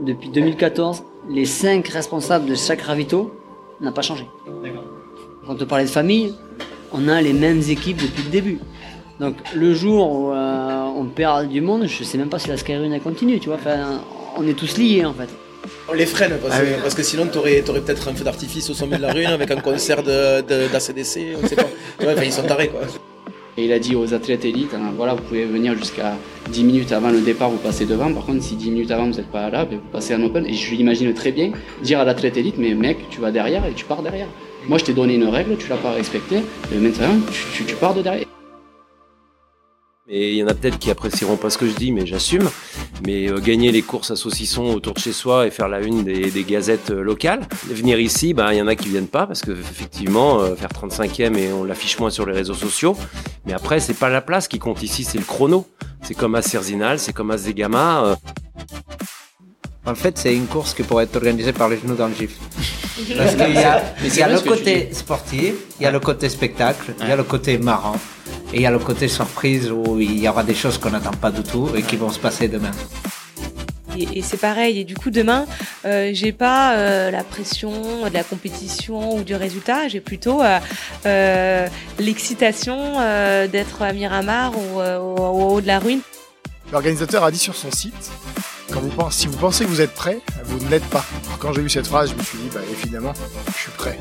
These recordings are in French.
depuis 2014, les cinq responsables de chaque ravito n'ont pas changé. Quand on parlait de famille, on a les mêmes équipes depuis le début. Donc le jour où euh, on perd du monde, je sais même pas si la Skyrun continue, tu vois. Enfin, on est tous liés en fait. On les freine parce, Ah que, oui. parce que sinon tu aurais, peut-être un feu d'artifice au sommet de la rune avec un concert d'ACDC, on sait pas. Ouais, enfin, ils sont tarés quoi. Et il a dit aux athlètes élites, hein, voilà, vous pouvez venir jusqu'à 10 minutes avant le départ, vous passez devant. Par contre, si 10 minutes avant vous n'êtes pas là, ben, vous passez en open. Et je l'imagine très bien dire à l'athlète élite, mais mec, tu vas derrière et tu pars derrière. Moi, je t'ai donné une règle, tu l'as pas respectée, et maintenant, tu, tu- tu pars de derrière. Et il y en a peut-être qui apprécieront pas ce que je dis, mais j'assume. Mais euh, gagner les courses à saucisson autour de chez soi et faire la une des, des gazettes euh, locales. Venir ici, bah, il y en a qui viennent pas parce que effectivement, euh, faire 35e et on l'affiche moins sur les réseaux sociaux. Mais après, c'est pas la place qui compte ici, c'est le chrono. C'est comme à Cerzinal, c'est comme à Zegama. euh, En fait, c'est une course qui pourrait être organisée par les genoux dans le gif. Parce qu'il y a, y a le côté sportif, il y a le côté spectacle, il y a le côté marrant, et il y a le côté surprise où il y aura des choses qu'on n'attend pas du tout et qui vont se passer demain. Et, et c'est pareil. Et du coup, demain, euh, j'ai pas euh, la pression de la compétition ou du résultat. J'ai plutôt euh, euh, l'excitation euh, d'être à Miramar ou euh, au, au haut de la ruine. L'organisateur a dit sur son site quand vous pensez, si vous pensez que vous êtes prêt, vous ne l'êtes pas. Alors, quand j'ai vu cette phrase, je me suis dit, bah évidemment, je suis prêt.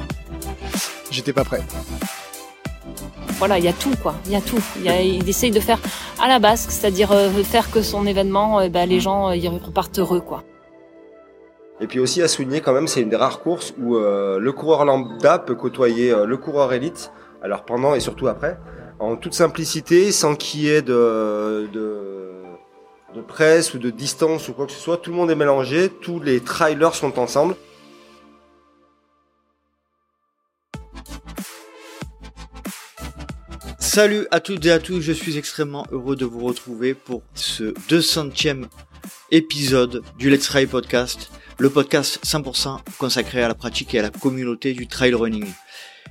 J'étais pas prêt. Voilà, il y a tout, quoi. Il y a tout. Il, essaye de faire à la basque, c'est-à-dire euh, faire que son événement, euh, bah, les gens euh, y repartent heureux, quoi. Et puis aussi à souligner quand même, c'est une des rares courses où le coureur lambda peut côtoyer le coureur élite, alors pendant et surtout après, en toute simplicité, sans qu'il y ait de, de presse ou de distance ou quoi que ce soit. Tout le monde est mélangé, tous les trailers sont ensemble. Salut à toutes et à tous, je suis extrêmement heureux de vous retrouver pour ce 200e épisode du Let's Try Podcast, le podcast 100% consacré à la pratique et à la communauté du trail running.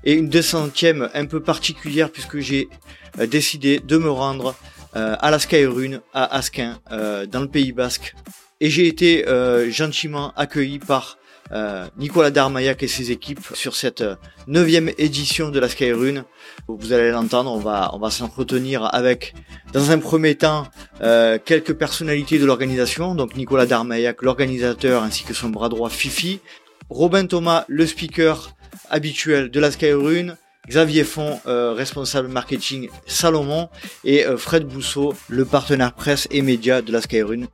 Et une 200e un peu particulière puisque j'ai euh, décidé de me rendre euh, à la Skyrun à Asquin euh, dans le Pays Basque et j'ai été gentiment accueilli par euh, Nicolas Darmaillac et ses équipes sur cette euh, neuvième édition de la Skyrun. Vous allez l'entendre, on va, on va s'entretenir avec, dans un premier temps, euh, quelques personnalités de l'organisation. Donc Nicolas Darmaillac, l'organisateur, ainsi que son bras droit Fifi. Robin Thomas, le speaker habituel de la Skyrun. Xavier Font, euh, responsable marketing Salomon, et euh, Fred Bousseau, le partenaire presse et média de la Skyrun.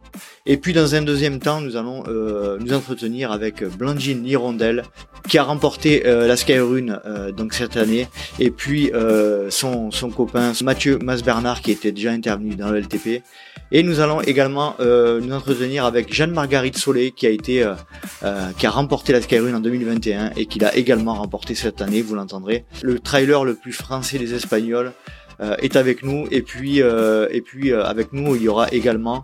Et puis dans un deuxième temps, nous allons euh, nous entretenir avec Blandine Hirondelle, qui a remporté la Skyrun donc cette année, et puis son, son copain Mathieu Masbernard, qui était déjà intervenu dans le LTP. Et nous allons également euh, nous entretenir avec Jeanne-Marguerite Solé, qui a été euh, euh, qui a remporté la Skyrun en 2021 et qui l'a également remporté cette année, vous l'entendrez. Le trailer le plus français des Espagnols euh, est avec nous et puis euh, et puis euh, avec nous il y aura également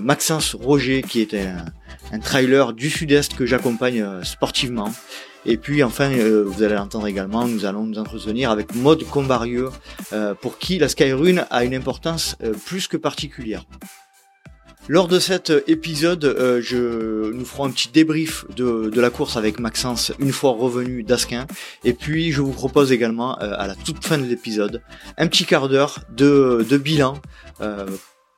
Maxence Roger qui est un, un trailer du sud-est que j'accompagne sportivement. Et puis enfin, euh, vous allez l'entendre également, nous allons nous entretenir avec Maud Combarieux, euh, pour qui la Skyrun a une importance euh, plus que particulière. Lors de cet épisode, je, nous ferons un petit débrief de, la course avec Maxence une fois revenu d'Asquin. Et puis je vous propose également, à la toute fin de l'épisode, un petit quart d'heure de bilan.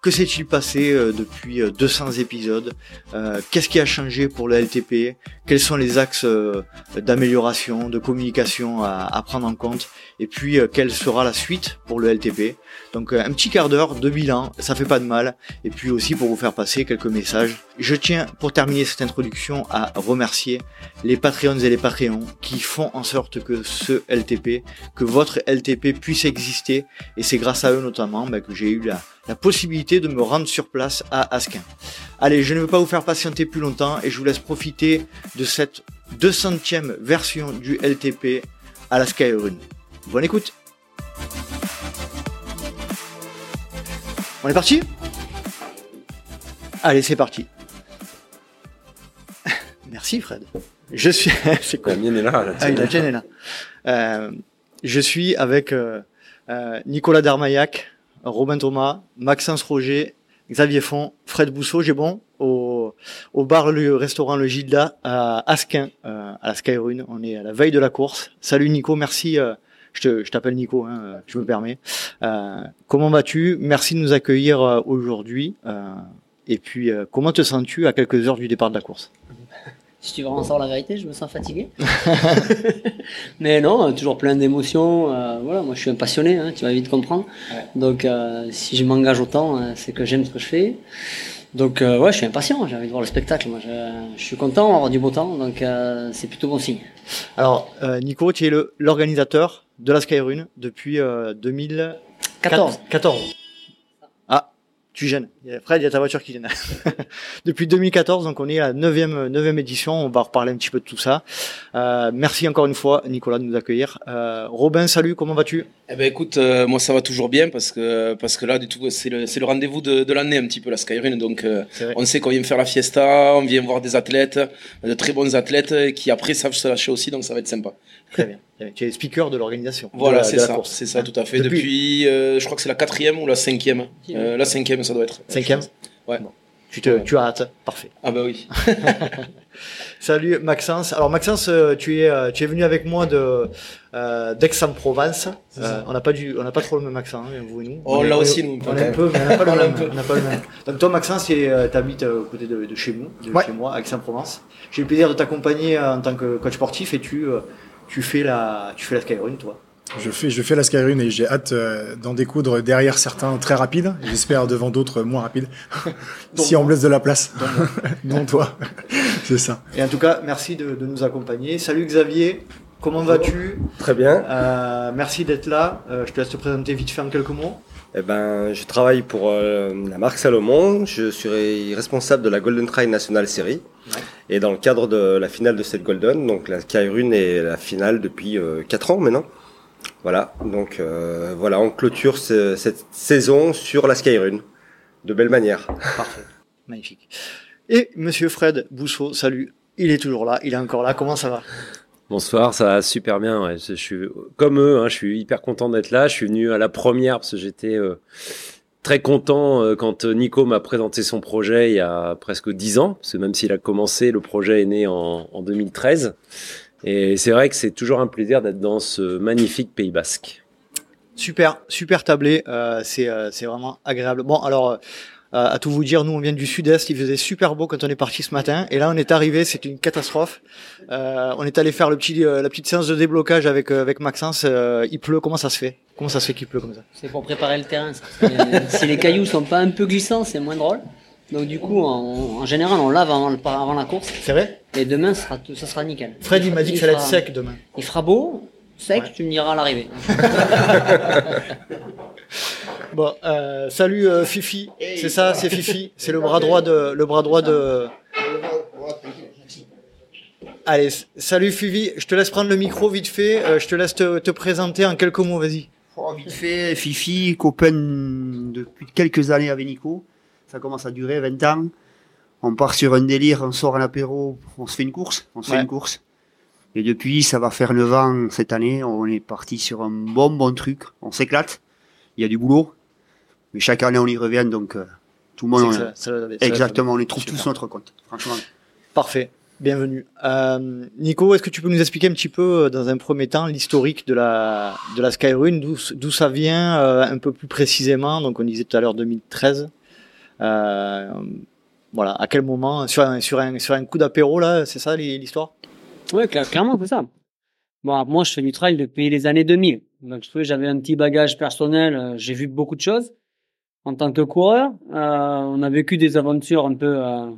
Euh, que s'est-il passé euh, depuis euh, 200 épisodes Euh, Qu'est-ce qui a changé pour le LTP Quels sont les axes euh, d'amélioration, de communication à, à prendre en compte? Et puis euh, quelle sera la suite pour le LTP Donc euh, un petit quart d'heure de bilan, ça fait pas de mal. Et puis aussi pour vous faire passer quelques messages. Je tiens pour terminer cette introduction à remercier les Patreons et les Patreons qui font en sorte que ce LTP, que votre LTP puisse exister. Et c'est grâce à eux notamment bah, que j'ai eu la, la possibilité de me rendre sur place à Asquin. Allez, je ne veux pas vous faire patienter plus longtemps et je vous laisse profiter de cette 200e version du LTP à la Skyrun. Bonne écoute On est parti? Allez, c'est parti. Merci Fred. Je suis... c'est quoi? La mienne est là. la ah, la tienne est là. Euh, je suis avec euh, euh, Nicolas Darmaillac, Robin Thomas, Maxence Roger, Xavier Font, Fred Bousseau, j'ai bon au, bar, le restaurant Le Gilda à Asquin, euh, à la Skyrune. On est à la veille de la course. Salut Nico, merci. euh, je t'appelle Nico, hein, euh, je me permets. Comment vas-tu? Merci de nous accueillir aujourd'hui. Et puis, comment te sens-tu à quelques heures du départ de la course? Si tu veux en savoir la vérité, je me sens fatigué. Mais non, euh, toujours plein d'émotions. euh, voilà, moi je suis un passionné, hein, tu vas vite comprendre. Donc euh, si je m'engage autant, c'est que j'aime ce que je fais. Donc euh, ouais, je suis impatient, j'ai envie de voir le spectacle. Moi, je, je suis content d'avoir du beau temps, donc c'est plutôt bon signe. Alors, Nico, tu es le- l'organisateur de la Skyrune depuis euh, 2014. 14. Tu gênes. Fred, il y a ta voiture qui gêne. depuis 2014, donc on est à la 9e, 9e édition. On va reparler un petit peu de tout ça. Euh, merci encore une fois, Nicolas, de nous accueillir. Euh, Robin, salut, comment vas-tu? Eh ben écoute, euh, moi ça va toujours bien parce que parce que là du tout c'est le le rendez-vous de, de l'année un petit peu la Skyrun donc on sait qu'on vient faire la fiesta, on vient voir des athlètes, de très bons athlètes qui après savent se lâcher aussi donc ça va être sympa. Très bien. Tu es speaker de l'organisation. Voilà la- c'est la ça, c'est ça tout à fait. Depuis- Depuis, euh, je crois que c'est la quatrième ou la cinquième, Euh, la cinquième ça doit être. Cinquième Ouais. Tu, te, tu as hâte. Parfait. Ah bah oui. Salut Maxence. Alors Maxence, euh, tu es euh, tu es venu avec moi de euh, d'Aix-en-Provence. Euh, on n'a pas du on n'a pas trop le même accent hein, vous et nous. Oh, On là est- aussi, on- nous, On quand a un même. peu mais on n'a pas le On l'a un même. peu. On n'a pas le même. Donc toi Maxence, tu habites à côté de, de chez nous, de Ouais. chez moi, à Aix-en-Provence. J'ai le plaisir de t'accompagner euh, en tant que coach sportif et tu euh, tu fais la tu fais la Skyrun toi. Je fais, je fais la Skyrun et j'ai hâte euh, d'en découdre derrière certains très rapides. J'espère devant d'autres moins rapides. si on me laisse de la place. Dont toi. C'est ça. Et en tout cas, merci de, de nous accompagner. Salut Xavier, comment vas-tu? Très bien. Euh, Merci d'être là. Euh, je te laisse te présenter vite fait en quelques mots. Eh ben, je travaille pour euh, la marque Salomon. Je suis responsable de la Golden Trail National Series. Et dans le cadre de la finale de cette Golden, donc la Skyrun est la finale depuis 4 ans maintenant. Voilà, donc euh, voilà, on clôture ce- cette saison sur la Skyrun de belle manière. Parfait, magnifique. Et Monsieur Fred Bousseau, salut. Il est toujours là, il est encore là. Comment ça va? Bonsoir, ça va super bien. Je suis comme eux, hein, je suis hyper content d'être là. Je suis venu à la première parce que j'étais euh, très content euh, quand Nico m'a présenté son projet il y a presque dix ans. Parce même s'il a commencé, le projet est né en, en 2013. Et c'est vrai que c'est toujours un plaisir d'être dans ce magnifique Pays Basque. Super, super tablé. euh, c'est euh, c'est vraiment agréable. Bon, alors. Euh, à tout vous dire, nous on vient du sud-est, il faisait super beau quand on est parti ce matin, et là on est arrivé, c'était une catastrophe. Euh, on est allé faire le petit, euh, la petite séance de déblocage avec euh, avec Maxence. euh, il pleut, comment ça se fait? Comment ça se fait qu'il pleut comme ça? C'est pour préparer le terrain. ça. Si les cailloux sont pas un peu glissants, c'est moins drôle. Donc du coup, en, en général, on lave avant, le- avant la course. C'est vrai? Et demain, ça sera, ça sera nickel. Fred, il m'a dit que ça allait être sec demain. Il fera beau, sec, Ouais. tu me diras à l'arrivée. Bon, euh, salut euh, Fifi. C'est ça, c'est Fifi. C'est le bras droit de, le bras droit de. Allez, salut Fifi. Je te laisse prendre le micro vite fait. Euh, je te laisse te, te présenter en quelques mots. Vas-y. Oh, vite fait, Fifi, copain depuis quelques années avec Nico. Ça commence à durer 20 ans. On part sur un délire, on sort à l'apéro, on se fait une course. On se Ouais. fait une course. Et depuis, ça va faire 9 ans cette année. On est parti sur un bon, bon truc. On s'éclate. Il y a du boulot. Mais chaque année, on y revient, donc euh, tout le monde. Ça- ça ça exactement, on y trouve Super. tous notre compte. Franchement. Parfait. Bienvenue. Euh, Nico, est-ce que tu peux nous expliquer un petit peu, euh, dans un premier temps, l'historique de la, de la Skyrun, d'où, d'où ça vient, euh, un peu plus précisément Donc, on disait tout à l'heure 2013. Euh, voilà, à quel moment Sur un, sur un, sur un coup d'apéro, là, c'est ça l'histoire? Ouais, cla- clairement, c'est ça. Bon, moi, je fais du trail depuis les années 2000. Donc, j'avais un petit bagage personnel. euh, J'ai vu beaucoup de choses. En tant que coureur, euh, on a vécu des aventures un peu, euh,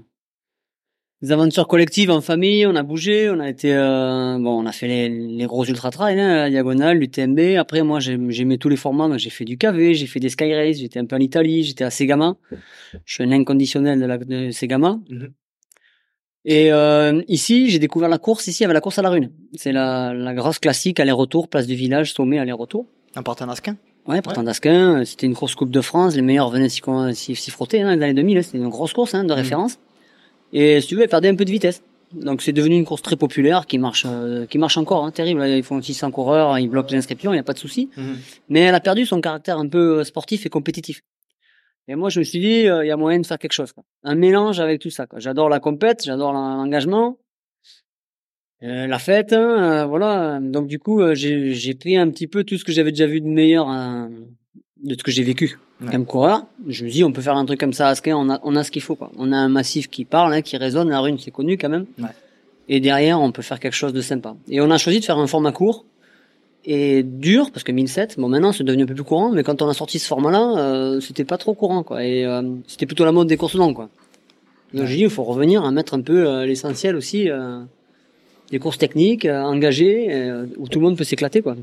des aventures collectives en famille. On a bougé, on a été, bon, on a fait les, gros ultra trail, hein, la diagonale, l'UTMB. Après, moi, j'aim- j'aimais tous les formats. J'ai fait du KV, j'ai fait des sky race, j'étais un peu en Italie, j'étais à Segama. Je suis un inconditionnel de, la, de Segama. Et euh, ici, j'ai découvert la course ici avec la course à la rune. C'est la, la grosse classique aller-retour, place du village, sommet aller-retour. En partant d'Asquin? Ouais, partant d'Asquin, euh, c'était une course Coupe de France, les meilleurs venaient s'y frotter hein, dans les années 2000, hein, c'était une grosse course hein, de référence. Et si tu veux, elle perdait un peu de vitesse. Donc c'est devenu une course très populaire qui marche euh, qui marche encore, hein, terrible. Ils font 600 coureurs, ils bloquent les inscriptions, il n'y a pas de souci. Mhm. Mais elle a perdu son caractère un peu euh, sportif et compétitif. Et moi, je me suis dit, euh, il y a moyen de faire quelque chose. Quoi. Un mélange avec tout ça. quoi. J'adore la compète, j'adore l'en- l'engagement, euh, la fête, hein, euh, voilà. Donc du coup, euh, j'ai j'ai pris un petit peu tout ce que j'avais déjà vu de meilleur hein, de ce que j'ai vécu Ouais. comme coureur. Je me dis, on peut faire un truc comme ça à Ski, on a, on a ce qu'il faut. Quoi. On a un massif qui parle, hein, qui résonne. La rune, c'est connu quand même. Ouais. Et derrière, on peut faire quelque chose de sympa. Et on a choisi de faire un format court et dur parce que 1007 bon maintenant c'est devenu un peu plus courant mais quand on a sorti ce format là euh, c'était pas trop courant quoi. Et euh, c'était plutôt la mode des courses longues quoi. Donc j'ai dit il faut revenir à mettre un peu euh, l'essentiel aussi euh, des courses techniques euh, engagées euh, où tout le monde peut s'éclater quoi.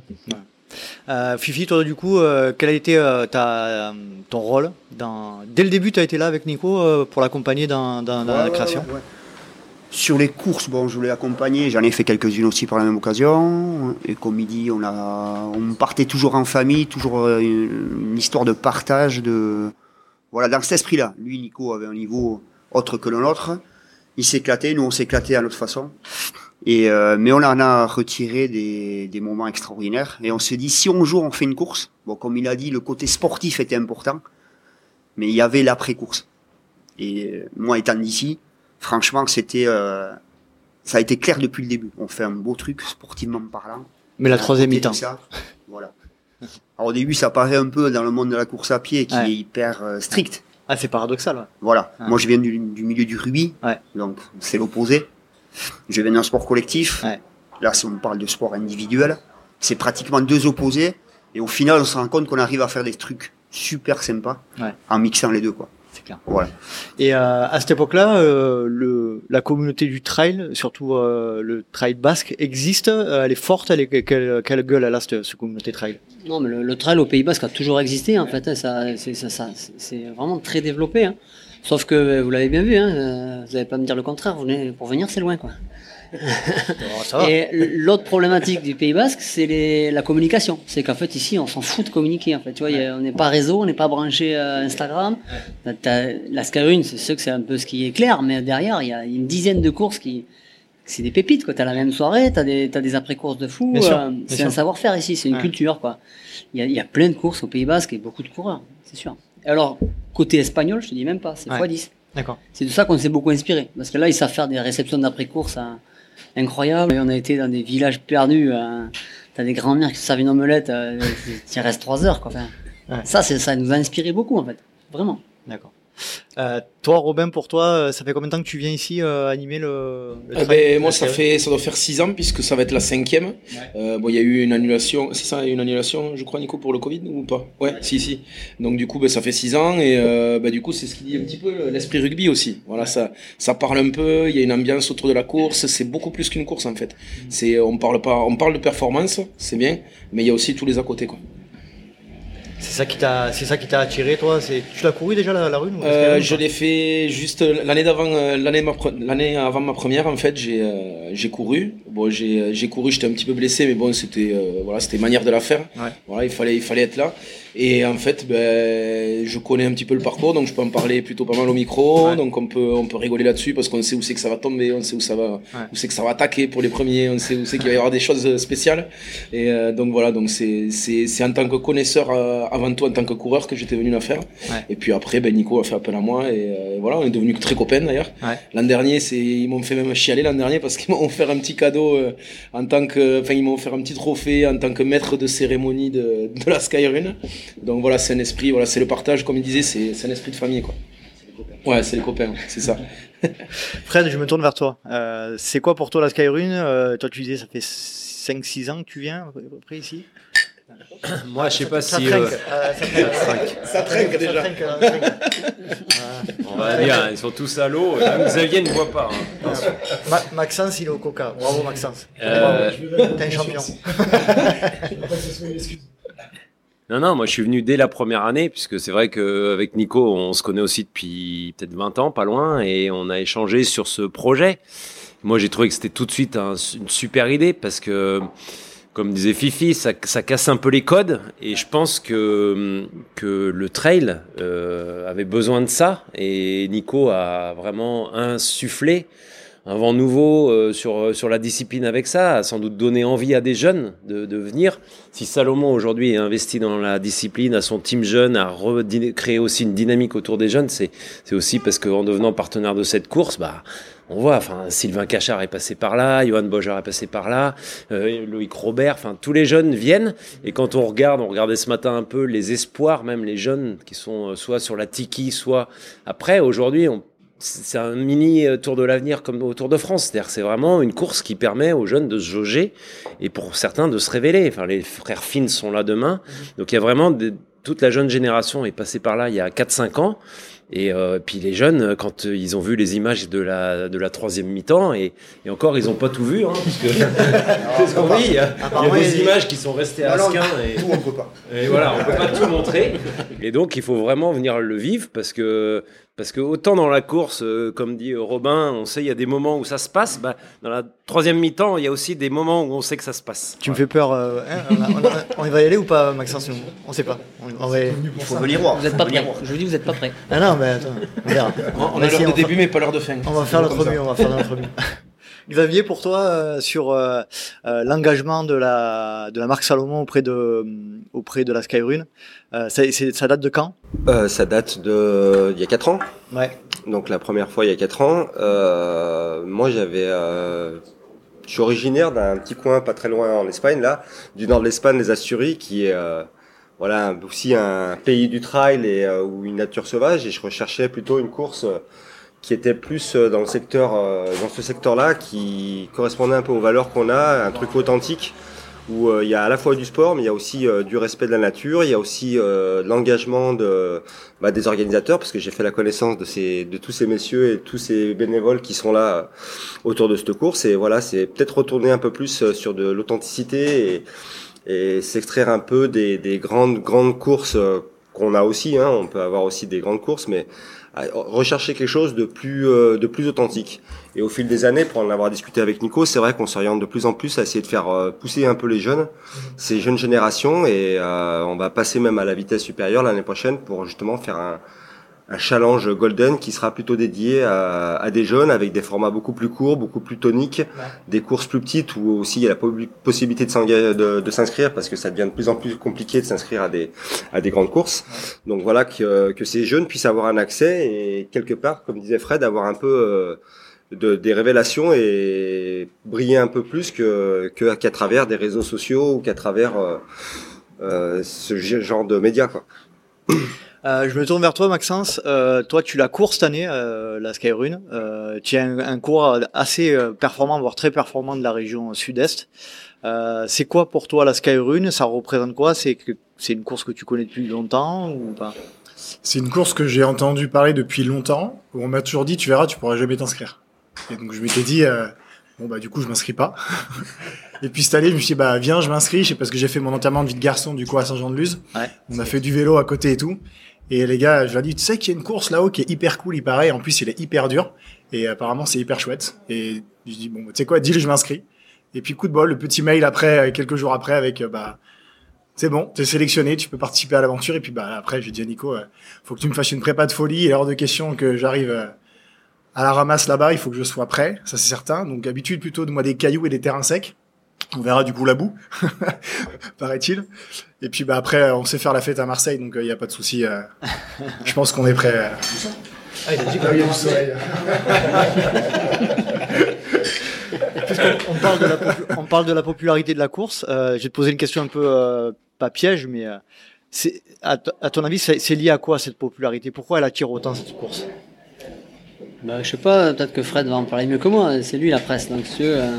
Euh, Fifi, toi, du coup, euh, quel a été euh, ta, ton rôle dans... Dès le début, tu as été là avec Nico euh, pour l'accompagner dans, dans- dans Ouais, la ouais, création? ouais, ouais. Sur les courses, bon, je voulais accompagner, j'en ai fait quelques-unes aussi par la même occasion. Et comme il dit, on, a, on partait toujours en famille, toujours euh, une, histoire de partage, de voilà, dans cet esprit-là. Lui, Nico avait un niveau autre que le nôtre. Il s'éclatait, nous on s'éclatait à notre façon. Et euh, mais on en a retiré des, des moments extraordinaires. Et on s'est dit, si un jour on fait une course, bon, comme il a dit, le côté sportif était important, mais il y avait l'après-course. Et euh, moi, étant d'ici, franchement, c'était, euh, ça a été clair depuis le début. On fait un beau truc sportivement parlant. Mais la troisième mi-temps. Voilà. Alors au début, ça paraît un peu dans le monde de la course à pied qui Ouais. est hyper euh, strict. Ah, c'est paradoxal. ouais. Voilà. Ouais. Moi, je viens du, du milieu du rugby, donc c'est l'opposé. Je viens d'un sport collectif. Là, si on parle de sport individuel, c'est pratiquement deux opposés. Et au final, on se rend compte qu'on arrive à faire des trucs super sympas en mixant les deux, quoi. C'est clair. Voilà. Et euh, à cette époque-là, euh, le, la communauté du trail, surtout euh, le trail basque, existe. euh, elle est forte. Elle est, quelle, quelle gueule elle a cette, cette communauté trail? Non mais le, le trail au Pays Basque a toujours existé en fait hein, ça c'est ça, ça- c'est vraiment très développé hein. sauf que vous l'avez bien vu hein, vous n'allez pas me dire le contraire vous venez- pour venir c'est loin quoi Oh. Et l'autre problématique du Pays Basque, c'est la communication. C'est qu'en fait, ici, on s'en fout de communiquer. En fait, tu vois, a- on n'est pas réseau, on n'est pas branché à Instagram. T'as- t'as- La Skyrune, c'est sûr que c'est un peu ce qui est clair, mais derrière, il y a une dizaine de courses qui, c'est des pépites, quoi. T'as la même soirée, t'as des, t'as des après-courses de fou. Euh, c'est un savoir-faire ici, c'est une Ouais. culture, quoi. Il y, a, il y a plein de courses au Pays Basque et beaucoup de coureurs, c'est sûr. Alors, côté espagnol, je te dis même pas, c'est Ouais. x10. D'accord. C'est de ça qu'on s'est beaucoup inspiré. Parce que là, ils savent faire des réceptions d'après-course hein, incroyables. Et on a été dans des villages perdus. Hein. T'as des grands-mères qui se servent une omelette, euh, tu restes trois heures. Quoi. Enfin, Ouais. Ça, ça nous a inspiré beaucoup, en fait. Vraiment. D'accord. Euh, toi, Robin, pour toi, euh, ça fait combien de temps que tu viens ici euh, animer le, le Eh ben, moi, ça fait, ça doit faire 6 ans puisque ça va être la cinquième. Euh, bon, il y a eu une annulation. C'est ça, une annulation, je crois, Nico, pour le Covid ou pas? Ouais, si, si. Donc du coup, ben, ça fait 6 ans et ben, du coup, c'est ce qui dit un petit peu l'esprit rugby aussi. Voilà, ça, ça parle un peu. Il y a une ambiance autour de la course. C'est beaucoup plus qu'une course en fait. C'est, on parle pas, on parle de performance, c'est bien, mais il y a aussi tous les à côté, quoi. C'est ça qui t'a, c'est ça qui t'a attiré, toi? C'est, tu l'as couru déjà la, la rune Euh, je l'ai fait juste l'année d'avant, euh, l'année avant ma première en fait, j'ai euh, j'ai couru. Bon, j'ai j'ai couru, j'étais un petit peu blessé, mais bon, c'était euh, voilà, c'était manière de la faire. Ouais. Voilà, il fallait il fallait être là. Et en fait, ben, je connais un petit peu le parcours, donc je peux en parler plutôt pas mal au micro. Ouais. Donc on peut on peut rigoler là-dessus parce qu'on sait où c'est que ça va tomber, on sait où ça va où c'est que ça va attaquer pour les premiers, on sait où c'est qu'il va y avoir des choses spéciales. Et euh, donc voilà, donc c'est c'est c'est en tant que connaisseur euh, avant tout en tant que coureur que j'étais venu la faire. Ouais. Et puis après, ben Nico a fait appel à moi et euh, voilà, on est devenus très copains d'ailleurs. Ouais. L'an dernier, c'est ils m'ont fait même chialer l'an dernier parce qu'ils m'ont offert un petit cadeau euh, en tant que, enfin ils m'ont offert un petit trophée en tant que maître de cérémonie de, de la Skyrun. Donc voilà, c'est un esprit, voilà, c'est le partage, comme il disait, c'est c'est un esprit de famille quoi. Ouais, c'est les copains, c'est ça. Fred, je me tourne vers toi. Euh, c'est quoi pour toi la Skyrun euh, Toi, tu disais, ça fait 5-6 ans que tu viens à peu près ici. Moi, je sais pas ça si. trinque, euh, euh, ça trinque. Ça trinque déjà. Ça trinque, ça trinque. on va dire, ils sont tous à l'eau. Xavier ne voit pas. hein. Ma- Maxence, il est au coca. Bravo, Maxence. Euh, Bravo. T'es un champion. Non, non, moi je suis venu dès la première année, puisque c'est vrai qu'avec Nico, on se connaît aussi depuis peut-être 20 ans, pas loin, et on a échangé sur ce projet. Moi j'ai trouvé que c'était tout de suite un- une super idée, parce que, comme disait Fifi, ça, ça casse un peu les codes, et je pense que, que le trail euh, avait besoin de ça, et Nico a vraiment insufflé un vent nouveau euh, sur, euh, sur la discipline avec ça, a sans doute donné envie à des jeunes de, de venir. Si Salomon aujourd'hui est investi dans la discipline, à son team jeune, a créé aussi une dynamique autour des jeunes, c'est aussi parce qu'en devenant partenaire de cette course, bah, on voit, enfin, Sylvain Cachard est passé par là, Johan Boger est passé par là, euh, Loïc Robert, enfin, tous les jeunes viennent. Et quand on regarde, on regardait ce matin un peu les espoirs, même les jeunes qui sont soit sur la Tiki, soit après. Aujourd'hui, on c'est un mini euh, Tour de l'avenir comme au Tour de France. C'est-à-dire c'est vraiment une course qui permet aux jeunes de se jauger et pour certains de se révéler. Enfin, les frères Finn sont là demain. Donc il y a vraiment toute la jeune génération est passée par là il y a 4-5 ans. Et euh, puis les jeunes, quand euh, ils ont vu les images de la de la troisième mi-temps, et, et encore ils n'ont pas tout vu, hein, parce que oui, il y a, il y a des images qui sont restées à Asquin, et, tout on peut pas. Et voilà, on peut pas tout montrer. Et donc il faut vraiment venir le vivre, parce que parce que autant dans la course, euh, comme dit Robin, on sait il y a des moments où ça se passe. Bah, dans la troisième mi-temps, il y a aussi des moments où on sait que ça se passe. Tu me fais peur. Euh, hein, on, va y aller ou pas, Maxence On sait pas. On, va Il faut venir voir. Vous êtes pas prêts. Je vous dis, vous n'êtes pas prêts. Ah non, mais attends, on verra. On, a l'heure de début, mais pas l'heure de fin. On va faire notre mieux. On va faire notre mieux. Xavier, pour toi, euh, sur euh, euh, l'engagement de la, de la marque Salomon auprès de, auprès de la Skyrune, ça, ça date de quand? Ça date de il y a 4 ans. Ouais. Donc la première fois il y a 4 ans. moi j'avais... je suis originaire d'un petit coin pas très loin en Espagne, là, du nord de l'Espagne, les Asturies, qui est voilà aussi un pays du trail et ou une nature sauvage. Et je recherchais plutôt une course qui était plus euh, dans le secteur, euh, dans ce secteur-là, qui correspondait un peu aux valeurs qu'on a, un truc authentique où euh, il y a à la fois du sport, mais il y a aussi du respect de la nature, il y a aussi de l'engagement de, bah, des organisateurs, parce que j'ai fait la connaissance de, ces, de tous ces messieurs et tous ces bénévoles qui sont là autour de cette course. Et voilà, c'est peut-être retourner un peu plus sur de l'authenticité et, et s'extraire un peu des, des grandes grandes courses qu'on a aussi. Hein. On peut avoir aussi des grandes courses, mais rechercher quelque chose de plus euh, de plus authentique. Et au fil des années, pour en avoir discuté avec Nico, c'est vrai qu'on s'oriente de plus en plus à essayer de faire euh, pousser un peu les jeunes, ces jeunes générations, et euh, on va passer même à la vitesse supérieure l'année prochaine pour justement faire un, un challenge golden qui sera plutôt dédié à, à, des jeunes avec des formats beaucoup plus courts, beaucoup plus toniques, des courses plus petites où aussi il y a la possibilité de, de, de s'inscrire parce que ça devient de plus en plus compliqué de s'inscrire à des à des grandes courses. Donc voilà que, que ces jeunes puissent avoir un accès et quelque part, comme disait Fred, avoir un peu euh, de, des révélations et briller un peu plus que qu'à travers des réseaux sociaux ou qu'à travers euh, euh, ce genre de médias quoi. Euh, je me tourne vers toi, Maxence. Euh, toi, tu la cours cette année, euh, la Skyrune. Euh, tu as un, un, cours assez euh, performant, voire très performant de la région sud-est. Euh, c'est quoi pour toi la Skyrune Ça représente quoi? C'est que c'est une course que tu connais depuis longtemps ou pas? C'est une course que j'ai entendu parler depuis longtemps. Où on m'a toujours dit, tu verras, tu pourras jamais t'inscrire. Et donc je m'étais dit, bon bah du coup je m'inscris pas. Et puis cette année, je me suis dit, bah viens, je m'inscris. C'est parce que j'ai fait mon enterrement de vie de garçon du coup à Saint-Jean-de-Luz. Ouais, on a fait du vélo à côté et tout. Et les gars, je leur dis, tu sais qu'il y a une course là-haut qui est hyper cool, il paraît. En plus, il est hyper dur. Et apparemment, c'est hyper chouette. Et je dis, bon, tu sais quoi, dis-le, je m'inscris. Et puis, coup de bol, le petit mail après, quelques jours après, avec, bah, c'est bon, t'es sélectionné, tu peux participer à l'aventure. Et puis, bah, après, j'ai dit à Nico, euh, faut que tu me fasses une prépa de folie. Et hors de question que j'arrive euh, à la ramasse là-bas, il faut que je sois prêt. Ça, c'est certain. Donc, habitude plutôt de moi des cailloux et des terrains secs. On verra du coup la boue, paraît-il. Et puis bah après, on sait faire la fête à Marseille, donc il n'y a pas de souci. Euh, je pense qu'on est prêt. Ah, il a dit qu'il y a du soleil. on, parle de la on parle de la popularité de la course, euh, je vais te poser une question un peu euh, pas piège, mais euh, c'est à, à, ton avis, c'est lié à quoi cette popularité? Pourquoi elle attire autant cette course? Bah, Je sais pas, peut-être que Fred va en parler mieux que moi. C'est lui la presse, donc si euh,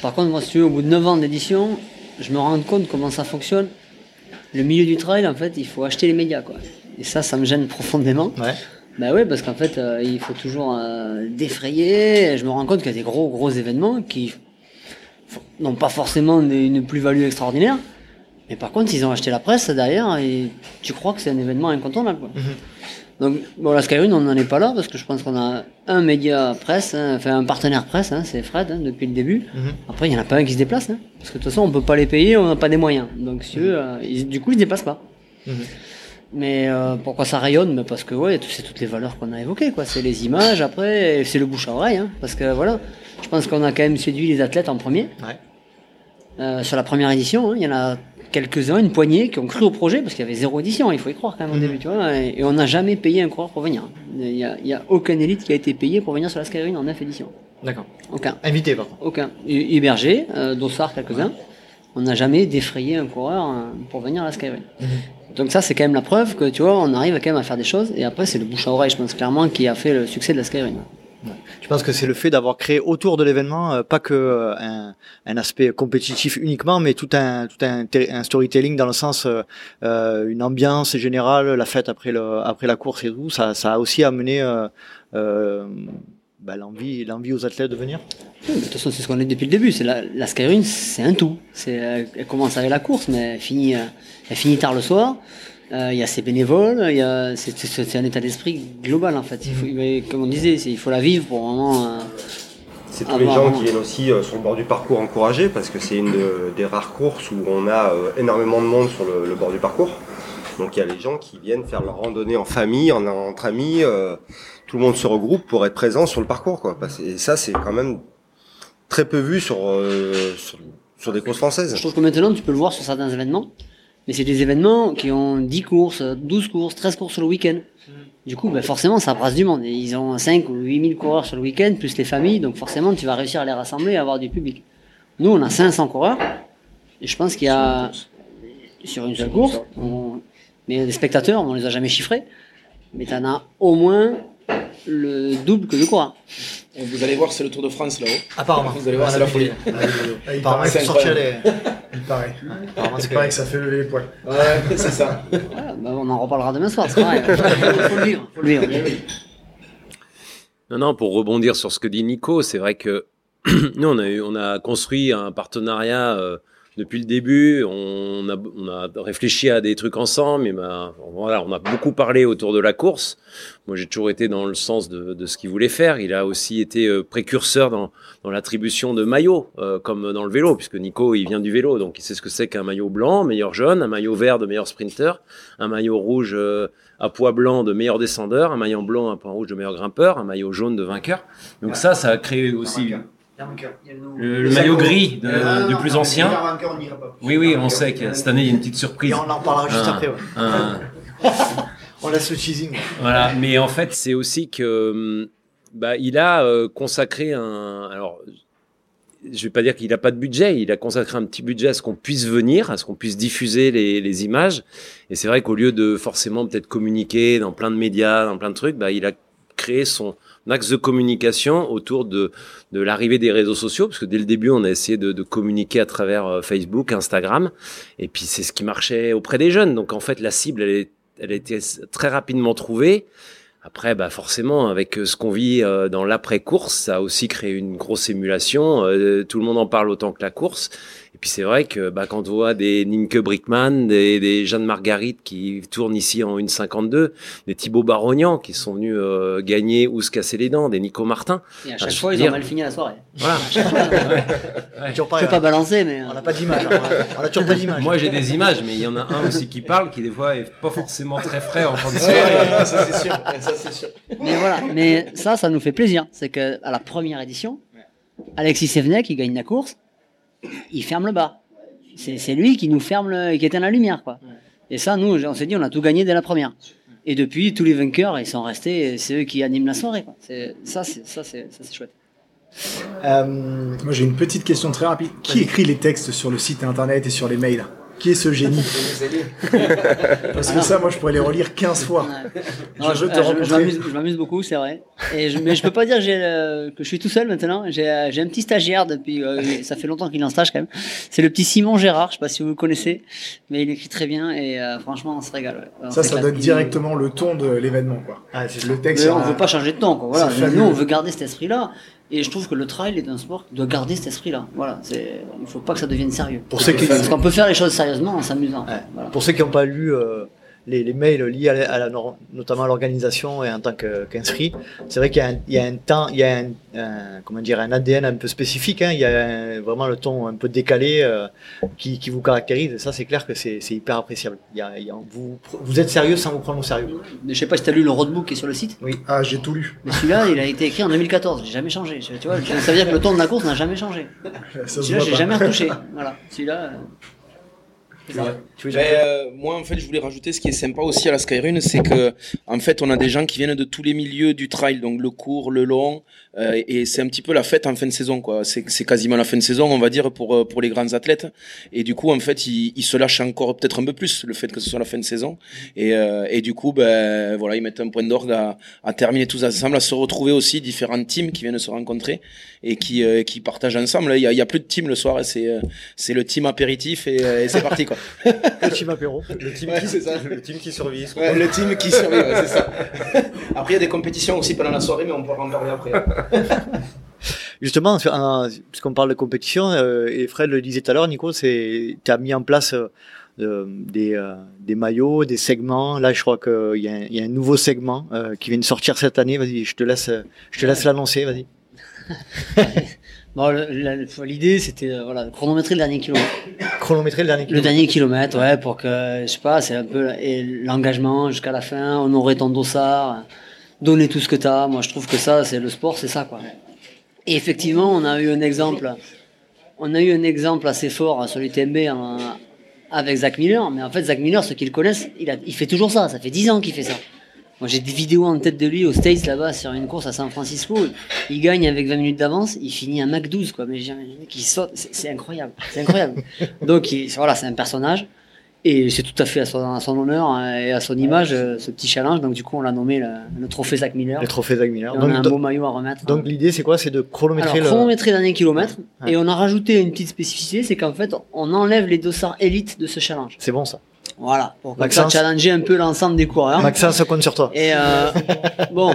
par contre, moi, si tu veux, au bout de 9 ans d'édition, je me rends compte comment ça fonctionne. Le milieu du trail, en fait, il faut acheter les médias, quoi. Et ça, ça me gêne profondément. Ouais. Bah ouais, parce qu'en fait, euh, il faut toujours euh, défrayer. Je me rends compte qu'il y a des gros, gros événements qui n'ont pas forcément une plus-value extraordinaire. Mais par contre, ils ont acheté la presse derrière et tu crois que c'est un événement incontournable. Quoi. Mhm. Donc, bon, la Skyrune, on n'en est pas là parce que je pense qu'on a un média presse, hein, enfin un partenaire presse, hein, c'est Fred hein, depuis le début. Mhm. Après, il n'y en a pas un qui se déplace, parce que de toute façon, on peut pas les payer, on n'a pas des moyens. Donc, si eux, euh, ils- du coup, ils se déplacent pas. Mhm. Mais euh, pourquoi ça rayonne? Mais Parce que ouais, c'est toutes les valeurs qu'on a évoquées. quoi. C'est les images, après, et c'est le bouche à oreille. Parce que voilà, je pense qu'on a quand même séduit les athlètes en premier. Euh, sur la première édition, il y en a quelques-uns, une poignée, qui ont cru au projet, parce qu'il y avait zéro édition, il faut y croire quand même au début, tu vois. Et, et on n'a jamais payé un coureur pour venir. Il n'y a, il y a aucun élite qui a été payé pour venir sur la Skyrun en 9 éditions. D'accord. Aucun. Invité, par contre. Aucun. Hébergé, euh, Dossard, quelques-uns. On n'a jamais défrayé un coureur hein, pour venir à la Skyrun. Donc ça, c'est quand même la preuve que, tu vois, on arrive quand même à faire des choses. Et après, c'est le bouche à oreille, je pense clairement, qui a fait le succès de la Skyrun. Je pense que c'est le fait d'avoir créé autour de l'événement euh, pas que euh, un, aspect compétitif uniquement, mais tout un tout un, storytelling dans le sens euh, euh, une ambiance générale, la fête après le après la course et tout. Ça a aussi amené bah, l'envie l'envie aux athlètes de venir. De toute façon, c'est ce qu'on est depuis le début. C'est la, la Skyrun, c'est un tout. Elle commence avec la course, mais finit, elle finit tard le soir. Euh, Il y a ses bénévoles, il y a, c'est, c'est- c'est un état d'esprit global en fait. Il faut, mais comme on disait, c'est- il faut la vivre pour vraiment. euh, C'est tous les gens qui viennent aussi euh, sur le bord du parcours encourager parce que c'est une de- des rares courses où on a énormément de monde sur le, le bord du parcours. Donc il y a les gens qui viennent faire leur randonnée en famille, en, entre amis. tout le monde se regroupe pour être présent sur le parcours. Quoi. Et ça, c'est quand même très peu vu sur, sur, sur des courses françaises. Je trouve que maintenant, tu peux le voir sur certains événements, mais c'est des événements qui ont 10 courses, 12 courses, 13 courses sur le week-end. Du coup, ben, forcément, ça brasse du monde. Et ils ont 5 ou 8 000 coureurs sur le week-end, plus les familles, donc forcément, tu vas réussir à les rassembler et avoir du public. Nous, on a 500 coureurs, et je pense qu'il y a, sur une seule course, mais les spectateurs, on les a jamais chiffrés, mais tu en as au moins le double que de coureurs. Et vous allez voir, c'est le Tour de France là-haut. Apparemment. Vous allez voir, c'est la folie. Ah, il paraît, il faut sortir les. il paraît. Il que ça fait lever les poils. Ouais, c'est ça. Ben, on en reparlera demain soir, c'est pareil. faut le vivre, faut le vivre. Non, non, pour rebondir sur ce que dit Nico, c'est vrai que nous, on a, eu, on a construit un partenariat euh, depuis le début. On a, on a réfléchi à des trucs ensemble, mais ben, voilà, on a beaucoup parlé autour de la course. Moi, j'ai toujours été dans le sens de, de ce qu'il voulait faire. Il a aussi été euh, précurseur dans, dans l'attribution de maillots, euh, comme dans le vélo, puisque Nico, il vient du vélo, donc il sait ce que c'est qu'un maillot blanc, meilleur jaune, un maillot vert de meilleur sprinter, un maillot rouge euh, à poids blanc de meilleur descendeur, un maillot blanc à poids rouge de meilleur grimpeur, un maillot jaune de vainqueur. Donc ça, ça a créé aussi le, le maillot gris de, du plus ancien. Oui, oui, on sait que cette année, il y a une petite surprise. Et on en parlera juste Un- après. ouais. un- On laisse le teasing. voilà, mais en fait, c'est aussi que hum, bah, il a euh, consacré un. Alors, je vais pas dire qu'il n'a pas de budget. Il a consacré un petit budget à ce qu'on puisse venir, à ce qu'on puisse diffuser les, les images. Et c'est vrai qu'au lieu de forcément peut-être communiquer dans plein de médias, dans plein de trucs, bah, il a créé son axe de communication autour de, de l'arrivée des réseaux sociaux, parce que dès le début, on a essayé de, de communiquer à travers euh, Facebook, Instagram, et puis c'est ce qui marchait auprès des jeunes. Donc en fait, la cible, elle, est, elle a été très rapidement trouvée. Après, bah forcément, avec euh, ce qu'on vit euh, dans l'après-course, ça a aussi créé une grosse émulation. Tout le monde en parle autant que la course. Et puis c'est vrai que bah, quand on voit des Nimke Brickman, des, des Jeanne Marguerite qui tournent ici en 1,52, des Thibaut Barognan qui sont venus euh, gagner ou se casser les dents, des Nico Martin. Et à chaque fois, ils ont dire- mal fini la soirée. Voilà. À chaque fois, Ouais. Je peux pas hein. balancer, mais. On n'a pas d'image. hein. On a toujours pas d'image. Moi j'ai des images, mais il y en a un aussi qui parle, qui des fois est pas forcément très frais en fin de Ouais, soirée. ça c'est sûr. Ça c'est sûr. Mais voilà, mais ça, ça nous fait plaisir. C'est que à la première édition, Alexis Sevenet, qui gagne la course, il ferme le bar. C'est c'est lui qui nous ferme, le, qui éteint la lumière, quoi. Et ça, nous, on s'est dit, on a tout gagné dès la première. Et depuis, tous les vainqueurs, ils sont restés, et c'est eux qui animent la soirée, quoi. C'est- Ça, c'est ça, c'est ça, c'est chouette. Euh, Moi, j'ai une petite question très rapide. Qui écrit les textes sur le site internet et sur les mails? Qui est ce génie Parce que ça, moi, je pourrais les relire 15 fois. Non, Je je, euh, je- m'amuse- beaucoup, c'est vrai. Et je, mais je peux pas dire que, euh, que je suis tout seul maintenant. J'ai, euh, un petit stagiaire depuis. euh, ça fait longtemps qu'il est en stage quand même. C'est le petit Simon Gérard. Je sais pas si vous le connaissez, mais il écrit très bien et euh, franchement, on se régale. On Ça, ça donne directement le ton de l'événement, quoi. Ah, le texte. Mais on veut pas changer de temps, quoi. Voilà. C'est Nous, on veut garder cet esprit-là. Et je trouve que le trail est un sport qui doit garder cet esprit-là. Voilà. C'est, il faut pas que ça devienne sérieux. Pour ceux qui- Parce qu'on peut faire les choses sérieusement en s'amusant. Ouais. Voilà. Pour ceux qui n'ont pas lu euh, les, les mails liés à, la- à la, notamment à l'organisation et en tant que- qu'inscrit. C'est vrai qu'il y a un, il y a un temps, il y a un, un- comment dire, un ADN un peu spécifique. hein. Il y a un- vraiment le ton un peu décalé euh, qui, qui vous caractérise. Et ça, c'est clair que c'est hyper appréciable. Il y a, il y a- vous, vous êtes sérieux sans vous prendre au sérieux. Je sais pas si tu as lu le roadbook qui est sur le site. Oui. Ah, j'ai tout lu. Mais celui-là, il a été écrit en 2014. J'ai jamais changé. Tu vois, ça veut dire que le ton de la course n'a jamais changé. Celui-là, j'ai jamais retouché. Voilà. Celui-là. euh, Ben, euh, moi, en fait, je voulais rajouter ce qui est sympa aussi à la Skyrun, c'est que, en fait, on a des gens qui viennent de tous les milieux du trail, donc le court, le long, euh, et c'est un petit peu la fête en fin de saison, quoi. C'est c'est quasiment la fin de saison, on va dire, pour euh, pour les grands athlètes. Et du coup, en fait, ils, ils se lâchent encore peut-être un peu plus le fait que ce soit la fin de saison. Et euh, et du coup, ben voilà, ils mettent un point d'orgue à, à terminer tous ensemble, à se retrouver aussi différentes teams qui viennent se rencontrer et qui euh, qui partagent ensemble. Il y a, il y a plus de team le soir, c'est euh, c'est le team apéritif et, et c'est parti, quoi. Le team apéro. Le team, Ouais, qui, c'est ça. le team qui survit. ce Ouais, le team qui survit, ouais, c'est ça. Après, il y a des compétitions aussi pendant la soirée, mais on pourra en parler après. Justement, puisqu'on parle de compétition, euh, et Fred le disait tout à l'heure, Nico, tu as mis en place euh, des, euh, des maillots, des segments. Là, je crois qu'il y, a un- il y a un nouveau segment euh, qui vient de sortir cette année. Vas-y, je te laisse, je te laisse l'annoncer. Vas-y. Bon, le- l'idée, c'était euh, voilà, chronométrer le dernier kilomètre. Chronométrer le dernier Le kilomètre. dernier kilomètre, ouais, pour que, je sais pas, c'est un peu l'engagement jusqu'à la fin, honorer ton dossard, donner tout ce que tu as. Moi, je trouve que ça, c'est le sport, c'est ça, quoi. Et effectivement, on a eu un exemple, on a eu un exemple assez fort sur l'UTMB en- avec Zach Miller, mais en fait, Zach Miller, ceux qui le connaissent, il, a, il fait toujours ça, ça fait 10 ans qu'il fait ça. Moi, j'ai des vidéos en tête de lui aux States là-bas sur une course à San Francisco. Il gagne avec 20 minutes d'avance, il finit un Mac 12 quoi. Mais j'ai- qui saute, c'est incroyable, c'est incroyable. Donc il- voilà, c'est un personnage et c'est tout à fait à son, à son honneur hein, et à son image euh, ce petit challenge. Donc du coup, on l'a nommé le, le trophée Zach Miller. Le trophée Zach Miller. Et on a un Donc, beau maillot à remettre. donc l'idée, c'est quoi? C'est de chronométrer Alors, le. chronométrer dernier kilomètre. Ouais. Et on a rajouté une petite spécificité, c'est qu'en fait, on enlève les dossards élites de ce challenge. C'est bon ça. Voilà, pour ça challenger un peu l'ensemble des coureurs. Maxence compte sur toi. Et euh, bon,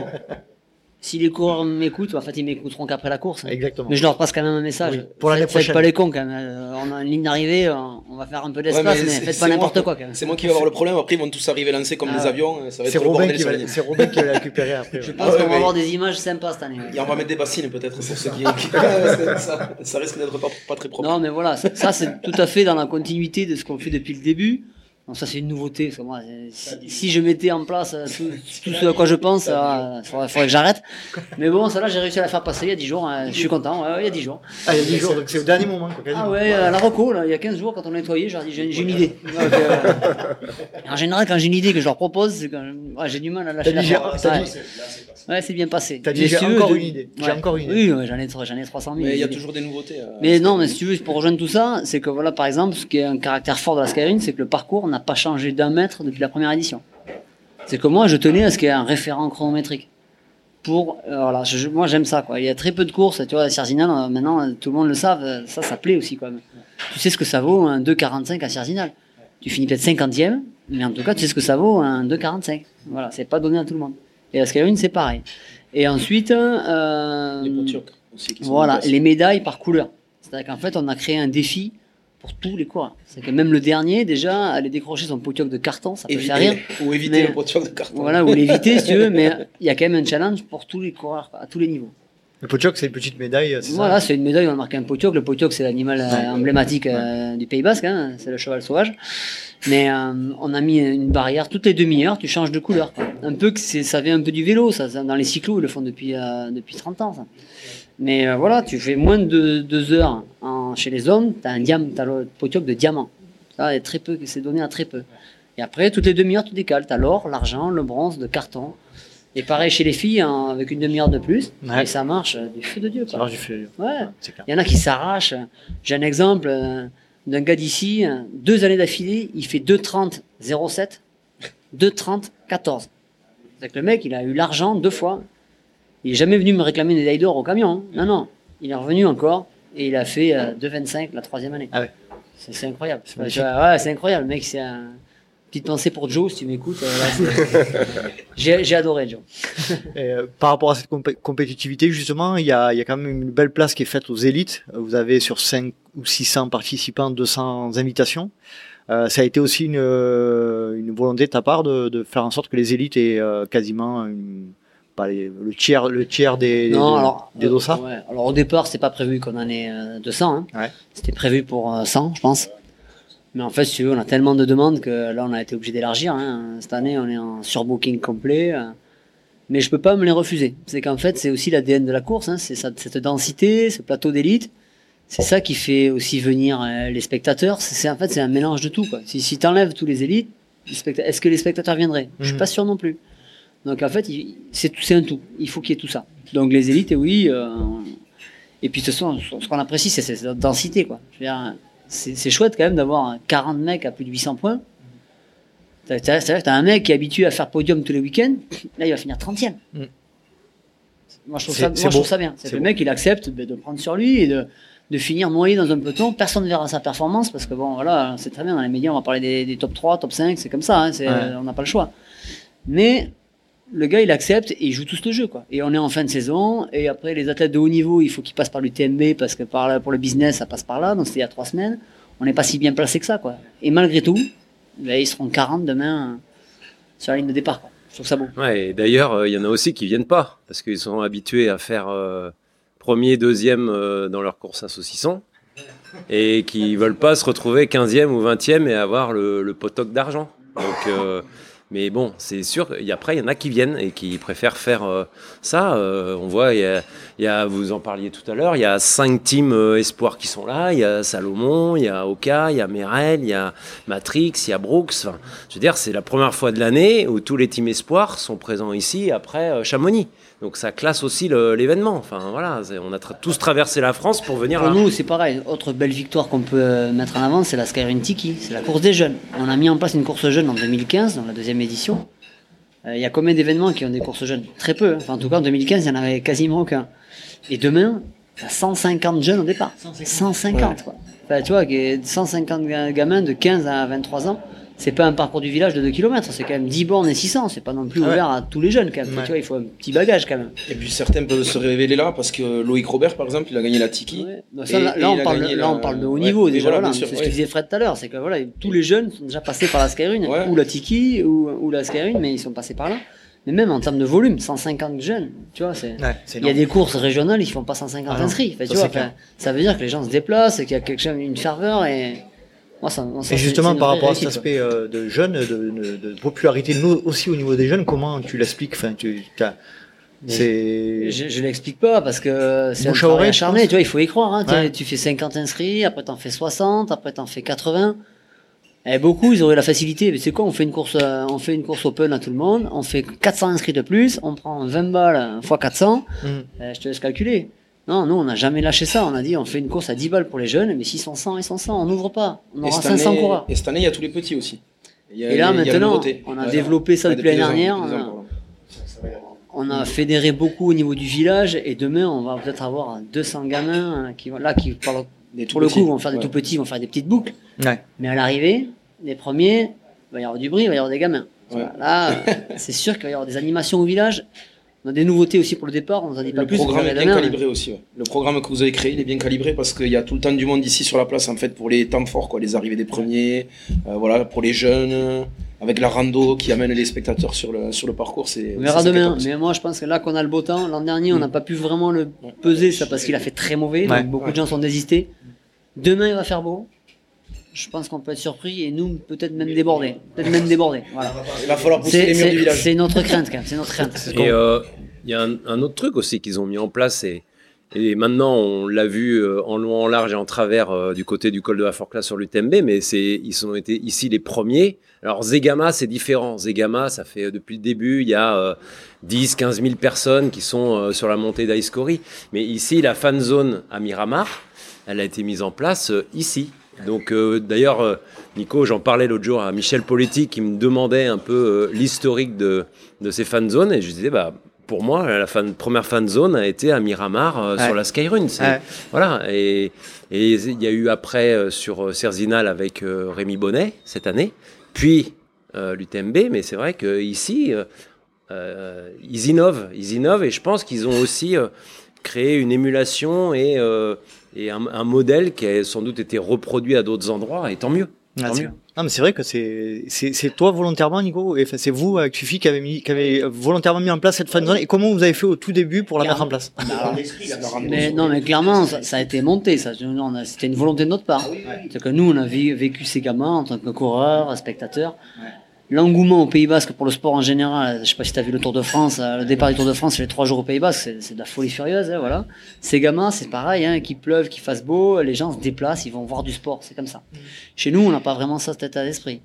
si les coureurs m'écoutent, en fait, ils m'écouteront qu'après la course. Exactement. Mais je leur passe quand même un message. Oui, pour l'année Faites- Faites prochaine. pas les cons quand même. Euh, On a une ligne d'arrivée, on on va faire un peu Ouais, d'espace, mais mais, faites pas n'importe quoi quand même. C'est moi qui vais avoir le problème. Après, ils vont tous arriver lancés comme Ah des avions. Ça va C'est Robin, qui va, Robin qui va la récupérer après. Je ouais. pense Ah ouais, qu'on va avoir des images sympas cette année. Et on va mettre des bassines peut-être pour ceux qui. ça, ça risque d'être pas, pas très propre. Non, mais voilà, ça, ça, c'est tout à fait dans la continuité de ce qu'on fait depuis le début. Donc ça c'est une nouveauté, parce que moi, euh, si, si je mettais en place euh, tout, tout ce à quoi je pense, il faudrait, faudrait que j'arrête. Mais bon, ça là j'ai réussi à la faire passer il y a 10 jours, hein. je suis content, ouais, ouais, il y a 10 jours. Ah, il y a 10 jours, donc c'est au dernier moment. Quoi, quasiment. Ah ouais, à la reco, là, il y a 15 jours, quand on l'a nettoyé, j'ai dit j'ai j'ai une idée. Donc, euh, en général, quand j'ai une idée que je leur propose, c'est quand ouais, j'ai du mal à lâcher T'as dit, j'ai- l'affaire. t'as Ouais. c'est bien passé. T'as dit, j'ai si encore de- une idée. J'ai encore une idée. Oui, j'en ai, j'en ai 300 000. Mais il y a toujours des nouveautés. euh, Mais non, mais si tu veux, pour rejoindre tout ça, c'est que voilà, par exemple, ce qui est un caractère fort de la Skyrun, c'est que le parcours n'a pas changé d'un mètre depuis la première édition. C'est que moi, je tenais à ce qu'il y ait un référent chronométrique. Pour, euh, voilà, je- moi j'aime ça, quoi. Il y a très peu de courses, tu vois, à Cerzinal, euh, maintenant, euh, tout le monde le savent, euh, ça, ça plaît aussi, quand même. Tu sais ce que ça vaut un 2,45 à Cerzinal. Tu finis peut-être 50e, mais en tout cas, tu sais ce que ça vaut un 2,45. Voilà, c'est pas donné à tout le monde. Et la Skyrun, c'est pareil. Et ensuite, euh, Les pots turcs aussi qui sont voilà, les médailles par couleur. C'est-à-dire qu'en fait, on a créé un défi pour tous les coureurs. C'est que même le dernier, déjà, aller décrocher son potioc de carton, ça peut Éviter- faire rire. Ou éviter Mais- le pot turc de carton. Voilà, ou l'éviter si tu veux, mais il y a quand même un challenge pour tous les coureurs, à tous les niveaux. Le Pochok, c'est une petite médaille. Voilà, c'est une médaille, on a marqué un potioc. Le potioc, c'est l'animal euh, emblématique euh, du Pays Basque, hein, c'est le cheval sauvage. Mais euh, on a mis une barrière toutes les demi-heures, tu changes de couleur. quoi. Un peu que c'est, ça vient un peu du vélo, ça, ça, dans les cyclos, ils le font depuis, euh, depuis 30 ans. Ça. Mais euh, voilà, tu fais moins de deux heures en, chez les hommes, tu as t'as le potioc de diamant. Ça, est très peu, c'est donné à très peu. Et après, toutes les demi-heures, tu décales. Tu as l'or, l'argent, le bronze, de carton. Et pareil chez les filles, hein, avec une demi-heure de plus. Ouais. Et ça marche euh, du feu de Dieu. Ça marche du feu. Ouais. C'est clair. Il y en a qui s'arrachent. J'ai un exemple euh, d'un gars d'ici, euh, deux années d'affilée, il fait 2,30 07, 2,30 14. C'est que le mec, il a eu l'argent deux fois. Il est jamais venu me réclamer une médaille d'or au camion. hein. Non, non. Il est revenu encore et il a fait euh, 2,25 la troisième année. Ah ouais. C'est incroyable. C'est Ouais, incroyable, mec. C'est un... Petite pensée pour Joe, si tu m'écoutes. euh, J'ai adoré Joe. Euh, par rapport à cette compé- compétitivité, justement, il y a, il y a quand même une belle place qui est faite aux élites. Vous avez sur 5 ou 600 participants 200 invitations. Euh, ça a été aussi une, euh, une volonté de ta part de, de faire en sorte que les élites aient euh, quasiment une- pas les- le tiers, le tiers des, Non, des, alors, des dossards. ouais, alors au départ, c'est pas prévu qu'on en ait euh, 200. Hein. Ouais. C'était prévu pour euh, 100, je pense. Mais en fait, si tu veux, on a tellement de demandes que là, on a été obligé d'élargir. Hein. Cette année, on est en surbooking complet. euh. Mais je peux pas me les refuser. C'est qu'en fait, c'est aussi l'ADN de la course. Hein. C'est cette densité, ce plateau d'élite. C'est ça qui fait aussi venir euh, les spectateurs. C'est en fait, c'est un mélange de tout. Quoi. Si, si tu enlèves tous les élites, est-ce que les spectateurs viendraient? Je suis Mhm. pas sûr non plus. Donc en fait, c'est un tout. Il faut qu'il y ait tout ça. Donc les élites, oui. euh, et puis de toute façon, ce qu'on apprécie, c'est cette densité. quoi. C'est chouette quand même d'avoir 40 mecs à plus de 800 points. C'est-à-dire que tu as un mec qui est habitué à faire podium tous les week-ends. Là, il va finir 30e. Mm. Moi, je trouve ça, moi, je trouve beau. ça bien. Le beau. mec, il accepte de, de prendre sur lui et de, de finir noyé dans un peloton. Personne ne verra sa performance parce que, bon, voilà, c'est très bien. Dans les médias, on va parler des, des top 3, top 5, c'est comme ça. hein, Ouais. On n'a pas le choix. Mais le gars, il accepte et il joue tout ce jeu. Quoi. Et on est en fin de saison. Et après, les athlètes de haut niveau, il faut qu'ils passent par l'UTMB parce que par là, pour le business, ça passe par là. Donc, c'était il y a trois semaines. On n'est pas si bien placé que ça. Quoi. Et malgré tout, ben, ils seront 40 demain euh, sur la ligne de départ. Quoi. Je trouve ça beau. Ouais, et d'ailleurs, euh, il y en a aussi qui viennent pas parce qu'ils sont habitués à faire euh, premier, deuxième dans leur course à saucisson et qui veulent pas se retrouver 15e ou 20e et avoir le, le potoc d'argent. Donc, mais bon, c'est sûr. Et après, il y en a qui viennent et qui préfèrent faire euh, ça. Euh, on voit, il y, a, vous en parliez tout à l'heure, il y a cinq teams euh, espoirs qui sont là. Il y a Salomon, il y a Oka, il y a Merel, il y a Matrix, il y a Brooks. Enfin, je veux dire, c'est la première fois de l'année où tous les teams espoirs sont présents ici après euh, Chamonix. Donc ça classe aussi l'événement. Enfin voilà, on a tra- tous traversé la France pour venir Pour là. nous, c'est pareil. Autre belle victoire qu'on peut euh, mettre en avant, c'est la Skyrun Tiki. C'est la course des jeunes. On a mis en place une course jeune en 2015, dans la deuxième édition. Euh, Il y a combien d'événements qui ont des courses jeunes? Très peu. hein. Enfin, en tout cas, en 2015, il n'y en avait quasiment aucun. Et demain, il y a 150 jeunes au départ. 150, quoi. Enfin, tu vois, qu'il y ait 150 ga- gamins de 15 à 23 ans. C'est pas un parcours du village de 2 km, c'est quand même 10 bornes et 600. C'est pas non plus Ouais. ouvert à tous les jeunes, quand même. Ouais. Tu vois, il faut un petit bagage, quand même. Et puis certains peuvent se révéler là parce que Loïc Robert, par exemple, il a gagné la Tiki. Ça, Et- là, et là, il on parle, gagné là, la- on parle de haut niveau déjà. voilà, Voilà, c'est ce que disait Fred tout à l'heure, c'est que voilà, tous les jeunes sont déjà passés par la Skyrun, ou la Tiki, ou, ou la Skyrun, mais ils sont passés par là. Mais même en termes de volume, 150 jeunes, tu vois, c'est. Ouais, c'est il y a des courses régionales, ils font pas 150 Ah inscrits. Enfin, ça, tu vois, ça veut dire que les gens se déplacent, et qu'il y a quelque chose, une ferveur et. Moi, ça, moi, ça, Et justement, par rapport à cet aspect euh, de jeunes, de, de- de popularité, nous aussi au niveau des jeunes, comment tu l'expliques? Enfin, tu, C'est. Je, je l'explique pas parce que c'est un travail acharné, tu vois, il faut y croire. Hein, tu- Ouais. Tu fais 50 inscrits, après t'en fais 60, après t'en fais 80. Et beaucoup, ils auraient la facilité. Mais c'est quoi On fait une course, euh, on fait une course open à tout le monde. On fait 400 inscrits de plus. On prend 20 balles x 400. Mm. Euh, je te laisse calculer. Non, nous, on n'a jamais lâché ça. On a dit, on fait une course à 10 balles pour les jeunes, mais s'ils sont 100, ils sont 100. On n'ouvre pas. On Et aura cette 500 année- coureurs. Et cette année, il y a tous les petits aussi. A- Et là, maintenant, on a Ouais. développé ça depuis l'année ans, dernière. On ans, a- pardon. On a fédéré beaucoup au niveau du village et demain on va peut-être avoir 200 gamins hein, qui vont là qui par- Des tout pour le petits. coup vont faire des Ouais. tout petits, vont faire des petites boucles. Ouais. Mais à l'arrivée, les premiers, il va y avoir du bruit, il va y avoir des gamins. Ouais. Là, c'est sûr qu'il va y avoir des animations au village. On a des nouveautés aussi pour le départ, on en dit pas Le plus. programme est bien demain, calibré aussi. ouais. Le programme que vous avez créé, il est bien calibré parce qu'il y a tout le temps du monde ici sur la place en fait pour les temps forts, quoi, les arrivées des premiers, euh, voilà, pour les jeunes, avec la rando qui amène les spectateurs sur le sur le parcours. C'est On verra demain, mais moi je pense que là qu'on a le beau temps, l'an dernier on n'a pas pu vraiment le peser, ça parce qu'il a fait très mauvais, Ouais. donc beaucoup Ouais. de gens sont désistés. Demain il va faire beau, je pense qu'on peut être surpris et nous peut-être même déborder, peut-être même déborder. Voilà. Il va falloir pousser C'est les murs du c'est- village. c'est notre crainte quand même, c'est notre crainte. Et euh, il y a un, un autre truc aussi qu'ils ont mis en place et, et maintenant on l'a vu euh, en long, en large et en travers euh, du côté du col de la Forclaz sur l'UTMB, mais c'est ils ont été ici les premiers. Alors Zegama c'est différent. Zegama ça fait euh, depuis le début il y a euh, 10 15 000 personnes qui sont euh, sur la montée d'Aïscori, mais ici la fan zone à Miramar, elle a été mise en place euh, ici. Donc euh, d'ailleurs, euh, Nico, j'en parlais l'autre jour à Michel Poletti qui me demandait un peu euh, l'historique de, de ces fan zones et je disais bah pour moi la fan- première fan zone a été à Miramar euh, Ouais. sur la Skyrun. Ouais. Voilà et il y a eu après sur Cerzinal avec Rémi Bonnet cette année, puis l'UTMB, mais c'est vrai que ici euh, ils innovent, ils innovent et je pense qu'ils ont aussi créé une émulation et, et un, un modèle qui a sans doute été reproduit à d'autres endroits et tant mieux. Ah, Tant mieux. Non, mais c'est vrai que c'est c'est c'est toi volontairement, Nico, et c'est vous avec Tufi qui avez mis qui avez volontairement mis en place cette fan zone. Et comment vous avez fait au tout début pour la mettre en place? Mais non, mais clairement, ça, ça a été monté. Ça, c'était une volonté de notre part. C'est que nous, on a vé- vécu ces gamins en tant que coureurs, spectateurs. L'engouement au Pays Basque pour le sport en général, je sais pas si tu as vu le Tour de France, euh, le départ du Tour de France, c'est les trois jours au Pays Basque, c'est, de la folie furieuse, hein, voilà. Ces gamins, c'est pareil, hein, qu'il pleuve, qu'il fasse beau, les gens se déplacent, ils vont voir du sport, c'est comme ça. Chez nous, on n'a pas vraiment ça, cet état d'esprit.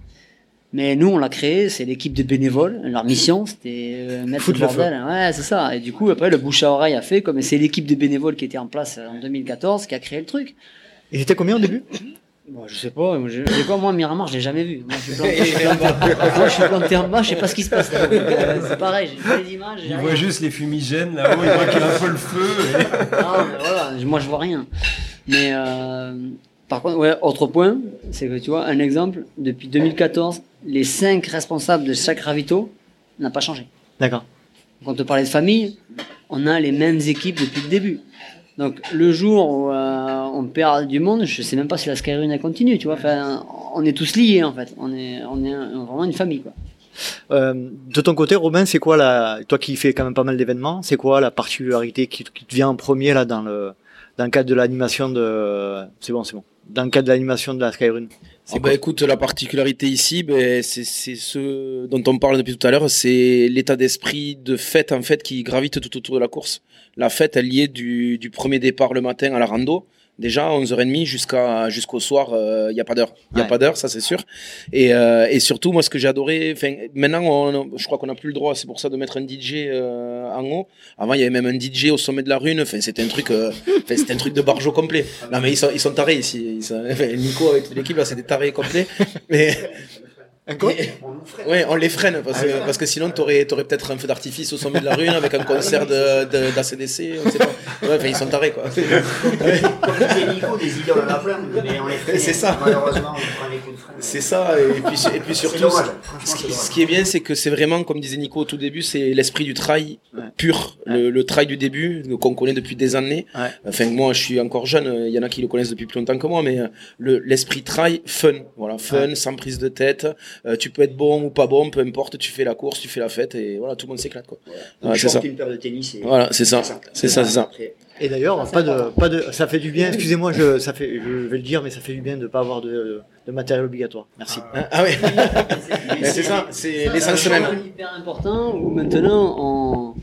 Mais nous, on l'a créé, c'est l'équipe de bénévoles. Leur mission, c'était euh, mettre le bordel. Ouais, c'est ça. Et du coup, après, le bouche à oreille a fait, comme c'est l'équipe de bénévoles qui était en place euh, en 2014 qui a créé le truc. Et c'était combien au début? Bon, je sais pas, moi, je, je sais pas, moi, Miramar, je l'ai jamais vu. Moi, je suis planté, je suis planté- moi, je suis planté en bas, je sais pas ce qui se passe. Euh, C'est pareil, j'ai les images. Il voit juste les fumigènes là-haut, il voit qu'il y a un peu le feu. et- Non, mais voilà, moi je vois rien. Mais euh, par contre, ouais, autre point, c'est que tu vois, un exemple, depuis 2014, les cinq responsables de chaque ravito n'a pas changé. D'accord. Quand on te parlait de famille, on a les mêmes équipes depuis le début. Donc le jour où euh, on perd du monde, je sais même pas si la Skyrun elle continue, tu vois. Enfin, on est tous liés en fait. On est, on est un- vraiment une famille quoi. Euh, de ton côté, Robin, c'est quoi la, toi qui fais quand même pas mal d'événements, c'est quoi la particularité qui, qui te vient en premier là dans le, dans le cadre de l'animation de, c'est bon, c'est bon, dans le cadre de l'animation de la Skyrun Eh ben, écoute, la particularité ici, ben, c'est c'est ce dont on parle depuis tout à l'heure, c'est l'état d'esprit de fête en fait qui gravite tout autour de la course. La fête, elle y est du, du premier départ le matin à la rando. Déjà, 11h30 jusqu'à jusqu'au soir, il n'y a pas d'heure. Il n'y a Ouais. pas d'heure, ça c'est sûr. Et, euh, et surtout, moi, ce que j'ai adoré, maintenant, on- je crois qu'on n'a plus le droit, c'est pour ça de mettre un DJ euh, en haut. Avant, il y avait même un DJ au sommet de la rune. C'était un truc, euh, c'était un truc de barjo complet. Non, mais ils sont, ils sont tarés ici. Ils sont- Nico avec toute l'équipe, là, c'est des tarés complets. Mais, Ouais, on les freine parce que, parce que sinon t'aurais aurais, peut-être un feu d'artifice au sommet de la rune avec un concert de, de, d'ACDC, on sait pas. Ouais, enfin, ils sont tarés quoi. C'est Nico, des idées, on en a plein, mais on les freine. C'est ça. Malheureusement, on C'est ça, et puis, et puis surtout, ce- qui, c'est ce qui est bien, c'est que c'est vraiment, comme disait Nico au tout début, c'est l'esprit du trail pur, le, le trail du début, qu'on connaît depuis des années. Ouais. Enfin, moi, je suis encore jeune, il y en a qui le connaissent depuis plus longtemps que moi, mais euh, le- l'esprit trail, fun, voilà, fun, sans prise de tête. Euh, tu peux être bon ou pas bon, peu importe, tu fais la course, tu fais la fête, et voilà, tout le monde s'éclate, quoi. Ouais, c'est ça. une paire de tennis. et- Voilà, c'est ça, c'est ça, c'est ça. Après, Et d'ailleurs, pas de, pas de, ça fait du bien. Excusez-moi, je, ça fait, je vais le dire, mais ça fait du bien de pas avoir de, de matériel obligatoire. Merci. Ah, ah Mais c'est ça, c'est même. hyper important où maintenant on.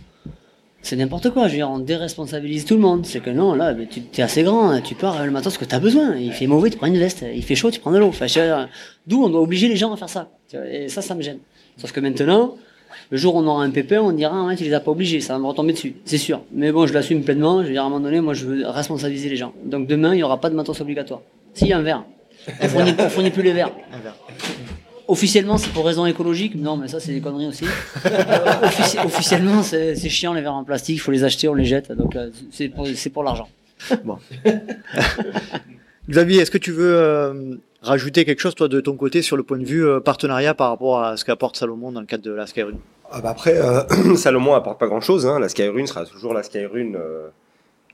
C'est n'importe quoi, je veux dire, on déresponsabilise tout le monde. C'est que non, là, tu es assez grand, tu pars le matin ce que tu as besoin. Il fait mauvais, tu prends une veste. Il fait chaud, tu prends de l'eau. Enfin, D'où on doit obliger les gens à faire ça. Et ça, ça me gêne. Sauf que maintenant, le jour où on aura un pépin, on dira, ah, ouais, tu les as pas obligés, ça va me retomber dessus, c'est sûr. Mais bon, je l'assume pleinement, je veux dire, à un moment donné, moi, je veux responsabiliser les gens. Donc demain, il n'y aura pas de matos obligatoire. Si, un verre. On fournit, on fournit plus les verres. Un verre. Officiellement, c'est pour raison écologique. Non, mais ça, c'est des conneries aussi. Euh, offici- officiellement, c'est chiant les verres en plastique. Il faut les acheter, on les jette. Donc, euh, c'est pour, l'argent. Xavier, est-ce que tu veux euh, rajouter quelque chose, toi, de ton côté, sur le point de vue euh, partenariat par rapport à ce qu'apporte Salomon dans le cadre de la Skyrun Ah bah après, euh, Salomon apporte pas grand chose. Hein. La Skyrun sera toujours la Skyrun. euh,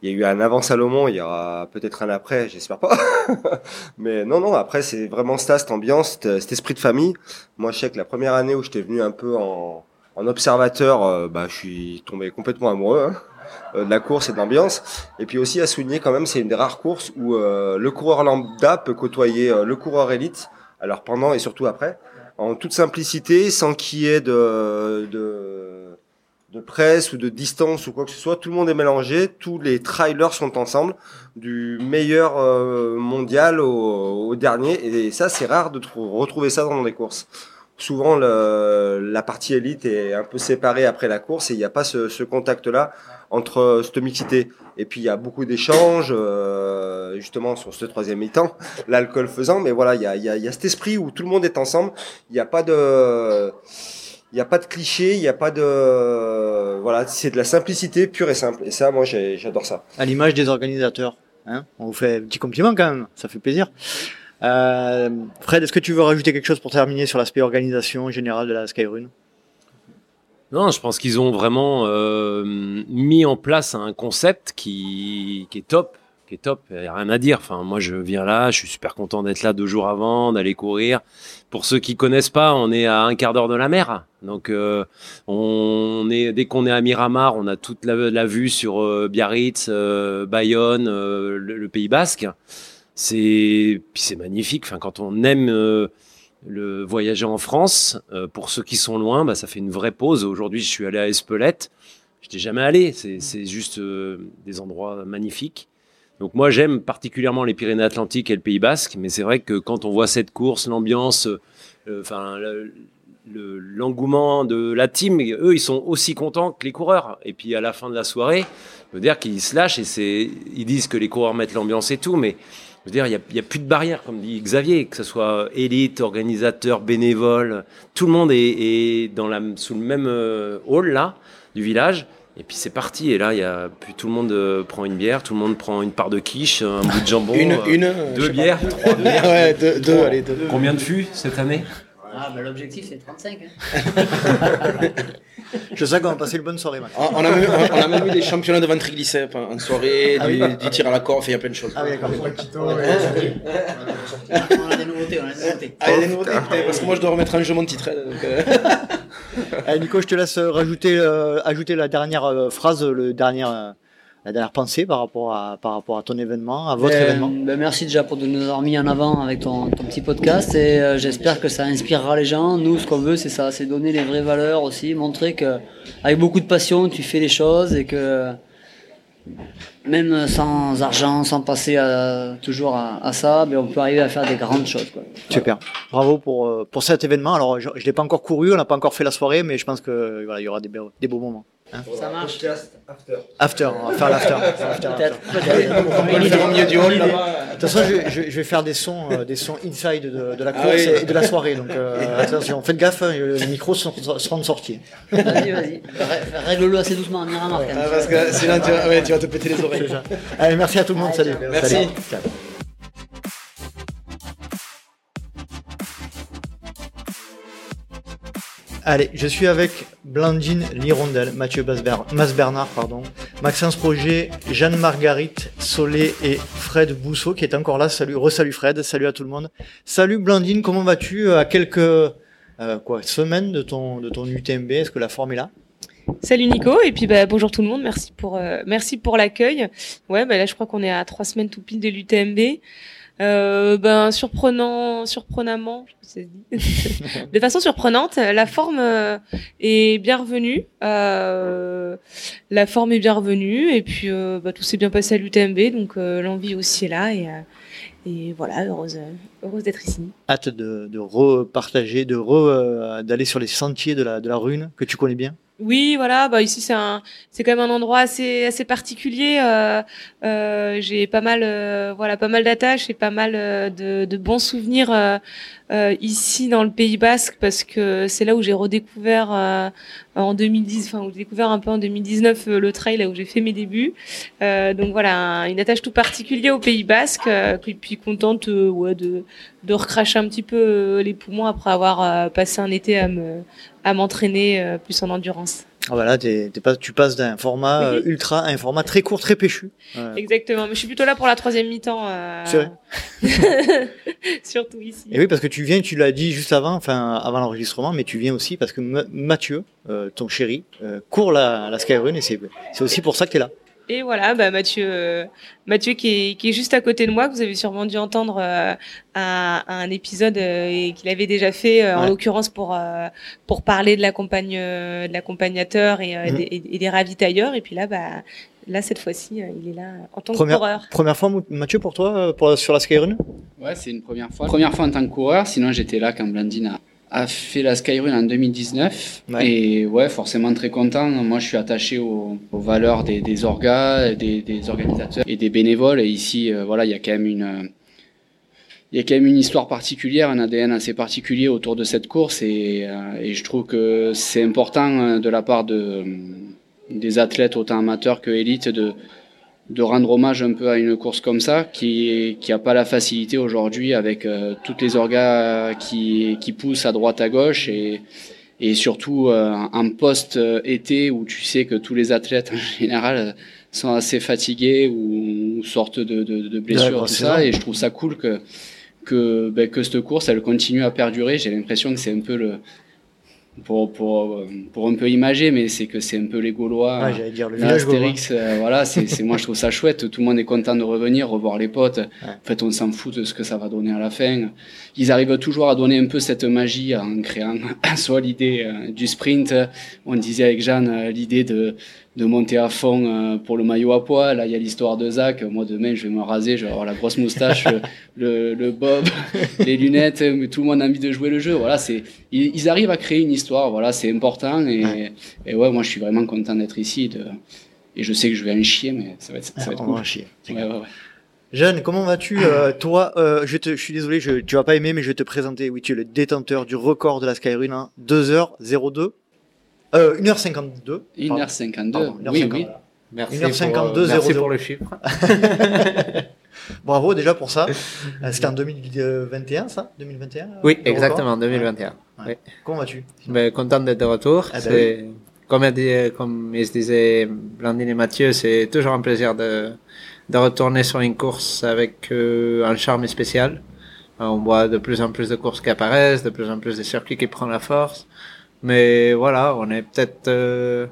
Il y a eu un avant Salomon, il y aura peut-être un après, j'espère pas. Mais non, non, après, c'est vraiment ça, cette ambiance, cet, esprit de famille. Moi, je sais que la première année où j'étais venu un peu en, observateur, bah, je suis tombé complètement amoureux. hein, de la course et de l'ambiance. Et puis aussi à souligner quand même, c'est une des rares courses où euh, le coureur lambda peut côtoyer euh, le coureur élite, alors pendant et surtout après, en toute simplicité, sans qu'il y ait de, de, presse ou de distance ou quoi que ce soit. Tout le monde est mélangé, tous les trailers sont ensemble, du meilleur euh, mondial au, au dernier. Et ça, c'est rare de trou- retrouver ça dans des courses. Souvent, la partie élite est un peu séparée après la course et il n'y a pas ce, contact-là entre euh, cette mixité. Et puis, il y a beaucoup d'échanges, euh, justement, sur ce troisième mi-temps, l'alcool faisant. Mais voilà, il y a, y, a, y a cet esprit où tout le monde est ensemble. Il n'y a pas de... Il n'y a pas de cliché, il n'y a pas de... Voilà, c'est de la simplicité pure et simple. Et ça, moi, j'adore ça. À l'image des organisateurs. Hein On vous fait un petit compliment quand même, ça fait plaisir. Euh, Fred, est-ce que tu veux rajouter quelque chose pour terminer sur l'aspect organisation générale de la Skyrun Non, je pense qu'ils ont vraiment euh, mis en place un concept qui, qui est top, qui est top. Il n'y a rien à dire. Enfin, moi, je viens là, je suis super content d'être là deux jours avant, d'aller courir. Pour ceux qui connaissent pas, on est à un quart d'heure de la mer. Donc, euh, on est dès qu'on est à Miramar, on a toute la, vue sur euh, Biarritz, euh, Bayonne, le, Pays Basque. C'est c'est magnifique. Enfin, quand on aime le voyager en France, pour ceux qui sont loin, bah, ça fait une vraie pause. Aujourd'hui, je suis allé à Espelette. Je n'étais jamais allé. C'est juste des endroits magnifiques. Donc moi j'aime particulièrement les Pyrénées-Atlantiques et le Pays Basque, mais c'est vrai que quand on voit cette course, l'ambiance, euh, enfin l'engouement de la team, eux ils sont aussi contents que les coureurs. Et puis à la fin de la soirée, je veux dire qu'ils se lâchent et c'est, ils disent que les coureurs mettent l'ambiance et tout, mais je veux dire il n'y a, plus de barrière comme dit Xavier, que ce soit élite, organisateur, bénévole, tout le monde est, dans la, sous le même euh, hall là du village. Et puis c'est parti. Et là, il y a, puis tout le monde euh, prend une bière, tout le monde prend une part de quiche, un bout de jambon. une, euh, une, deux bières, trois bières. ouais, deux, deux, allez, deux. Combien de fûts cette année? Ah, bah, l'objectif c'est 35. Hein. Je sais qu'on va passer une bonne soirée. On, on, a même, on, a même eu des championnats de ventriglissé en soirée, ah, du, oui. du, tir à la corde, il y a plein de choses. Ah oui, d'accord. on a des nouveautés, on a des nouveautés. Ah, il y a des nouveautés, parce que moi je dois remettre un jeu mon titre. Donc, euh... Allez, Nico, je te laisse rajouter, euh, ajouter la dernière euh, phrase, le dernier la dernière pensée par rapport à, par rapport à ton événement, à votre ben, événement? ben Merci déjà pour de nous avoir mis en avant avec ton, ton petit podcast et euh, j'espère que ça inspirera les gens. Nous, ce qu'on veut, c'est ça, c'est donner les vraies valeurs aussi, montrer que avec beaucoup de passion, tu fais les choses et que même sans argent, sans passer à, toujours à, à ça, mais ben, on peut arriver à faire des grandes choses. Quoi. Super. Bravo pour, euh, pour cet événement. Alors, je ne l'ai pas encore couru, on n'a pas encore fait la soirée, mais je pense que voilà, il y aura des, des beaux moments. Hein ça marche. After. After, on va faire l'after. Peut-être. Peut-être. au milieu du hall. De toute façon, je, je, je, vais faire des sons, euh, des sons inside de, de la course ah oui. et de la soirée. Donc euh, attention, faites gaffe, hein, les micros seront sortis. Vas-y, vas-y. Règle-le assez doucement, on ira marquer. Ah, parce que sinon tu vas, ouais, tu vas te péter les oreilles. Allez, merci à tout le monde. Salut. Merci. Salut. Allez, je suis avec Blandine Lirondelle, Mathieu Masbernard, pardon, Maxence Projet, Jeanne Marguerite Solé et Fred Bousseau qui est encore là. Salut, resalut Fred, salut à tout le monde. Salut Blandine, comment vas-tu? À quelques euh, quoi, semaines de ton, de ton UTMB Est-ce que la forme est là? Salut Nico et puis bah, bonjour tout le monde. Merci pour euh, merci pour l'accueil. Ouais, bah, là je crois qu'on est à trois semaines tout pile de l'UTMB. Euh, ben surprenant, surprenamment, de façon surprenante, la forme euh, est bien revenue. Euh, la forme est bien revenue et puis bah, tout s'est bien passé à l'UTMB, donc l'envie aussi est là et, et voilà, heureuse, heureuse d'être ici. Hâte de, de repartager, de re, d'aller sur les sentiers de la de la rune que tu connais bien? Oui, voilà. Bah ici c'est un, c'est quand même un endroit assez assez particulier. Euh, euh, j'ai pas mal, euh, voilà, pas mal d'attaches et pas mal de, de, bons souvenirs ici dans le Pays Basque parce que c'est là où j'ai redécouvert en 2010, enfin où j'ai découvert un peu en 2019 le trail là où j'ai fait mes débuts. donc voilà, une attache tout particulière au Pays Basque. et puis contente, de de recracher un petit peu les poumons après avoir passé un été à me à m'entraîner euh, plus en endurance. Ah voilà, t'es, t'es pas, tu passes d'un format euh, ultra à un format très court, très péchu. Exactement, mais je suis plutôt là pour la troisième mi-temps. Euh... C'est vrai. Surtout ici. Et oui, parce que tu viens, tu l'as dit juste avant, enfin avant l'enregistrement, mais tu viens aussi parce que Mathieu, euh, ton chéri, euh, court la, la Skyrun et c'est, c'est aussi pour ça que tu es là. Et voilà, bah Mathieu, euh, Mathieu qui est, qui est juste à côté de moi, que vous avez sûrement dû entendre euh, à, à un épisode euh, et qu'il avait déjà fait, euh, en l'occurrence pour euh, pour parler de l'accompagne, euh, de l'accompagnateur et, des, et des ravitailleurs. Et puis là, bah là cette fois-ci, il est là en tant Première, que coureur. première fois, Mathieu, pour toi, pour, sur la Skyrun Ouais, c'est une première fois. Première fois en tant que coureur, sinon j'étais là quand Blandine a, a fait la Skyrun en 2019. Ouais. Et ouais, forcément très content. Moi, je suis attaché aux, aux valeurs des, des orgas, des, des organisateurs et des bénévoles. Et ici, euh, voilà, il y a quand même une... il y a quand même une histoire particulière, un ADN assez particulier autour de cette course et, euh, et je trouve que c'est important euh, de la part de, des athlètes autant amateurs que élites de, de rendre hommage un peu à une course comme ça qui qui a pas la facilité aujourd'hui avec euh, toutes les orgas qui qui poussent à droite à gauche et et surtout euh, en post-été où tu sais que tous les athlètes en général sont assez fatigués ou, sortent de, de, de blessures, tout ça. Et je trouve ça cool que que, ben, que cette course, elle continue à perdurer. J'ai l'impression que c'est un peu le, pour, pour, pour un peu imager, mais c'est que c'est un peu les Gaulois. Ouais, j'allais dire le Astérix, euh, voilà, c'est, c'est, moi je trouve ça chouette. Tout le monde est content de revenir, revoir les potes. En fait, on s'en fout de ce que ça va donner à la fin. Ils arrivent toujours à donner un peu cette magie en créant soit l'idée euh, du sprint. On disait avec Jeanne euh, l'idée de, de monter à fond euh, pour le maillot à poids. Là, il y a l'histoire de Zach. Moi, demain, je vais me raser, je vais avoir la grosse moustache, le, le, bob, les lunettes. Mais tout le monde a envie de jouer le jeu. Voilà, c'est ils, arrivent à créer une histoire. Voilà, c'est important. Et ouais. et ouais, moi, je suis vraiment content d'être ici. De, et je sais que je vais en chier, mais ça va être, ça va être On cool. va chier. Ouais, ouais, ouais. Jeanne, comment vas-tu euh, Toi, euh, je, te, je suis désolé, je, tu vas pas aimer, mais je vais te présenter. Oui, tu es le détenteur du record de la Skyrun, hein, 2h02. Euh, 1h52. 1h52, Pardon, oui, 1h50. oui. Merci, 1h52, pour, euh, merci 00. pour le chiffre. Bravo déjà pour ça. Euh, C'était en 2021, ça? 2021 Oui, le exactement, record 2021. Ouais. Oui. Comment vas-tu? Ben, content d'être de retour. Ah ben c'est, comme, dit- comme il se disait Blandine et Mathieu, c'est toujours un plaisir de, de retourner sur une course avec euh, un charme spécial. Euh, On voit de plus en plus de courses qui apparaissent, de plus en plus de circuits qui prennent la force. Mais voilà, on est peut-être euh,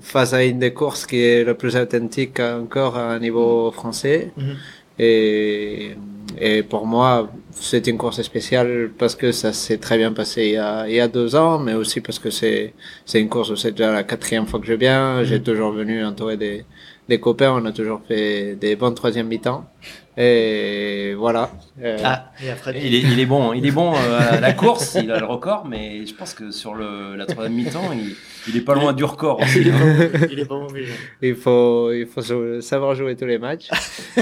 face à une des courses qui est le plus authentique encore à un niveau français. Mhm. Et, et pour moi, c'est une course spéciale parce que ça s'est très bien passé il y, a, il y a deux ans, mais aussi parce que c'est c'est une course où c'est déjà la quatrième fois que je viens. J'ai toujours venu entourer des, des copains, on a toujours fait des bons troisième mi-temps. Et voilà. Euh, Ah, et après, Il est, il est bon, il est bon euh, à la course, il a le record, mais je pense que sur le, la troisième mi-temps, il, il est pas loin du record aussi. hein. il est pas mauvais. Jean. Il faut, il faut savoir jouer tous les matchs.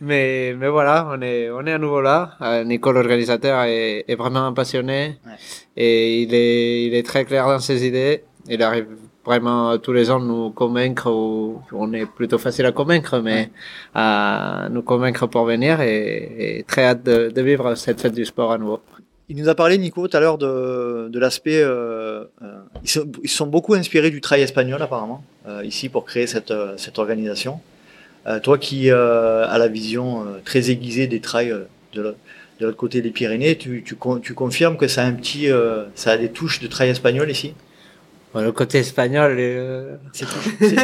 mais, mais voilà, on est, on est à nouveau là. Euh, Nico, l'organisateur, est, est vraiment passionné Ouais. et il est, il est très clair dans ses idées. Il arrive vraiment tous les ans nous convaincre, ou on est plutôt facile à convaincre, mais à nous convaincre pour venir et, et très hâte de, de vivre cette fête du sport à nouveau. Il nous a parlé, Nico, tout à l'heure de, de l'aspect. Euh, euh, ils, sont, ils sont beaucoup inspirés du trail espagnol, apparemment, euh, ici pour créer cette, cette organisation. Toi qui as la vision très aiguisée des trails de l'autre de l'autre côté des Pyrénées, tu, tu, tu confirmes que ça a un petit, ça a des touches de trail espagnol ici? Bon, le côté espagnol, euh, C'est tout. c'est-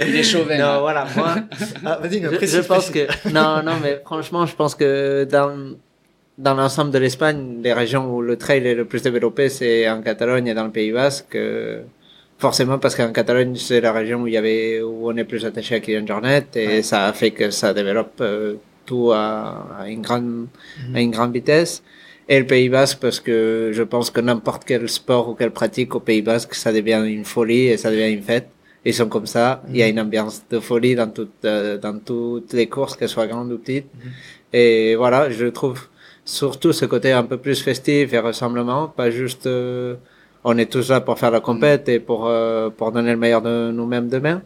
Il est chauvin. non, là. voilà, moi, Ah, vas-y, je, pense que non non mais franchement je pense que dans dans l'ensemble de l'Espagne les régions où le trail est le plus développé c'est en Catalogne et dans le Pays Basque euh, forcément parce qu'en Catalogne c'est la région où il y avait où on est plus attaché à Kylian Jornet et Ouais. ça a fait que ça développe euh, tout à, à une grande à une grande vitesse et le Pays Basque parce que je pense que n'importe quel sport ou quelle pratique au Pays Basque ça devient une folie et ça devient une fête ils sont comme ça. Il y a une ambiance de folie dans toutes, euh, dans toutes les courses, qu'elles soient grandes ou petites. Et voilà, je trouve surtout ce côté un peu plus festif et ressemblement, pas juste euh, on est tous là pour faire la compète et pour euh, pour donner le meilleur de nous-mêmes demain.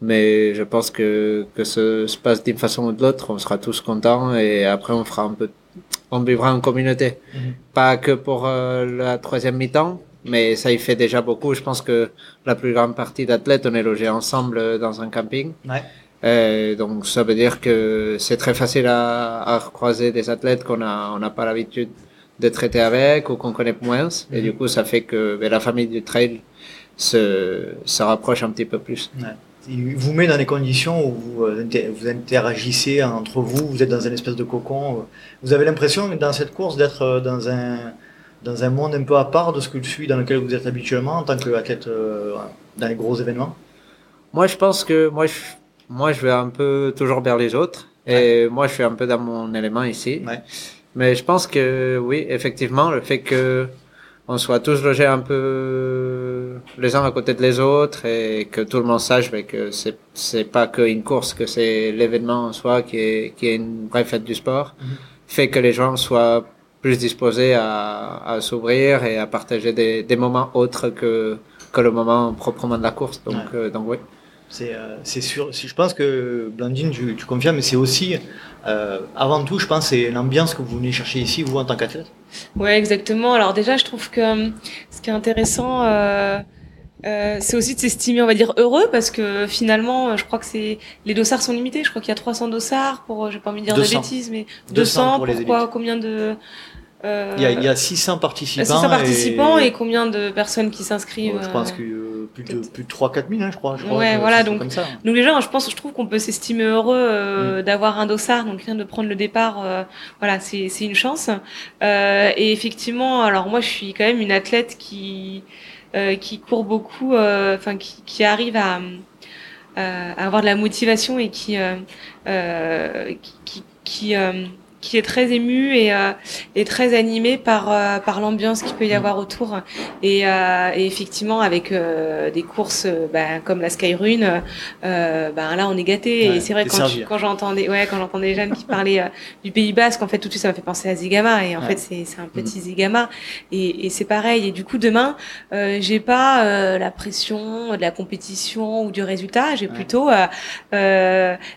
Mais je pense que que ce se passe d'une façon ou de l'autre, on sera tous contents et après on fera un peu, on vivra en communauté. Mhm. Pas que pour euh, la troisième mi-temps, mais ça y fait déjà beaucoup. Je pense que la plus grande partie d'athlètes, on est logés ensemble euh, dans un camping. Ouais. Euh, donc ça veut dire que c'est très facile à, à croiser des athlètes qu'on a on n'a pas l'habitude de traiter avec ou qu'on connaît moins. Et du coup, ça fait que ben, la famille du trail se, se rapproche un petit peu plus. Il vous met dans des conditions où vous, euh, vous interagissez entre vous, vous êtes dans une espèce de cocon. euh. Vous avez l'impression dans cette course d'être euh, dans un, dans un monde un peu à part de ce que celui dans lequel vous êtes habituellement en tant qu'athlète euh, dans les gros événements? Moi, je pense que moi, je, moi, je vais un peu toujours vers les autres. Et moi, je suis un peu dans mon élément ici. Ouais. Mais je pense que oui, effectivement, le fait que on soit tous logés un peu les uns à côté de les autres et que tout le monde sache ben, que c'est c'est pas qu'une course, que c'est l'événement en soi qui est qui est une vraie fête du sport, fait que les gens soient plus disposés à, à s'ouvrir et à partager des, des moments autres que que le moment proprement de la course. Donc Ouais. euh, donc oui. C'est euh, c'est sûr. Si je pense que Blandine, tu, tu confirmes, mais c'est aussi, euh, avant tout, je pense, c'est l'ambiance que vous venez chercher ici, vous en tant qu'athlète. Ouais, exactement. Alors déjà, je trouve que euh, ce qui est intéressant, euh, euh, c'est aussi de s'estimer, on va dire, heureux, parce que finalement, je crois que c'est les dossards sont limités. Je crois qu'il y a 300 dossards pour, euh, j'ai pas envie de dire 200. de bêtises, mais 200 200, pour les pourquoi, combien de euh, Il y, a, il y a 600 participants. 600 participants et, et, combien de personnes qui s'inscrivent je pense euh, que euh, plus de plus de 3 4 000, hein, je crois. Je crois Ouais, voilà, donc- comme ça. Donc déjà, je pense, je trouve qu'on peut s'estimer heureux euh, Mm. d'avoir un dossard, donc rien de prendre le départ. euh, voilà, c'est une chance. Euh, et effectivement, alors moi, je suis quand même une athlète qui euh, qui court beaucoup, euh, enfin qui, qui arrive à, euh, à avoir de la motivation et qui qui qui, qui, euh, qui est très ému et, euh, et très animé par euh, par l'ambiance qu'il peut y avoir autour. Et, euh, et effectivement avec euh, des courses euh, ben, comme la Skyrune euh, ben là on est gâté Ouais, et c'est vrai quand, je- quand j'entendais ouais quand jeunes qui parlaient euh, du Pays Basque en fait tout de suite ça m'a fait penser à Zigama. Et en Ouais. fait c'est c'est un petit Zigama. Et, et c'est pareil. Et du coup demain euh, j'ai pas euh, la pression de la compétition ou du résultat. J'ai Ouais. plutôt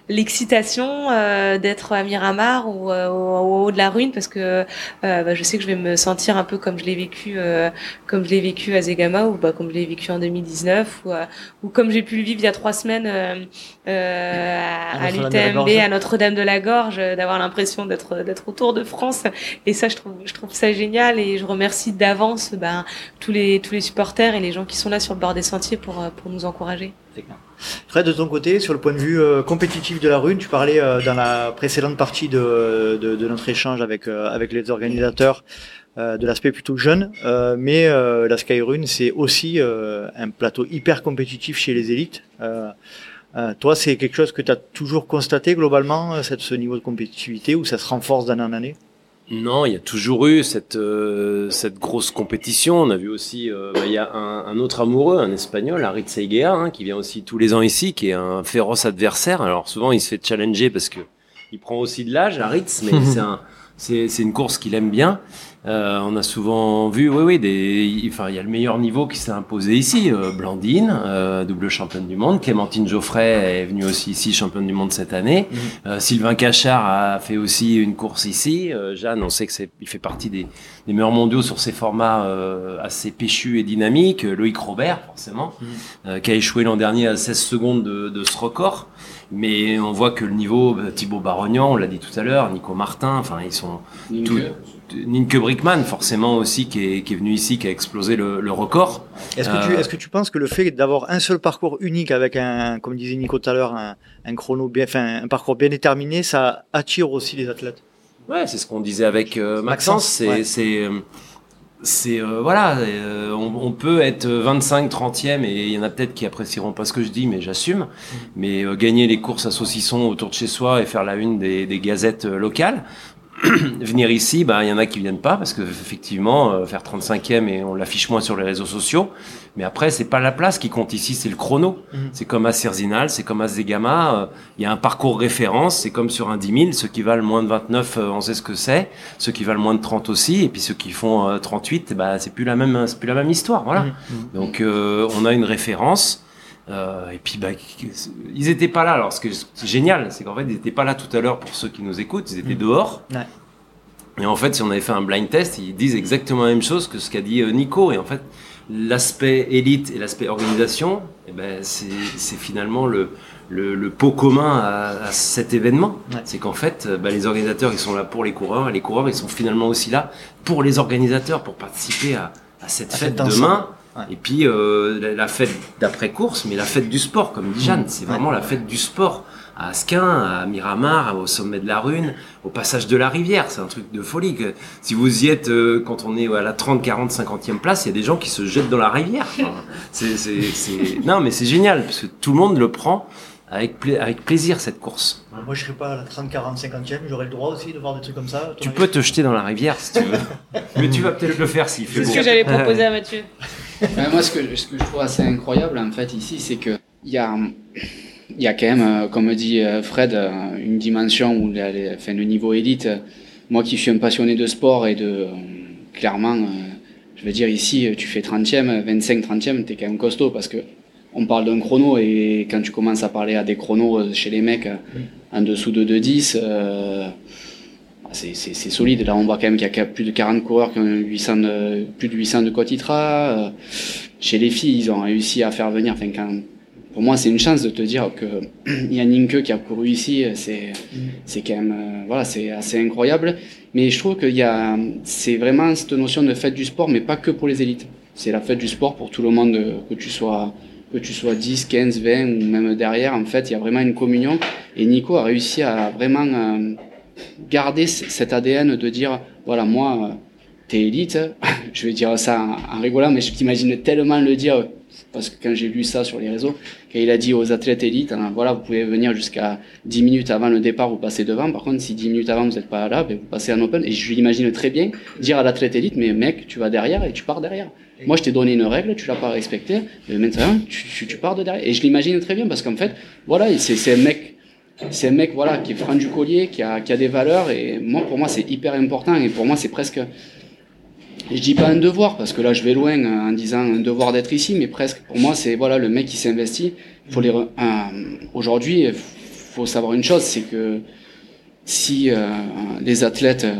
l'excitation euh, d'être à Miramar ou euh, au, au haut de la ruine parce que euh, bah, je sais que je vais me sentir un peu comme je l'ai vécu euh, comme je l'ai vécu à Zegama ou bah, comme je l'ai vécu en 2019 ou, euh, ou comme j'ai pu le vivre il y a trois semaines à, À l'UTMB à Notre-Dame de la Gorge d'avoir l'impression d'être d'être au Tour de France et ça je trouve je trouve ça génial et je remercie d'avance ben, tous les tous les supporters et les gens qui sont là sur le bord des sentiers pour pour nous encourager. C'est clair. Fred, de ton côté, sur le point de vue euh, compétitif de la rune, tu parlais euh, dans la précédente partie de, de, de notre échange avec, euh, avec les organisateurs euh, de l'aspect plutôt jeune, euh, mais la Skyrune, c'est aussi un plateau hyper compétitif chez les élites. Toi, c'est quelque chose que tu as toujours constaté globalement, cette, ce niveau de compétitivité, ou ça se renforce d'année en année? Non, il y a toujours eu cette, euh, cette grosse compétition. On a vu aussi, euh, bah, il y a un, un autre amoureux, un espagnol, Aritz Egea, hein, qui vient aussi tous les ans ici, qui est un féroce adversaire. Alors souvent, il se fait challenger parce que il prend aussi de l'âge, Aritz, mais c'est un, une course qu'il aime bien. Euh, on a souvent vu, oui, oui, des, il- enfin, il y a le meilleur niveau qui s'est imposé ici. Euh, Blandine, euh, double championne du monde. Clémentine Geoffrey est venue aussi ici, championne du monde cette année. Euh, Sylvain Cachard a fait aussi une course ici. Euh, Jeanne, on sait que c'est, il fait partie des, des meilleurs mondiaux sur ces formats euh, assez péchus et dynamiques. Loïc Robert, forcément, euh, qui a échoué l'an dernier à 16 secondes de, de ce record. Mais on voit que le niveau, Thibaut Barognan, on l'a dit tout à l'heure, Nico Martin, enfin ils sont Nienke. Tout, Nienke Brickman, forcément aussi, qui est, qui est venu ici, qui a explosé le, le record. Est-ce que, tu, Euh, est-ce que tu penses que le fait d'avoir un seul parcours unique avec un, comme disait Nico tout à l'heure, un, un chrono bien, enfin, un parcours bien déterminé, ça attire aussi les athlètes? Ouais, c'est ce qu'on disait avec euh, Maxence. C'est, ouais. c'est, euh, c'est euh, voilà, euh, on, on peut être 25, 30e et il y en a peut-être qui apprécieront pas ce que je dis, mais j'assume. Mais euh, gagner les courses à saucisson autour de chez soi et faire la une des, des gazettes locales. Venir ici, bah il y en a qui viennent pas parce que effectivement euh, faire 35e et on l'affiche moins sur les réseaux sociaux. Mais après c'est pas la place qui compte ici, c'est le chrono. Mhm. C'est comme à Cerzinal, c'est comme à Zegama. euh, Il y a un parcours référence, c'est comme sur un 10 000. Ceux qui valent moins de 29, euh, on sait ce que c'est. Ceux qui valent moins de 30 aussi. Et puis ceux qui font euh, 38, bah, c'est plus la même, c'est plus la même histoire. Voilà. Mhm. Donc euh, on a une référence. Euh, et puis bah, ils étaient pas là. Alors ce que c'est génial, c'est qu'en fait ils étaient pas là tout à l'heure pour ceux qui nous écoutent. Ils étaient Mhm. dehors. Ouais. Et en fait, si on avait fait un blind test, ils disent exactement la même chose que ce qu'a dit euh, Nico. Et en fait, l'aspect élite et l'aspect organisation, eh ben, c'est finalement le, le, le pot commun à, à cet événement. Ouais. C'est qu'en fait, euh, bah, les organisateurs, ils sont là pour les coureurs, et les coureurs, ils sont finalement aussi là pour les organisateurs, pour participer à, à cette À fête demain. Ouais. Et puis euh, la, la fête d'après-course, mais la fête du sport, comme dit Jeanne, c'est vraiment la fête du sport. À Asquin, à Miramar, au sommet de la Rune, au passage de la rivière, c'est un truc de folie. Que, si vous y êtes euh, quand on est à la 30, 40, 50e place, il y a des gens qui se jettent dans la rivière. Enfin, c'est, c'est, c'est... Non, mais c'est génial, parce que tout le monde le prend avec, pla- avec plaisir, cette course. Moi, je serais pas à la 30, 40, 50e, j'aurais le droit aussi de voir des trucs comme ça. Tu peux te jeter dans la rivière si tu veux. mais tu vas peut-être le faire s'il fait C'est beau. ce que j'allais proposer à Mathieu. Moi, ce que, ce que je trouve assez incroyable, en fait, ici, c'est que il y a, il y a quand même, euh, comme dit euh, Fred, euh, une dimension où la- les- enfin, le niveau élite, euh, moi qui suis un passionné de sport et de, euh, clairement, euh, je veux dire, ici, tu fais 30e, 25, 30e, t'es quand même costaud parce que on parle d'un chrono et quand tu commences à parler à des chronos euh, chez les mecs euh, en dessous de 2,10, euh, c'est solide. Là, on voit quand même qu'il y a plus de 40 coureurs qui ont 800 de, plus de 800 de Cotitra. Chez les filles, ils ont réussi à faire venir. Pour moi, c'est une chance de te dire que il y a Ninke qui a couru ici. C'est quand même voilà, c'est assez incroyable. Mais je trouve a c'est vraiment cette notion de fête du sport, mais pas que pour les élites. C'est la fête du sport pour tout le monde, que tu sois que tu sois 10, 15, 20 ou même derrière. En fait, il y a vraiment une communion. Et Nico a réussi à vraiment euh, garder cet ADN de dire voilà, moi, euh, t'es élite. je vais dire ça en, rigolant, mais je t'imagine tellement le dire parce que quand j'ai lu ça sur les réseaux, quand il a dit aux athlètes élites, hein, voilà, vous pouvez venir jusqu'à 10 minutes avant le départ, vous passez devant. Par contre, si 10 minutes avant vous n'êtes pas là, ben, vous passez en open. Et je l'imagine très bien dire à l'athlète élite, mais mec, tu vas derrière et tu pars derrière. Moi, je t'ai donné une règle, tu l'as pas respectée, mais maintenant, tu, pars de derrière. Et je l'imagine très bien parce qu'en fait, voilà, c'est un mec, c'est un mec, voilà, qui est franc du collier, qui a, qui a des valeurs. Et moi, pour moi, c'est hyper important. Et pour moi, c'est presque, je dis pas un devoir parce que là, je vais loin en disant un devoir d'être ici, mais presque. Pour moi, c'est voilà, le mec qui s'est investi. Faut les, aujourd'hui, faut savoir une chose, c'est que si euh, les athlètes euh,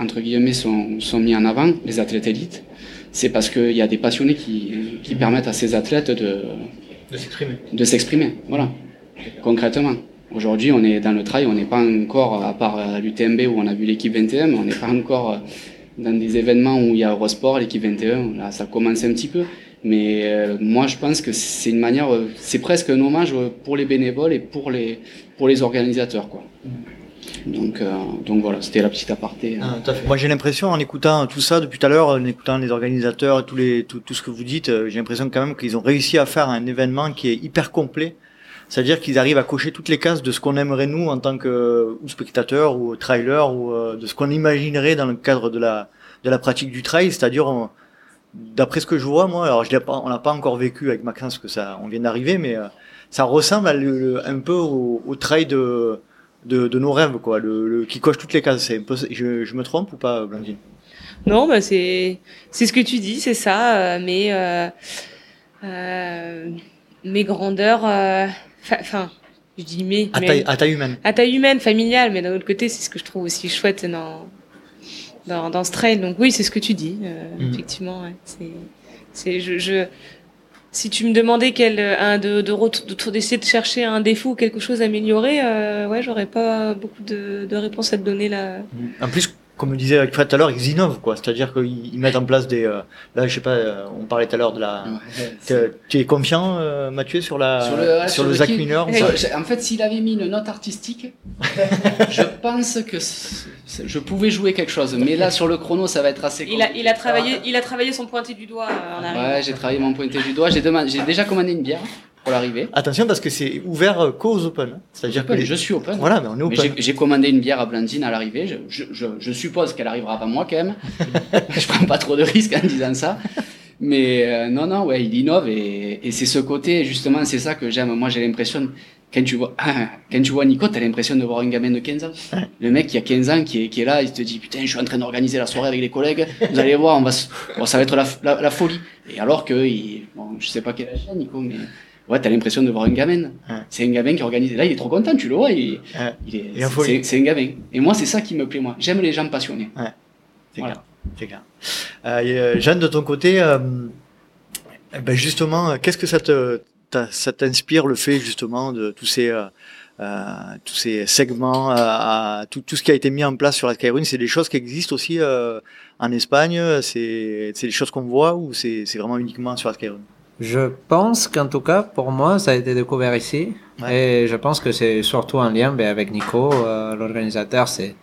entre guillemets sont mis en avant, les athlètes élites, c'est parce qu'il y a des passionnés qui, qui permettent à ces athlètes de, De s'exprimer. de s'exprimer. Voilà, concrètement. Aujourd'hui, on est dans le trail, on n'est pas encore, à part à l'UTMB où on a vu l'équipe 21, mais on n'est pas encore dans des événements où il y a Eurosport, l'équipe 21, là ça commence un petit peu. Mais euh, moi je pense que c'est une manière, euh, c'est presque un hommage pour les bénévoles et pour les, pour les organisateurs. Quoi. Donc, euh, donc voilà, c'était la petite aparté. Ah, à fait. Moi, j'ai l'impression, en écoutant tout ça depuis tout à l'heure, en écoutant les organisateurs tous les, tout, tout ce que vous dites, euh, j'ai l'impression quand même qu'ils ont réussi à faire un événement qui est hyper complet. C'est-à-dire qu'ils arrivent à cocher toutes les cases de ce qu'on aimerait nous en tant que spectateur ou trailer ou euh, de ce qu'on imaginerait dans le cadre de la de la pratique du trail. C'est-à-dire, d'après ce que je vois, moi, alors je pas, on l'a pas encore vécu avec Maxence, que ça, on vient d'arriver, mais euh, ça ressemble à le- un peu au, au trail de, de de nos rêves, quoi, le, le- qui coche toutes les cases. C'est je, je me trompe ou pas, Blandine? Non, bah c'est c'est ce que tu dis, c'est ça. euh, mais euh, euh, mes grandeurs, euh, enfin, je dis mais, À mais- taille, à taille humaine. à taille humaine, familiale, mais d'un autre côté, c'est ce que je trouve aussi chouette dans dans, dans ce trail. Donc oui, c'est ce que tu dis, euh, Mhm. effectivement. Ouais. C'est c'est je, je si tu me demandais quel un de de d'essayer de chercher un défaut ou quelque chose à améliorer, euh, ouais, j'aurais pas beaucoup de, de réponses à te donner là. Comme le disait Fred tout à l'heure, ils innovent, quoi. C'est-à-dire qu'ils ils mettent en place des. euh, là, je sais pas, euh, on parlait tout à l'heure de la. Tu es confiant, euh, Mathieu, sur la Sur le, ouais, sur le Zach j'ai- En fait, s'il avait mis une note artistique, je pense que c- c- je pouvais jouer quelque chose. Mais là, sur le chrono, ça va être assez. Il a il a travaillé il a travaillé son pointé du doigt euh, en. Ouais, j'ai travaillé mon pointé du doigt. J'ai demandé- j'ai déjà commandé une bière pour l'arrivée. Attention, parce que c'est ouvert qu'aux Open. hein. C'est-à-dire que les- je suis open. Voilà, mais on est open. j'ai- commandé une bière à Blandine à l'arrivée. Je, je, je, je suppose qu'elle arrivera avant moi quand même. je prends pas trop de risques en disant ça. Mais euh, non, non, ouais, il innove et, et c'est ce côté, justement, c'est ça que j'aime. Moi, j'ai l'impression, quand tu vois, quand tu vois Nico, t'as l'impression de voir un gamin de 15 ans. Le mec qui a 15 ans, qui est, qui est là, il te dit, putain, je suis en train d'organiser la soirée avec les collègues. Vous allez voir, on va, se- bon, ça va être la, la, la folie. Et alors que, il, bon, je sais pas quel âge il a, Nico, mais ouais, t'as l'impression de voir un gamin. C'est un gamin qui organise. Là, il est trop content, tu le vois, il, est, Il est c'est, c'est un gamin. Et moi, c'est ça qui me plaît, moi. J'aime les gens passionnés. C'est clair. C'est clair. Euh, euh, Jeanne, de ton côté, euh, ben justement, qu'est-ce que ça te t'a- ça t'inspire le fait justement de tous ces euh, euh, tous ces segments, euh, à, tout, tout ce qui a été mis en place sur la Skyrun, c'est des choses qui existent aussi euh, en Espagne. C'est c'est des choses qu'on voit ou c'est c'est vraiment uniquement sur la Skyrun Je pense qu'en tout cas, pour moi, ça a été découvert ici. Et je pense que c'est surtout en lien ben, avec Nico, euh, l'organisateur. C'est,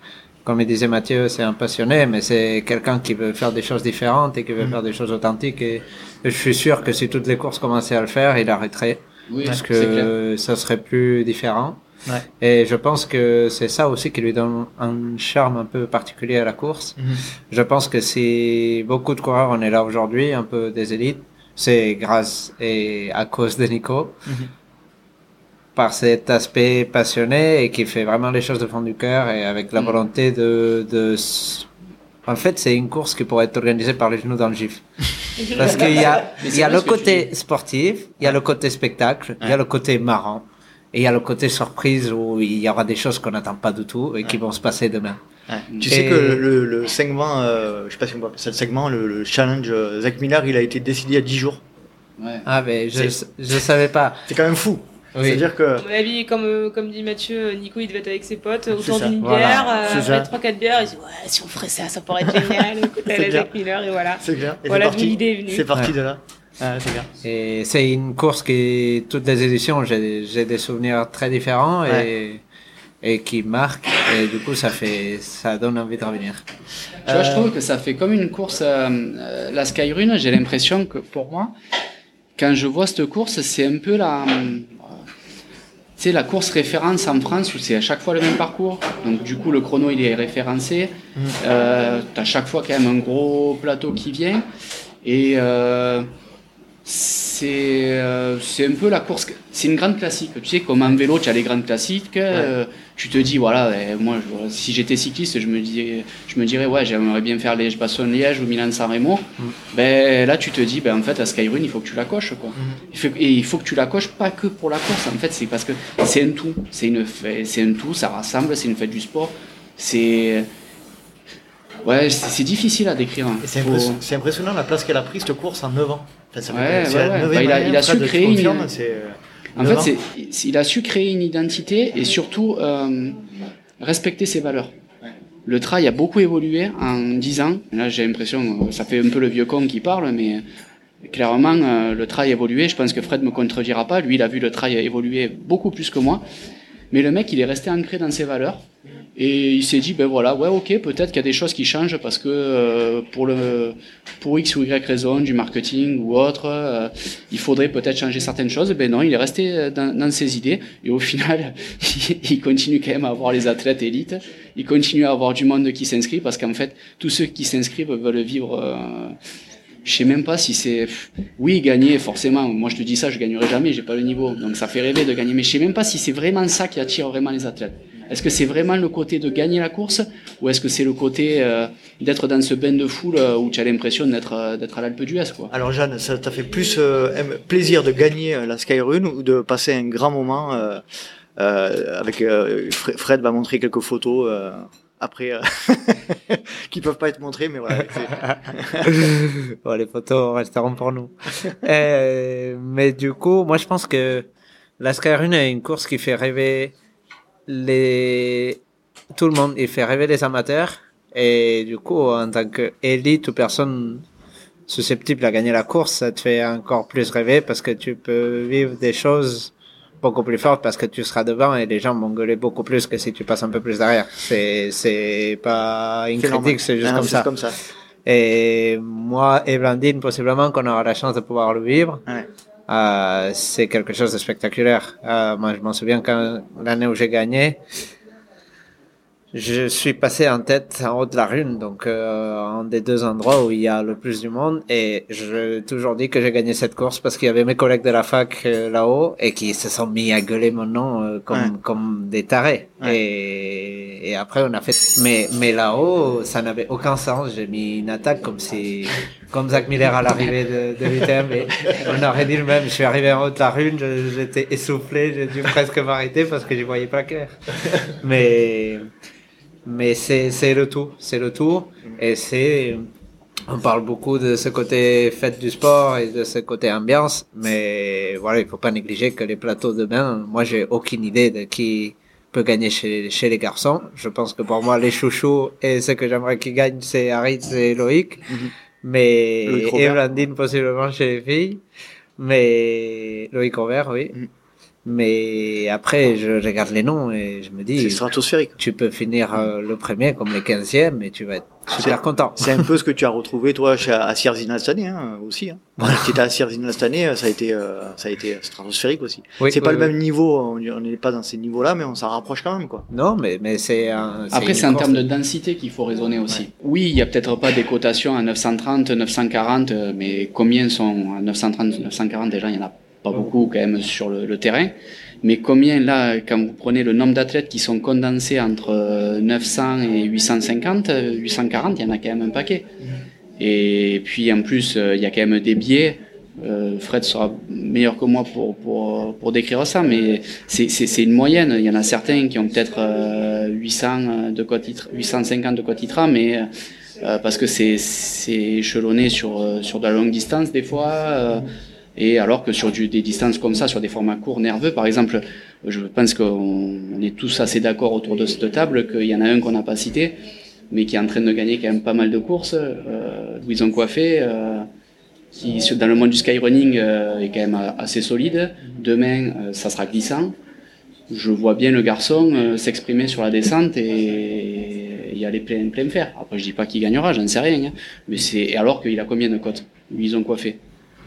comme il disait Mathieu, c'est un passionné, mais c'est quelqu'un qui veut faire des choses différentes et qui veut Mhm. faire des choses authentiques. Et, et je suis sûr que si toutes les courses commençaient à le faire, il arrêterait. Oui, parce que ça serait plus différent. Ouais. Et je pense que c'est ça aussi qui lui donne un charme un peu particulier à la course. Mhm. Je pense que si beaucoup de coureurs on est là aujourd'hui, un peu des élites, c'est grâce et à cause de Nico, Mhm. par cet aspect passionné et qui fait vraiment les choses de fond du cœur et avec la Mhm. volonté de, de En fait, c'est une course qui pourrait être organisée par les genoux dans le GIF. Parce qu'il y a, il y a le tu côté sportif, il y a le côté spectacle, il y a le côté marrant, et il y a le côté surprise où il y aura des choses qu'on n'attend pas du tout et qui vont se passer demain. Tu Et- sais que le, le segment, euh, je sais pas si on peut appeler ça le segment, le, le challenge euh, Zach Miller, il a été décidé il y a 10 jours. Ah, mais je, je savais pas. C'est quand même fou. Oui. C'est-à-dire que. À mon avis, comme, euh, comme dit Mathieu, Nico, il devait être avec ses potes autour d'une Voilà. bière, C'est euh, ça. après 3-4 bières, il dit Ouais, si on ferait ça, ça pourrait être génial. Écoute, clair. Jack Miller, et voilà. C'est clair. Et Voilà d'où l'idée est venue. C'est parti Ouais. de là. Ah, c'est clair. Et c'est une course qui, toutes les éditions, j'ai j'ai des souvenirs très différents et, et qui marquent. Et du coup, ça fait, ça donne envie de revenir. Tu vois, je trouve que ça fait comme une course, euh, euh, la Skyrun, j'ai l'impression que pour moi, quand je vois cette course, c'est un peu la, euh, tu la course référence en France où c'est à chaque fois le même parcours. Donc du coup, le chrono, il est référencé. Euh, T'as chaque fois quand même un gros plateau qui vient. Et euh, c'est euh, un peu la course, c'est une grande classique. Tu sais, comme en vélo, tu as les grandes classiques. euh, tu te dis, voilà, eh, moi, je- si j'étais cycliste, je me, dis, je me dirais, ouais, j'aimerais bien faire Liège-Bastogne-Liège ou Milan-San Remo. Ben, là, tu te dis, ben, en fait, la Skyrun, il faut que tu la coches. Quoi. Il faut- et il faut que tu la coches pas que pour la course. En fait, c'est parce que c'est un tout. C'est un tout, ça rassemble, c'est une fête du sport. C'est. Ouais, c'est difficile à décrire. hein. C'est Faut- impressionnant la place qu'elle a prise cette course en 9 ans. Enfin, Ouais, Bah, il a- il su créer une- euh, En 9 fait, il a su créer une identité et surtout euh, respecter ses valeurs. Le trail a beaucoup évolué en 10 ans. Là, j'ai l'impression, euh, ça fait un peu le vieux con qui parle, mais clairement, euh, le trail a évolué. Je pense que Fred me contredira pas. Lui, il a vu le trail évoluer beaucoup plus que moi. Mais le mec, il est resté ancré dans ses valeurs. Et il s'est dit, ben voilà, ouais, ok, peut-être qu'il y a des choses qui changent parce que euh, pour, le, pour X ou Y raison, du marketing ou autre, euh, il faudrait peut-être changer certaines choses. Ben non, il est resté euh, dans, dans ses idées. Et au final, il continue quand même à avoir les athlètes élites. Il continue à avoir du monde qui s'inscrit parce qu'en fait, tous ceux qui s'inscrivent veulent vivre. Euh, je sais même pas si c'est. Oui, gagner, forcément. Moi, je te dis ça, je gagnerai jamais, j'ai pas le niveau. Donc, ça fait rêver de gagner. Mais je sais même pas si c'est vraiment ça qui attire vraiment les athlètes. Est-ce que c'est vraiment le côté de gagner la course ou est-ce que c'est le côté euh, d'être dans ce bain de foule euh, où tu as l'impression d'être euh, d'être à l'Alpe d'Huez quoi? Alors Jeanne, ça t'a fait plus euh, plaisir de gagner euh, la Skyrun ou de passer un grand moment euh, avec Fre- Fred va montrer quelques photos après euh, qui peuvent pas être montrées, mais voilà. les photos resteront pour nous. Euh, mais du coup, moi, je pense que la Skyrun est une course qui fait rêver les, tout le monde. Il fait rêver les amateurs. Et du coup, en tant qu'élite ou personne susceptible à gagner la course, ça te fait encore plus rêver parce que tu peux vivre des choses beaucoup plus fortes parce que tu seras devant et les gens vont gueuler beaucoup plus que si tu passes un peu plus derrière. C'est, c'est pas une critique, c'est juste Ah, comme ça. comme ça. Et moi et Blandine, possiblement qu'on aura la chance de pouvoir le vivre. Ouais. Euh, c'est quelque chose de spectaculaire. Euh, moi, je m'en souviens quand l'année où j'ai gagné, je suis passé en tête en haut de la rune, donc euh, un des deux endroits où il y a le plus du monde. Et j'ai toujours dit que j'ai gagné cette course parce qu'il y avait mes collègues de la fac euh, là-haut et qui se sont mis à gueuler mon nom euh, comme, Ouais. comme des tarés. Et, et après, on a fait. Mais, mais là-haut, ça n'avait aucun sens. J'ai mis une attaque comme si. Comme Zach Miller à l'arrivée de, de l'UTM. Et on aurait dit le même. Je suis arrivé en haut de la rune, j'étais essoufflé, j'ai dû presque m'arrêter parce que je voyais pas clair. Mais. Mais c'est, le tout, c'est le tout. Et c'est, on parle beaucoup de ce côté fête du sport et de ce côté ambiance, mais voilà, il faut pas négliger que les plateaux de bain, moi j'ai aucune idée de qui peut gagner chez, chez les garçons. Je pense que pour moi, les chouchous et ce que j'aimerais qu'ils gagnent, c'est Haritz et Loïc. Mais, Loïc et. Blandine possiblement chez les filles. Mais, Loïc Robert, oui. Mais après, je regarde les noms et je me dis. C'est stratosphérique. Tu peux finir euh, le premier comme les 15e et tu vas être super content. C'est un peu ce que tu as retrouvé toi chez, à Sierzina cette année hein, aussi. Hein. Tu étais à Sierzina cette année, ça a été, euh, ça a été stratosphérique aussi. Oui, c'est pas oui, le même niveau, on n'est pas dans ces niveaux-là, mais on s'en rapproche quand même quoi. Non, mais, mais c'est un. Après, c'est en termes de densité qu'il faut raisonner aussi. Oui, il y a peut-être pas des cotations à 930, 940, euh, mais combien sont à 930, 940 Déjà, il y en a pas beaucoup quand même sur le, le terrain. Mais combien là, quand vous prenez le nombre d'athlètes qui sont condensés entre 900 et 850, 840, il y en a quand même un paquet. Et puis en plus, il y a quand même des biais. Euh, Fred sera meilleur que moi pour, pour, pour décrire ça, mais c'est une moyenne. Il y en a certains qui ont peut-être euh, 800 de code 850 de code ITRA, mais euh, parce que c'est échelonné sur, sur de la longue distance des fois. Euh, et alors que sur du, des distances comme ça, sur des formats courts, nerveux, par exemple, je pense qu'on est tous assez d'accord autour de cette table qu'il y en a un qu'on n'a pas cité, mais qui est en train de gagner quand même pas mal de courses, euh, Louison Coiffé, euh, qui dans le monde du skyrunning euh, est quand même assez solide. Demain, euh, ça sera glissant. Je vois bien le garçon euh, s'exprimer sur la descente et, y aller plein, plein fer. Après, je dis pas qu'il gagnera, j'en sais rien. Hein. Mais c'est alors qu'il a combien de cotes Louison Coiffé?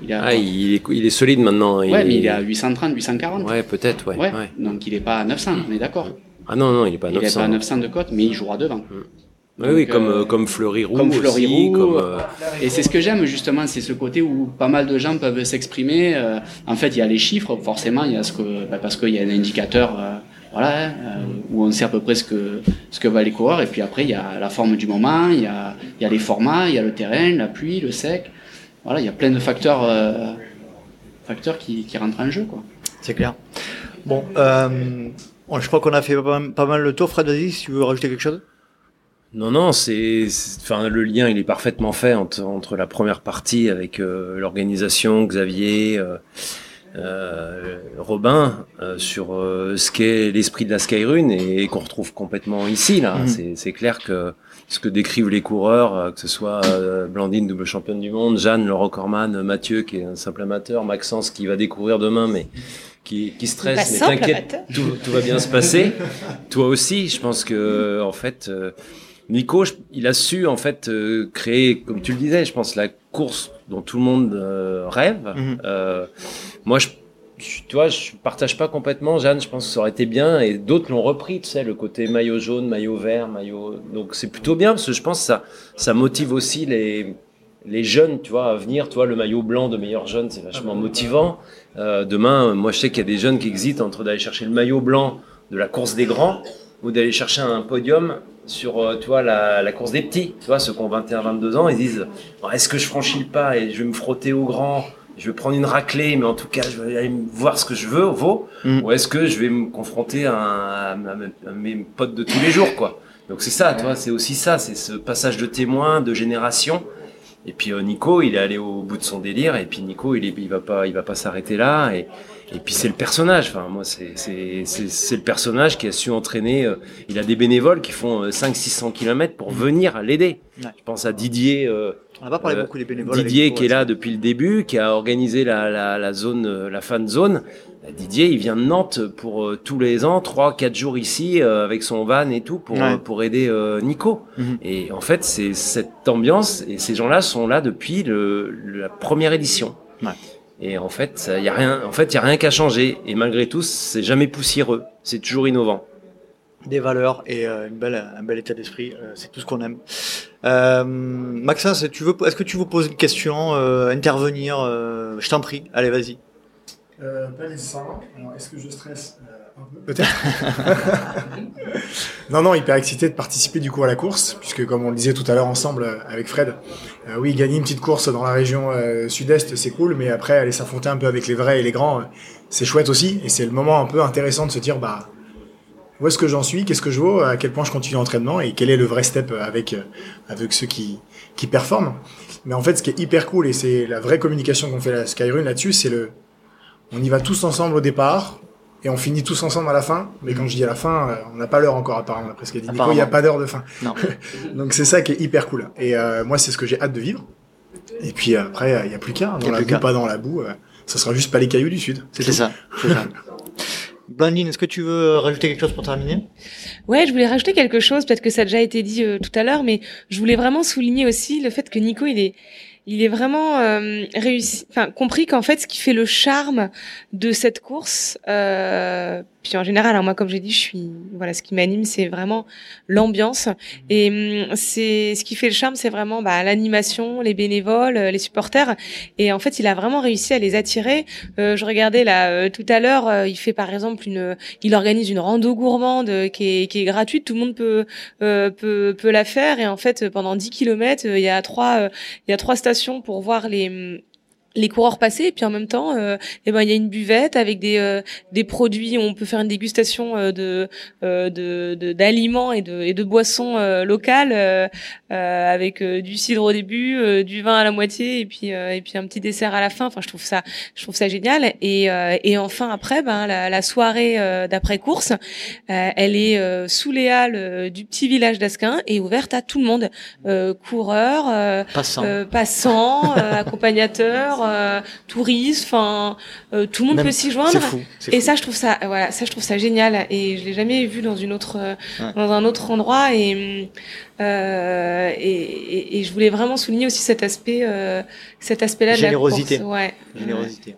Il, a, ah, il, est, il est solide maintenant. Ouais, il mais il est à 830, 840. Ouais, peut-être, ouais, ouais. Donc il est pas à 900, on est d'accord. Ah non, non, il est pas à 900. Il est pas à 900 de cote, mais il jouera devant. Mm. Oui, oui, comme, euh, comme Fleury Roux comme Fleury aussi, Roux, comme, euh... Et c'est ce que j'aime justement, c'est ce côté où pas mal de gens peuvent s'exprimer. Euh, en fait, il y a les chiffres, forcément, il y a ce que, bah, parce qu'il y a un indicateur, euh, voilà, hein, où on sait à peu près ce que ce que va les coureurs. Et puis après, il y a la forme du moment, il y a, il y a les formats, il y a le terrain, la pluie, le sec. Voilà, il y a plein de facteurs, facteurs qui, qui rentrent en jeu, quoi. C'est clair. Bon, je crois qu'on a fait pas, pas mal le tour. Fred, vas-y, si tu veux rajouter quelque chose. Non, non, c'est, enfin, le lien, il est parfaitement fait entre, entre la première partie avec euh, l'organisation, Xavier, euh, euh, Robin, sur ce qu'est l'esprit de la Skyrun et, et qu'on retrouve complètement ici. Là, Mhm. c'est clair que ce que décrivent les coureurs, que ce soit Blandine, double championne du monde, Jeanne, le recordman, Mathieu, qui est un simple amateur, Maxence, qui va découvrir demain, mais qui, qui stresse, mais t'inquiète, tout, tout va bien se passer. Toi aussi, je pense que en fait, euh, Nico, il a su en fait euh, créer, comme tu le disais, je pense la course dont tout le monde euh, rêve. Mhm. Euh, moi, je, je- tu vois, je partage pas complètement. Jeanne, je pense que ça aurait été bien, et d'autres l'ont repris, tu sais, le côté maillot jaune, maillot vert, maillot. Donc c'est plutôt bien parce que je pense que ça, ça motive aussi les les jeunes, tu vois, à venir, tu vois, le maillot blanc de meilleur jeune, c'est vachement motivant. Euh, demain, moi, je sais qu'il y a des jeunes qui hésitent entre d'aller chercher le maillot blanc de la course des grands ou d'aller chercher un podium sur, euh, tu vois, la, la course des petits. Tu vois, ceux qui ont 21, 22 ans, ils disent, Bon, est-ce que je franchis le pas et je vais me frotter au grand je vais prendre une raclée, mais en tout cas, je vais aller voir ce que je veux, vaut. Mm. Ou est-ce que je vais me confronter à, mes- à mes potes de tous les jours, quoi. Donc c'est ça, tu vois, c'est aussi ça, c'est ce passage de témoin, de génération. Et puis euh, Nico, il est allé au bout de son délire. Et puis Nico, il, est, il va pas, il va pas s'arrêter là. Et, et puis c'est le personnage. Enfin, moi, c'est c'est c'est c'est le personnage qui a su entraîner. euh, il a des bénévoles qui font 500-600 km pour venir l'aider. Ouais. Je pense à Didier. euh, On n'a pas parlé euh, beaucoup des bénévoles. Didier qui est là depuis le début, qui a organisé la, la, la zone, euh, la fan zone. Bah, Didier, il vient de Nantes pour euh, tous les ans, trois, quatre jours ici euh, avec son van et tout pour Ouais. euh, pour aider euh, Nico. Mhm. Et en fait, c'est cette ambiance et ces gens-là sont là depuis le- la première édition. Ouais. Et en fait, il y a rien. En fait, il y a rien qu'à changer. Et malgré tout, c'est jamais poussiéreux. C'est toujours innovant. des valeurs et euh, une belle, un bel état d'esprit. euh, c'est tout ce qu'on aime. Euh, Maxence, tu veux, est-ce que tu veux poser une question, euh, intervenir euh, Je t'en prie. Allez, vas-y. Euh, pas nécessairement. Alors, est-ce que je stresse euh, Peut-être. non, non, hyper excité de participer du coup à la course, puisque comme on le disait tout à l'heure ensemble euh, avec Fred, euh, oui, gagner une petite course dans la région euh, sud-est, c'est cool, mais après aller s'affronter un peu avec les vrais et les grands, euh, c'est chouette aussi, et c'est le moment un peu intéressant de se dire, bah, où est-ce que j'en suis, qu'est-ce que je vaux, à quel point je continue l'entraînement, et quel est le vrai step avec, avec ceux qui, qui performent. Mais en fait, ce qui est hyper cool, et c'est la vraie communication qu'on fait à la Skyrun là-dessus, c'est le, on y va tous ensemble au départ et on finit tous ensemble à la fin. Mais quand je dis à la fin, euh, on n'a pas l'heure encore apparemment. Après ce qu'a dit Nico, il n'y a pas d'heure de fin. Non. Donc c'est ça qui est hyper cool. Et euh, moi, c'est ce que j'ai hâte de vivre. Et puis euh, après, il n'y a plus qu'un. Y Dans la boue, pas dans la boue. euh, ça sera juste pas les cailloux du sud. C'est ça. C'est ça. Blandine, est-ce que tu veux rajouter quelque chose pour terminer? Ouais, je voulais rajouter quelque chose, peut-être que ça a déjà été dit euh, tout à l'heure, mais je voulais vraiment souligner aussi le fait que Nico, il est, il est vraiment euh, réussi, enfin compris qu'en fait, ce qui fait le charme de cette course, euh, Puis en général, alors moi, comme j'ai dit, je suis voilà, ce qui m'anime, c'est vraiment l'ambiance et hum, c'est ce qui fait le charme, c'est vraiment bah, l'animation, les bénévoles, les supporters. Et en fait, il a vraiment réussi à les attirer. Euh, je regardais là euh, tout à l'heure, euh, il fait par exemple une, il organise une rando gourmande qui est, qui est gratuite, tout le monde peut peut peut la faire et en fait pendant 10 kilomètres, il y a trois il y a trois stations pour voir les les coureurs passer et puis en même temps euh, eh ben il y a une buvette avec des euh, des produits on peut faire une dégustation euh, de de d'aliments et de et de boissons locales avec du cidre au début du vin à la moitié et puis et puis un petit dessert à la fin. Enfin je trouve ça je trouve ça génial. Et et enfin après ben la, la soirée d'après course elle est sous les halles du petit village d'Asquin et ouverte à tout le monde. Coureurs passants. passants accompagnateurs euh, touristes, enfin euh, tout le monde peut s'y joindre. et ça je trouve ça voilà, ça je trouve ça génial et je l'ai jamais vu dans une autre dans un autre endroit et, euh, et, et je voulais vraiment souligner aussi cet aspect cet aspect-là de la course. Ouais. Générosité.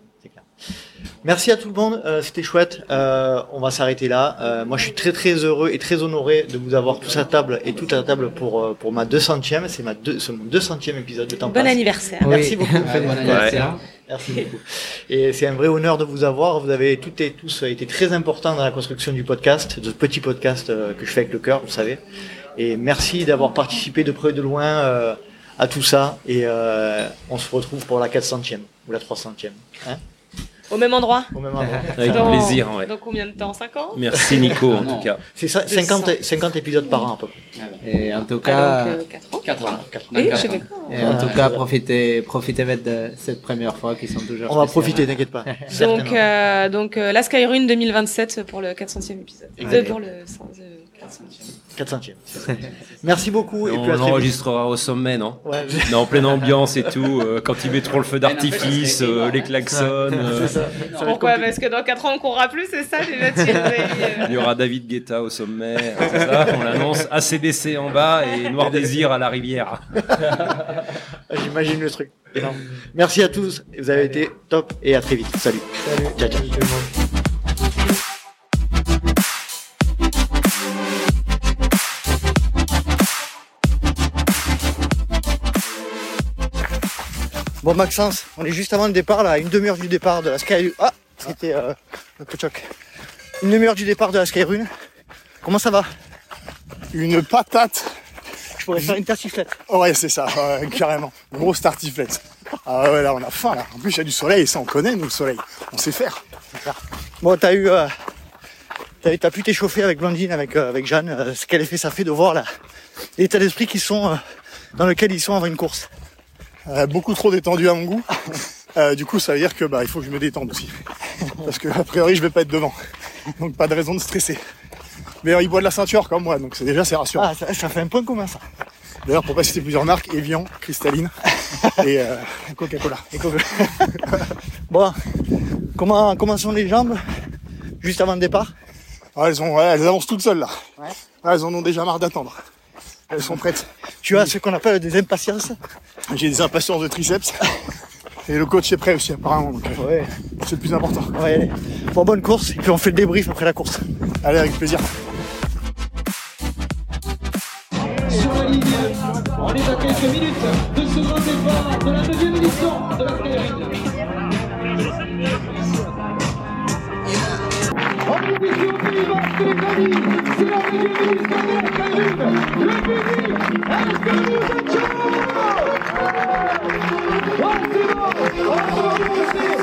Merci à tout le monde, euh, c'était chouette. Euh, on va s'arrêter là. Euh, moi, je suis très très heureux et très honoré de vous avoir tous à table et tout à table pour pour ma 200e. C'est ma deux, mon 200e épisode de temps Bon anniversaire. Merci beaucoup. bon anniversaire. Merci beaucoup. Et c'est un vrai honneur de vous avoir. Vous avez toutes et tous été très importants dans la construction du podcast, de ce petit podcast que je fais avec le cœur, vous savez. Et merci d'avoir participé de près et de loin à tout ça. Et on se retrouve pour la 400e ou la 300e. Hein au même endroit Au même endroit. Avec plaisir, ouais. Dans combien de temps? 5 ans? Merci Nico, en tout cas. C'est 50, 50 épisodes par an, à peu près. Et en tout cas... 4 ans 4 ans. Et, en tout cas, profitez, profitez de cette première fois qui sont toujours On va profiter, t'inquiète pas. donc, euh, donc euh, la Skyrune 2027 pour le 400e épisode. Euh, pour le 400e. 400e. Merci beaucoup. Et on enregistrera au sommet, non ouais. en pleine ambiance et tout. Euh, quand ils mettront le feu d'artifice, euh, les klaxons. Euh. Pourquoi Parce que dans 4 ans on courra plus, c'est ça Il y aura David Guetta au sommet, c'est ça On l'annonce. ACDC en bas et Noir Désir à la rivière. J'imagine le truc. Merci à tous. Vous avez été top et à très vite. Salut. Salut. Ciao, ciao. Bon Maxence, on est juste avant le départ là, une demi-heure du départ de la Skyrune. Ah, c'était euh, un peu choc. Une demi-heure du départ de la Skyrune. Comment ça va? Une patate. Je pourrais faire une tartiflette. ouais, c'est ça, carrément. Grosse tartiflette. Ah ouais, là on a faim là. En plus il y a du soleil et ça on connaît nous le soleil. On sait faire. Bon, t'as eu, euh, t'as pu t'échauffer avec Blondine, avec euh, avec Jeanne. Euh, ce quel effet ça fait de voir l'état d'esprit sont dans lequel ils sont avant une course. Euh, beaucoup trop détendu à mon goût. Euh, du coup, ça veut dire que bah, il faut que je me détende aussi. Parce que a priori, je vais pas être devant. Donc pas de raison de stresser. Mais euh, il boit de la ceinture comme moi, donc c'est déjà c'est rassurant. Ah, ça, fait un point commun ça. D'ailleurs, pour pas citer plusieurs marques, Evian, Cristalline et Coca-Cola. Coca bon, comment, comment sont les jambes juste avant le départ? Ah, elles, ont, elles avancent toutes seules là. Ah, elles en ont déjà marre d'attendre. Elles sont prêtes. Tu as ce qu'on appelle des impatiences J'ai des impatiences de triceps. Et le coach est prêt aussi apparemment. Donc, euh, ouais. C'est le plus important. Ouais, Bon, bonne course. Et puis on fait le débrief après la course. Allez, avec plaisir. Sur la ligne, on est à quelques minutes de ce grand départ de la deuxième édition de la Skyride. En position Stéphanie, c'est la deuxième édition de la. Le public, est-ce que Oh, c'est bon On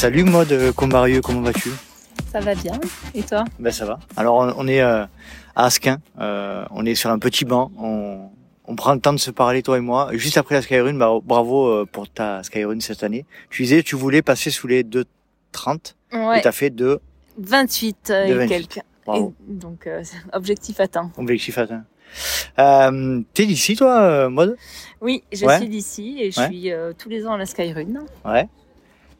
Salut Mode Combarieux, comment vas-tu? Ça va bien. Et toi? Ben ça va. Alors on, est euh, à Asquin, euh, on est sur un petit banc, on, on prend le temps de se parler toi et moi. Juste après la Skyrun, bah, bravo euh, pour ta Skyrun cette année. Tu disais tu voulais passer sous les 2.30 Ouais. et t'as fait de 28 euh, De et 28. quelques. Bravo. Et donc, euh, objectif atteint. objectif atteint. Euh, T'es d'ici toi, Mode Oui, je Ouais. suis d'ici et je Ouais. suis tous les ans à la Skyrun. Ouais.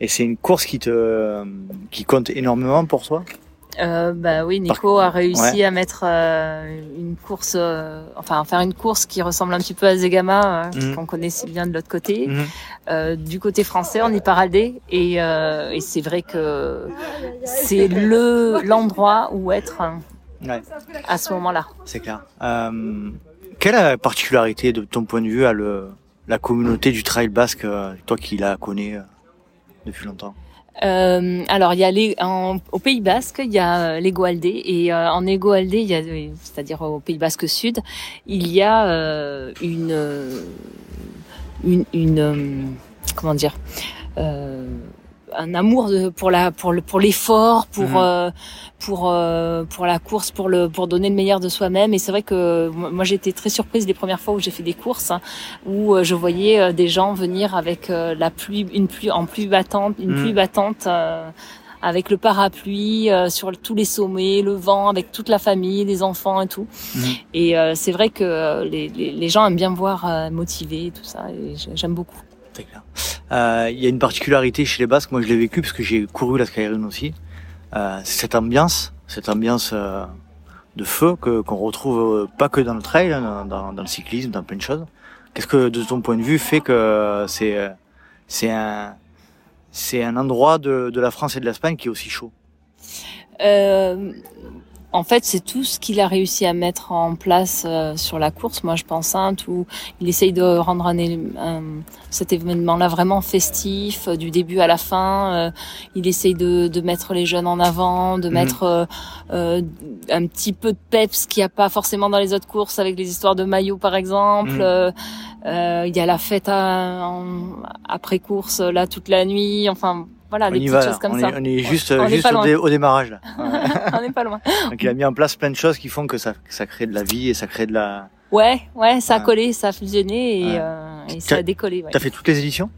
Et c'est une course qui te qui compte énormément pour toi? Euh, bah oui, Nico a réussi Ouais. à mettre euh, une course, euh, enfin à faire une course qui ressemble un petit peu à Zegama, euh, Mhm. qu'on connaît si bien de l'autre côté. Mhm. Euh, du côté français, on y paradé et, euh, et c'est vrai que c'est le l'endroit où être hein, Ouais. à ce moment-là. C'est clair. Quelle particularité de ton point de vue a le la communauté du trail basque, toi qui la connais longtemps. Euh, alors, il y a les, au Pays Basque, il y a euh, les Goaldé et euh, en euh, c'est-à-dire au Pays Basque Sud, il y a une, une, comment dire, un amour de, pour la, pour le, pour l'effort, pour, Mhm. euh, pour, euh, pour la course, pour le, pour donner le meilleur de soi-même. Et c'est vrai que moi, été très surprise les premières fois où j'ai fait des courses, hein, où euh, je voyais des gens venir avec la pluie, une pluie en pluie battante, une Mhm. pluie battante. euh, avec le parapluie euh, sur tous les sommets, le vent, avec toute la famille, les enfants et tout. Et euh, c'est vrai que les, les, les gens aiment bien me voir euh, motivée et tout ça, et j'ai- j'aime beaucoup. Euh, Il y a une particularité chez les Basques, moi je l'ai vécu parce que j'ai couru la Skyrun aussi. Euh, c'est cette ambiance, cette ambiance euh, de feu que qu'on retrouve pas que dans le trail, hein, dans, dans le cyclisme, dans plein de choses. Qu'est-ce que de ton point de vue fait que c'est c'est un c'est un endroit de, de la France et de l'Espagne qui est aussi chaud? En fait, c'est tout ce qu'il a réussi à mettre en place euh, sur la course. Moi, je pense, hein, tout. Il essaye de rendre un, un- cet événement-là vraiment festif, euh, du début à la fin. Euh, il essaye de, de mettre les jeunes en avant, de Mhm. mettre euh, euh, un petit peu de peps qu'il n'y a pas forcément dans les autres courses, avec les histoires de maillots, par exemple. Mhm. Il y a la fête à- en- après course là toute la nuit. Enfin, voilà, on des petites va, choses comme on ça. Est, on est juste, On juste au, loin. dé- au démarrage là. on n'est pas loin. Donc il a mis en place plein de choses qui font que ça, que ça crée de la vie et ça crée de la. Ouais, ouais, ça a collé, ça a fusionné et, Ouais. euh, et ça a décollé. Ouais. T'as fait toutes les éditions?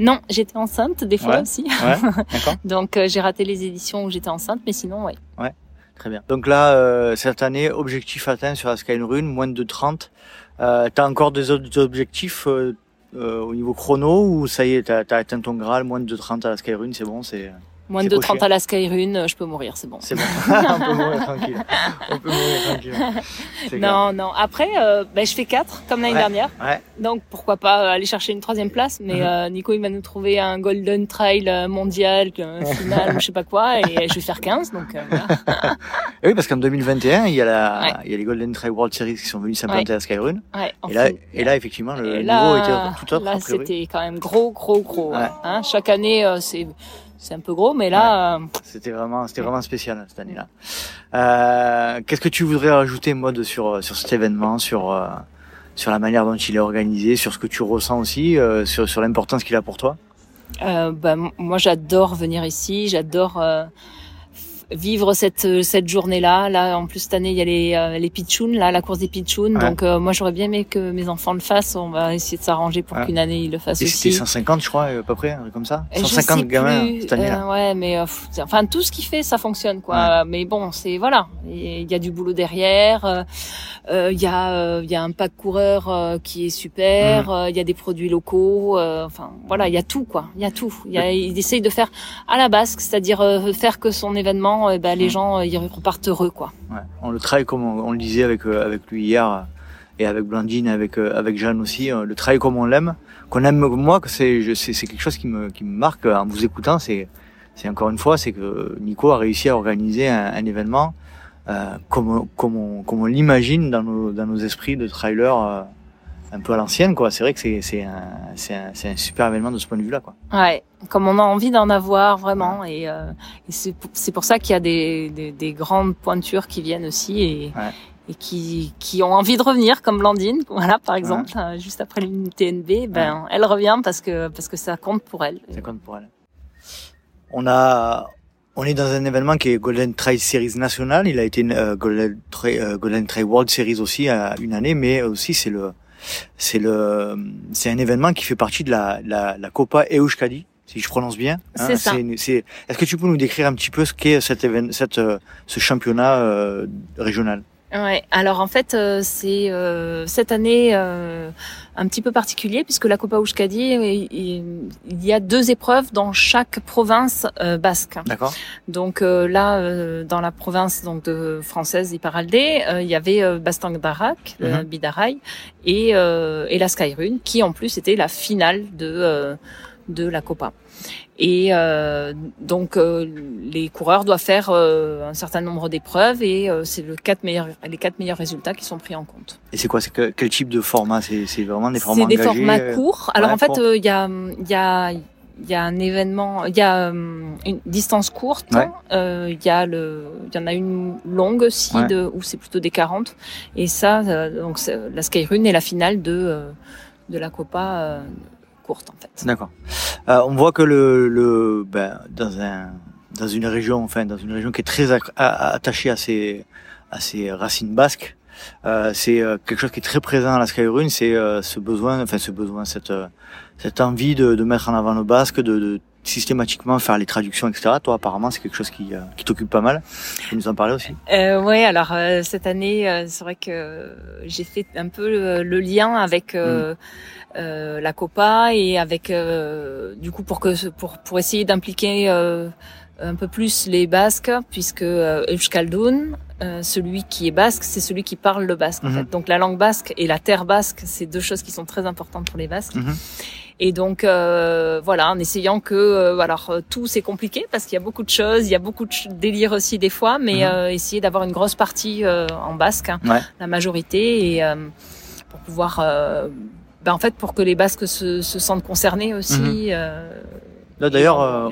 Non, j'étais enceinte des fois Ouais. aussi. Ouais, d'accord. Donc euh, j'ai raté les éditions où j'étais enceinte, mais sinon, ouais. Ouais, très bien. Donc là, euh, cette année, objectif atteint sur la Skyrun, moins de 30. Euh, t'as encore des autres objectifs euh, au niveau chrono ou ça y est, t'as as atteint ton Graal, moins de 30 à la Skyrun, c'est bon, c'est. Moins de coché. 30 à la Skyrun, euh, je peux mourir, c'est bon. C'est bon. On peut mourir tranquille. On peut mourir tranquille. Non, non. Après, euh, ben, je fais 4 comme l'année Ouais, dernière. ouais. Donc pourquoi pas euh, aller chercher une troisième place. Mais Mhm. euh, Nico, il va nous trouver un Golden Trail mondial, euh, final ou je sais pas quoi, et je vais faire 15. Donc euh, voilà. Et oui, parce qu'en 2021, il y a la, Ouais. il y a les Golden Trail World Series qui sont venus s'implanter à Skyrun. Ouais, et là, et là, effectivement, le niveau était tout autre. là c'était quand même gros, gros, gros. Ouais. Hein. Chaque année, c'est c'est un peu gros, mais là, euh, C'était vraiment, c'était vraiment spécial cette année-là. Euh, Qu'est-ce que tu voudrais rajouter, mode, sur sur cet événement, sur euh, sur la manière dont il est organisé, sur ce que tu ressens aussi, euh, sur sur l'importance qu'il a pour toi? Euh, bah, moi, j'adore venir ici. J'adore euh, vivre cette cette journée-là. Là, en plus cette année, il y a les euh, les pitchouns, là, la course des pitchouns. Ouais. Donc euh, moi, j'aurais bien aimé que mes enfants le fassent. On va essayer de s'arranger pour Ouais. qu'une année ils le fassent Et aussi. c'était 150, je crois, à peu près, comme ça. Et je 150 sais gamins cette année-là. euh, ouais, mais euh, pff, enfin tout ce qu'il fait, ça fonctionne quoi. Mais bon, c'est voilà, il y a du boulot derrière. euh, euh, Il y a euh, il y a un pack coureur euh, qui est super. Euh, Il y a des produits locaux. euh, enfin voilà, il y a tout quoi. Il y a tout. Il y a, il essaye de faire à la basque, c'est-à-dire euh, faire que son événement, euh, bah, les gens euh, ils repartent heureux quoi. Ouais. On le travaille comme on, on le disait avec euh, avec lui hier euh, et avec Blandine, avec avec Jeanne aussi. le travail comme on l'aime, qu'on aime moi, que c'est quelque chose qui me qui me marque en vous écoutant. C'est c'est encore une fois, c'est que Nico a réussi à organiser un, un événement euh, comme on- comme on comme on l'imagine dans nos dans nos esprits de trailer un peu à l'ancienne quoi. C'est vrai que c'est c'est un c'est un un super événement de ce point de vue là quoi. Ouais, comme on a envie d'en avoir vraiment, et, euh, et c'est pour- c'est pour ça qu'il y a des, des, des grandes pointures qui viennent aussi et, et qui, qui ont envie de revenir, comme Blandine, voilà par exemple, euh, juste après l'UTNB, ben elle revient parce que parce que ça compte pour elle. Ça compte pour elle. On a, on est dans un événement qui est Golden Trail Series national. Il a été euh, Golden, Trail, euh, Golden Trail World Series aussi à une année, mais aussi c'est le, c'est le, c'est un événement qui fait partie de la, la, la Copa Euskadi, si je prononce bien. hein. C'est ça. Est-ce que tu peux nous décrire un petit peu ce qu'est cet événement, cette, euh, ce championnat euh, régional? Ouais, alors en fait, euh, c'est euh, cette année euh, un petit peu particulier puisque la Copa Euskadi, il, y a deux épreuves dans chaque province euh, basque. D'accord. Donc euh, là, euh, dans la province donc de française Iparralde, euh, il y avait Bastang Darak, le Mhm. Bidarai, et, euh, et la Skyrun, qui en plus était la finale de euh, de la Copa. Et euh, donc euh, les coureurs doivent faire euh, un certain nombre d'épreuves et euh, c'est le quatre meilleurs, les quatre meilleurs résultats qui sont pris en compte. Et c'est quoi C'est que- quel type de format? C'est vraiment des formats C'est des formats euh, courts. Alors ouais, en fait, euh, il y a il y a il y a un événement, il y a une distance courte, Ouais. euh, il y a le il y en a une longue aussi Ouais. de où c'est plutôt des 40 et ça euh, donc la Skyrun est la finale de euh, de la Copa euh, D'accord. Euh, on voit que le, le ben, dans un dans une région, enfin dans une région qui est très attachée à ses à ses racines basques, euh, c'est euh, quelque chose qui est très présent à la Skyrun, c'est euh, ce besoin, enfin ce besoin, cette euh, cette envie de, de mettre en avant le basque, de, de systématiquement faire les traductions, etc. Toi, apparemment, c'est quelque chose qui, euh, qui t'occupe pas mal. Tu nous en parler aussi Euh, ouais, alors euh, cette année, euh, c'est vrai que j'ai fait un peu le, le lien avec euh, euh, la Copa et avec euh, du coup pour que pour pour essayer d'impliquer euh, un peu plus les Basques, puisque euh, Euskaldun, euh, celui qui est basque, c'est celui qui parle le basque. En Mhm. fait. Donc la langue basque et la terre basque, c'est deux choses qui sont très importantes pour les Basques. Mhm. Et donc euh, voilà, en essayant que euh, alors euh, tout c'est compliqué parce qu'il y a beaucoup de choses, il y a beaucoup de ch- délire aussi des fois, mais Mhm. euh, essayer d'avoir une grosse partie euh, en basque, hein, Ouais. la majorité, et euh, pour pouvoir, euh, ben, en fait, pour que les Basques se, se sentent concernés aussi. Là, d'ailleurs, euh,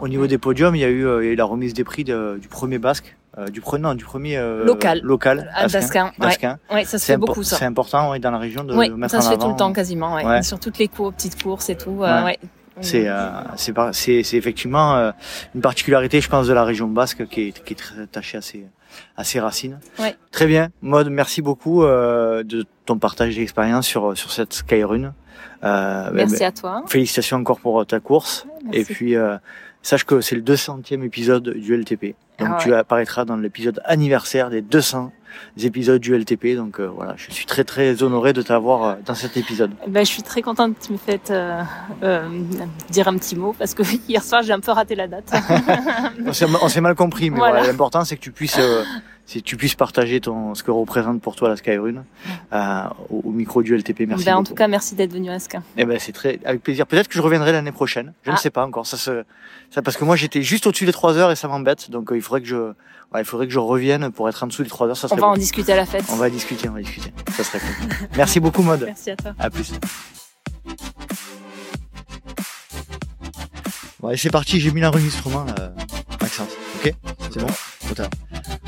au niveau des podiums, il y a eu, euh, il y a eu la remise des prix de- du premier basque, euh, du premier, non, du premier euh, Local. local, À Dasquin, ouais. Ouais, ça se fait beaucoup, ça. C'est important, oui, dans la région de le mettre ça en se fait avant. tout le temps quasiment, ouais. Ouais. sur toutes les cours, petites courses et tout. euh, Ouais. ouais. C'est euh, c'est effectivement une particularité, je pense, de la région basque qui est qui est très attachée à ses à ses racines. Ouais. Très bien, Maud, merci beaucoup euh, de ton partage d'expérience sur sur cette Skyrun. Euh, Merci à toi. Félicitations encore pour ta course. Et puis euh, sache que c'est le 200e épisode du LTP. Donc Ah tu apparaîtras dans l'épisode anniversaire des 200 épisodes du LTP. Donc euh, voilà, je suis très très honoré de t'avoir euh, dans cet épisode. Ben, je suis très contente que tu me fasses euh, euh, dire un petit mot parce que hier soir j'ai un peu raté la date. On s'est mal compris, mais Voilà. voilà, l'important c'est que tu puisses, euh, c'est que tu puisses partager ton, ce que représente pour toi la Skyrun euh, au, au micro du LTP. Merci. Ben, en beaucoup. tout cas, merci d'être venu à Asquin. Eh ben c'est très avec plaisir. Peut-être que je reviendrai l'année prochaine. Je ne Ah. sais pas encore. Ça se, ça parce que moi j'étais juste au-dessus des 3 heures et ça m'embête. Donc euh, il faudrait que je, ouais, il faudrait que je revienne pour être en dessous des 3 heures. Ça serait va en discuter à la fête. On va discuter, on va discuter. Ça serait cool. Merci beaucoup Mode. Merci à toi. À plus. Bon, allez, c'est parti, j'ai mis l'enregistrement, euh, Maxence. Ok? C'est bon?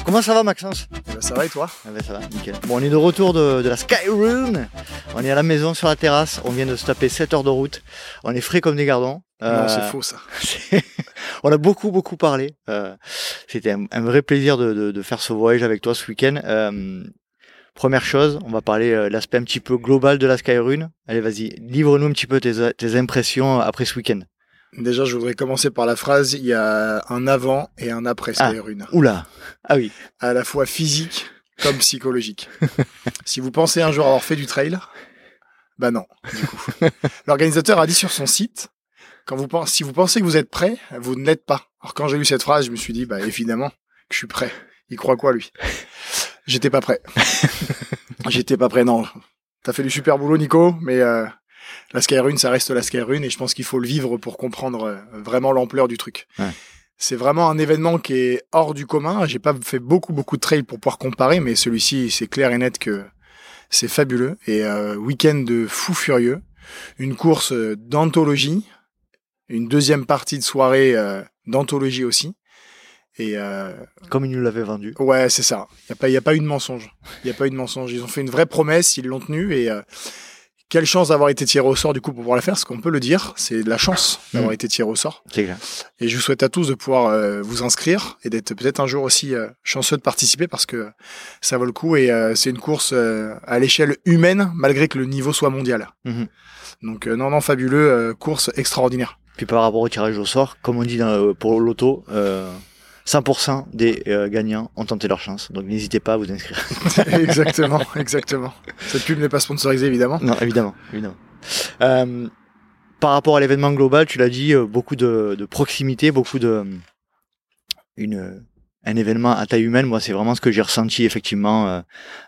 Comment ça va, Maxence? Eh ben, Ça va et toi? Eh ben, Ça va, nickel. Bon, on est de retour de, de la Skyroom. On est à la maison sur la terrasse. On vient de se taper 7 heures de route. On est frais comme des gardons. Non, Euh, c'est faux ça. on a beaucoup beaucoup parlé. Euh, C'était un, un vrai plaisir de, de, de faire ce voyage avec toi ce week-end. Euh, première chose, on va parler de l'aspect un petit peu global de la Skyrune. Allez, vas-y, livre-nous un petit peu tes, tes impressions après ce week-end. Déjà, je voudrais commencer par la phrase il y a un avant et un après Ah, Skyrune. oula, ah oui. À la fois physique comme psychologique. si vous pensez un jour avoir fait du trail, bah non, du coup. L'organisateur a dit sur son site, quand vous pensez, si vous pensez que vous êtes prêt, vous ne l'êtes pas. Alors quand j'ai lu cette phrase, je me suis dit, bah évidemment que je suis prêt. Il croit quoi lui? J'étais pas prêt. J'étais pas prêt, non. T'as fait du super boulot, Nico, mais euh, la Skyrune, ça reste la Skyrune, et je pense qu'il faut le vivre pour comprendre euh, vraiment l'ampleur du truc. Ouais. C'est vraiment un événement qui est hors du commun. J'ai pas fait beaucoup beaucoup de trails pour pouvoir comparer, mais celui-ci, c'est clair et net que c'est fabuleux. Et euh, week-end de fou furieux, une course euh, d'anthologie, une deuxième partie de soirée euh, d'anthologie aussi. Et euh, Comme il nous l'avait vendu. Ouais, c'est ça. Il n'y a, pas- y a pas eu de mensonge. Il n'y a pas eu de mensonge. Ils ont fait une vraie promesse, ils l'ont tenue. Et euh, quelle chance d'avoir été tiré au sort du coup pour pouvoir la faire, parce qu'on peut le dire, c'est de la chance d'avoir Mm. été tiré au sort. Clair. Et je vous souhaite à tous de pouvoir euh, vous inscrire et d'être peut-être un jour aussi euh, chanceux de participer parce que ça vaut le coup. Et euh, c'est une course à l'échelle humaine, malgré que le niveau soit mondial. Mhm. Donc non, non, fabuleux, course extraordinaire. Puis par rapport au tirage au sort, comme on dit dans- pour l'auto, 100% des euh, gagnants ont tenté leur chance. Donc n'hésitez pas à vous inscrire. exactement, exactement. Cette pub n'est pas sponsorisée évidemment. Non, évidemment, évidemment. Euh, par rapport à l'événement global, tu l'as dit, euh, beaucoup de, de proximité, beaucoup de euh, une un événement à taille humaine. Moi, c'est vraiment ce que j'ai ressenti effectivement euh,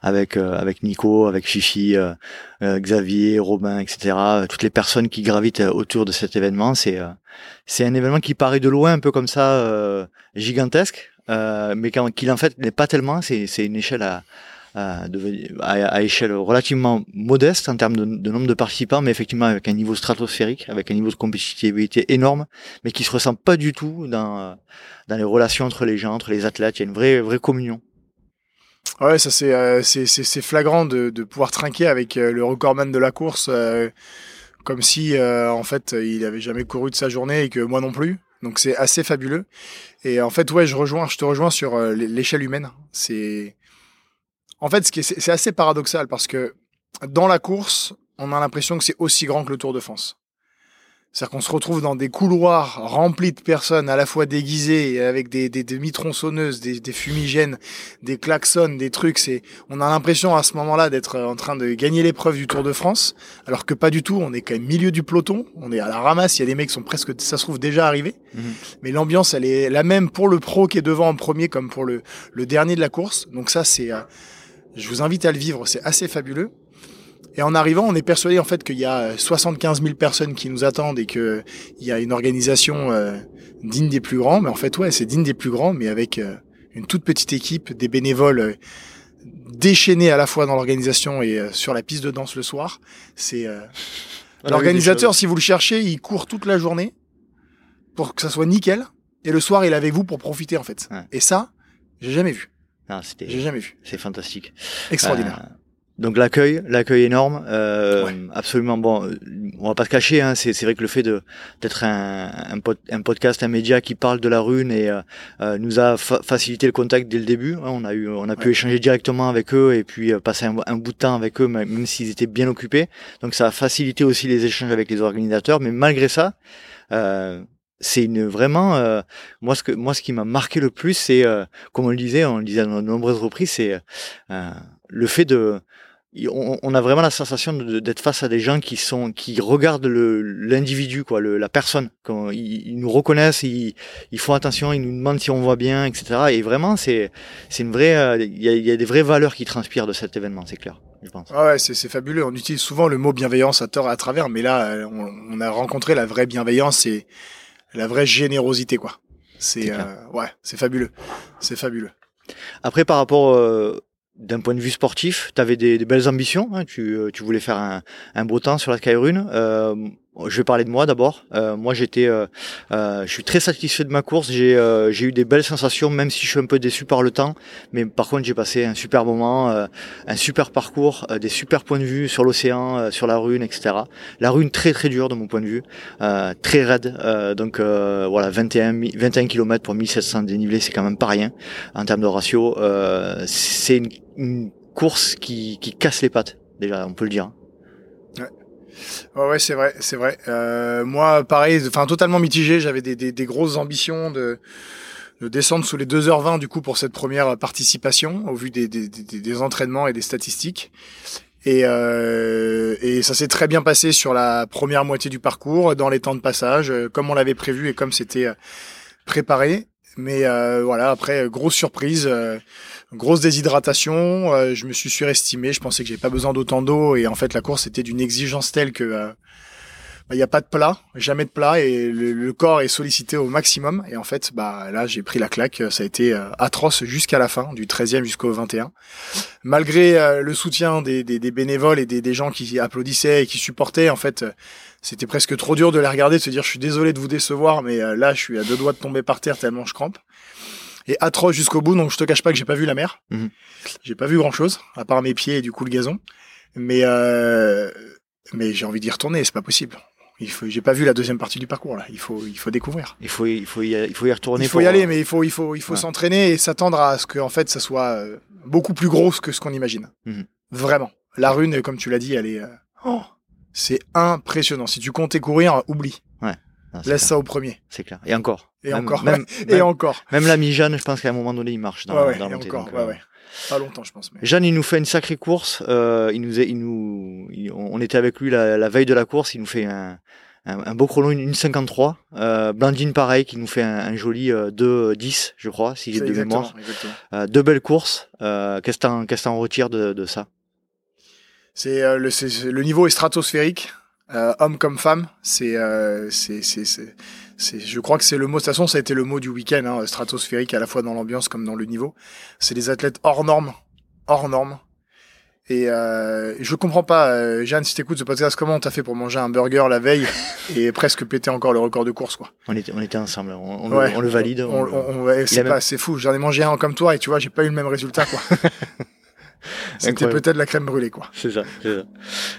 avec euh, avec Nico, avec Fifi, euh, euh, Xavier, Robin, etc. euh, Toutes les personnes qui gravitent euh, autour de cet événement. C'est c'est un événement qui paraît de loin un peu comme ça gigantesque, mais qu'il en fait n'est pas tellement. C'est c'est une échelle à à, à, échelle relativement modeste en termes de, de nombre de participants, mais effectivement avec un niveau stratosphérique, avec un niveau de compétitivité énorme, mais qui se ressent pas du tout dans, dans les relations entre les gens, entre les athlètes. Il y a une vraie, vraie communion. Ouais, ça c'est euh, c'est flagrant de de pouvoir trinquer avec euh, le recordman de la course, euh, comme si euh, en fait il avait jamais couru de sa journée et que moi non plus. Donc c'est assez fabuleux. Et en fait ouais, je rejoins, je te rejoins sur euh, l'échelle humaine. C'est en fait c'est assez paradoxal parce que dans la course, on a l'impression que c'est aussi grand que le Tour de France. C'est-à-dire qu'on se retrouve dans des couloirs remplis de personnes à la fois déguisées et avec des, des, des mitronçonneuses, des, des fumigènes, des klaxons, des trucs. C'est, on a l'impression à ce moment-là d'être en train de gagner l'épreuve du Tour de France, alors que pas du tout. On est quand même milieu du peloton, on est à la ramasse. Il y a des mecs qui sont presque, ça se trouve déjà arrivés. Mais l'ambiance, elle est la même pour le pro qui est devant en premier comme pour le, le dernier de la course. Donc ça, c'est, euh, je vous invite à le vivre. C'est assez fabuleux. Et en arrivant, on est persuadé en fait qu'il y a 75 000 personnes qui nous attendent et que il y a une organisation euh, digne des plus grands. Mais en fait, ouais, c'est digne des plus grands, mais avec euh, une toute petite équipe, des bénévoles euh, déchaînés à la fois dans l'organisation et sur la piste de danse le soir. C'est euh, l'organisateur, si vous le cherchez, il court toute la journée pour que ça soit nickel. Et le soir, il est avec vous pour profiter en fait. Et ça, j'ai jamais vu. Ah, c'était, J'ai jamais vu. C'est fantastique. Extraordinaire. Euh, donc l'accueil, l'accueil énorme, euh, absolument. Bon, on va pas se cacher. Hein, c'est, vrai que le fait de d'être un, un, pod- un podcast, un média qui parle de la rune et euh, euh, nous a fa- facilité le contact dès le début. hein. on a eu, on a pu échanger directement avec eux et puis euh, passer un, un bout de temps avec eux, même même s'ils étaient bien occupés. Donc ça a facilité aussi les échanges avec les organisateurs. Mais malgré ça. Euh, c'est une vraiment euh, moi ce que moi ce qui m'a marqué le plus c'est euh, comme on le disait on le disait à de nombreuses reprises c'est euh, le fait de on, on a vraiment la sensation d'être face à des gens qui sont qui regardent l'individu quoi le, la personne. Quand ils, nous reconnaissent ils, ils font attention ils nous demandent si on va bien etc et vraiment c'est c'est une vraie euh, il y, a, y a des vraies valeurs qui transpirent de cet événement c'est clair je pense. Ah ouais, c'est fabuleux. On utilise souvent le mot bienveillance à tort à travers, mais là, euh, on, on a rencontré la vraie bienveillance et la vraie générosité, quoi. C'est euh, ouais, c'est fabuleux, c'est fabuleux. Après, par rapport euh, d'un point de vue sportif, tu avais des, des belles ambitions. hein. Tu, euh, tu voulais faire un, un beau temps sur la Skyrune. Euh, je vais parler de moi d'abord. Euh, moi, j'étais, euh, euh, je suis très satisfait de ma course. J'ai, euh, j'ai eu des belles sensations, même si je suis un peu déçu par le temps. Mais par contre, j'ai passé un super moment, euh, un super parcours, euh, des super points de vue sur l'océan, sur la rune, etc. La rune très très dure de mon point de vue, très raide. Donc voilà, 21, mi- 21 km pour 1700 dénivelé, c'est quand même pas rien en termes de ratio. C'est une, une course qui, qui casse les pattes. Déjà, on peut le dire. Ouais, ouais, c'est vrai, c'est vrai. Euh, moi, pareil, enfin totalement mitigé. J'avais des, des, des grosses ambitions de, de descendre sous les 2h20 du coup pour cette première participation au vu des, des, des, entraînements et des statistiques. Et, euh, et ça s'est très bien passé sur la première moitié du parcours, dans les temps de passage, euh, comme on l'avait prévu et comme c'était euh, préparé. Mais euh, voilà, après, grosse surprise, euh, grosse déshydratation. euh, je me suis surestimé. Je pensais que j'avais pas besoin d'autant d'eau. Et en fait, la course était d'une exigence telle que euh, bah, il n'y a pas de plat, jamais de plat, et le, le corps est sollicité au maximum. Et en fait, bah là, j'ai pris la claque. Ça a été euh, atroce jusqu'à la fin, du 13e jusqu'au 21. Malgré euh, le soutien des, des, des bénévoles et des, des gens qui applaudissaient et qui supportaient, en fait, euh, c'était presque trop dur de les regarder, de se dire je suis désolé de vous décevoir, mais euh, là, je suis à deux doigts de tomber par terre tellement je crampe. Et atroce jusqu'au bout, donc je te cache pas que j'ai pas vu la mer. Mhm. J'ai pas vu grand chose, à part mes pieds et du coup le gazon. Mais euh, mais j'ai envie d'y retourner, c'est pas possible. Il faut, j'ai pas vu la deuxième partie du parcours là. Il faut, il faut découvrir. Il faut, il faut, y, il faut y retourner. Il faut y aller, euh, mais il faut, il faut, il faut Ouais. s'entraîner et s'attendre à ce que en fait ça soit euh, beaucoup plus gros que ce qu'on imagine. Mhm. Vraiment. La rune, comme tu l'as dit, elle est, oh, c'est impressionnant. Si tu comptais courir, oublie. Ouais. Non, Laisse clair. ça au premier. C'est clair. Et encore. Et Même- encore. Même. Et même- encore. Même l'ami Jeanne, je pense qu'à un moment donné, il marche dans, ouais, ouais, dans et encore. donc, ouais, euh, ouais. Pas longtemps, je pense. Mais... Jeanne, il nous fait une sacrée course. Euh, il nous, est- il nous, il- on était avec lui la, la veille de la course. Il nous fait un, un, un beau chrono, une, une 53. Euh, Blandine, pareil, qui nous fait un, un joli euh, 2-10, je crois, si j'ai de mémoire. exactement. Euh, deux belles courses. Euh, qu'est-ce qu'est-ce que t'en retires de, de ça? C'est euh, le, le niveau est stratosphérique, euh, homme comme femme. C'est, euh, c'est, c'est, c'est, je crois que c'est le mot. De toute façon, ça a été le mot du week-end, hein, stratosphérique à la fois dans l'ambiance comme dans le niveau. C'est des athlètes hors normes, hors normes. Et euh, je comprends pas, euh, Jeanne, si t'écoutes ce podcast, comment t'as fait pour manger un burger la veille et presque péter encore le record de course, quoi? on était, on était ensemble. On, on Ouais. le, on le valide. On, c'est pas, même- c'est fou. J'en ai mangé un comme toi et tu vois, j'ai pas eu le même résultat, quoi. C'était peut-être la crème brûlée, quoi. C'est ça. ça. Euh,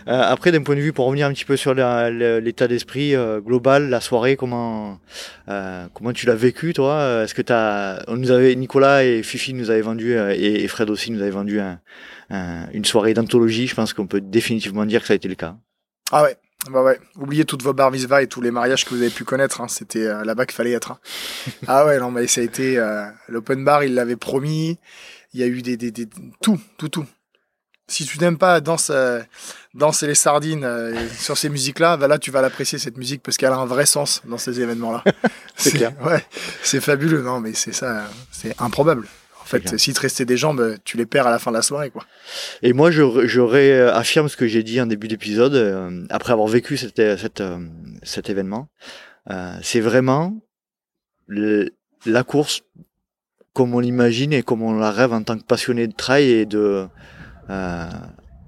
après, d'un point de vue, pour revenir un petit peu sur l'état d'esprit euh, global, la soirée, comment euh, comment tu l'as vécu, toi? Est-ce que t'as, on nous avait Nicolas et Fifi nous avaient vendu euh, et, et Fred aussi nous avaient vendu un- un- une soirée d'anthologie. Je pense qu'on peut définitivement dire que ça a été le cas. Ah ouais, bah ouais. Oubliez toutes vos bar mitzvahs et tous les mariages que vous avez pu connaître. Hein. C'était euh, là-bas qu'il fallait être. hein. ah ouais, non, mais ça a été euh, l'open bar. Il l'avait promis. Il y a eu des, des, des tout, tout, tout. Si tu n'aimes pas danse, euh, danse et les sardines euh, sur ces musiques-là, bah là tu vas l'apprécier cette musique parce qu'elle a un vrai sens dans ces événements-là. C'est clair. Ouais, c'est fabuleux. Non, mais c'est ça, c'est improbable. En fait, si te restait des jambes, tu les perds à la fin de la soirée, quoi. Et moi, je, je réaffirme ce que j'ai dit en début d'épisode, euh, après avoir vécu cette, cette, euh, cet événement. Euh, c'est vraiment le- la course comme on l'imagine et comme on la rêve en tant que passionné de trail et de euh,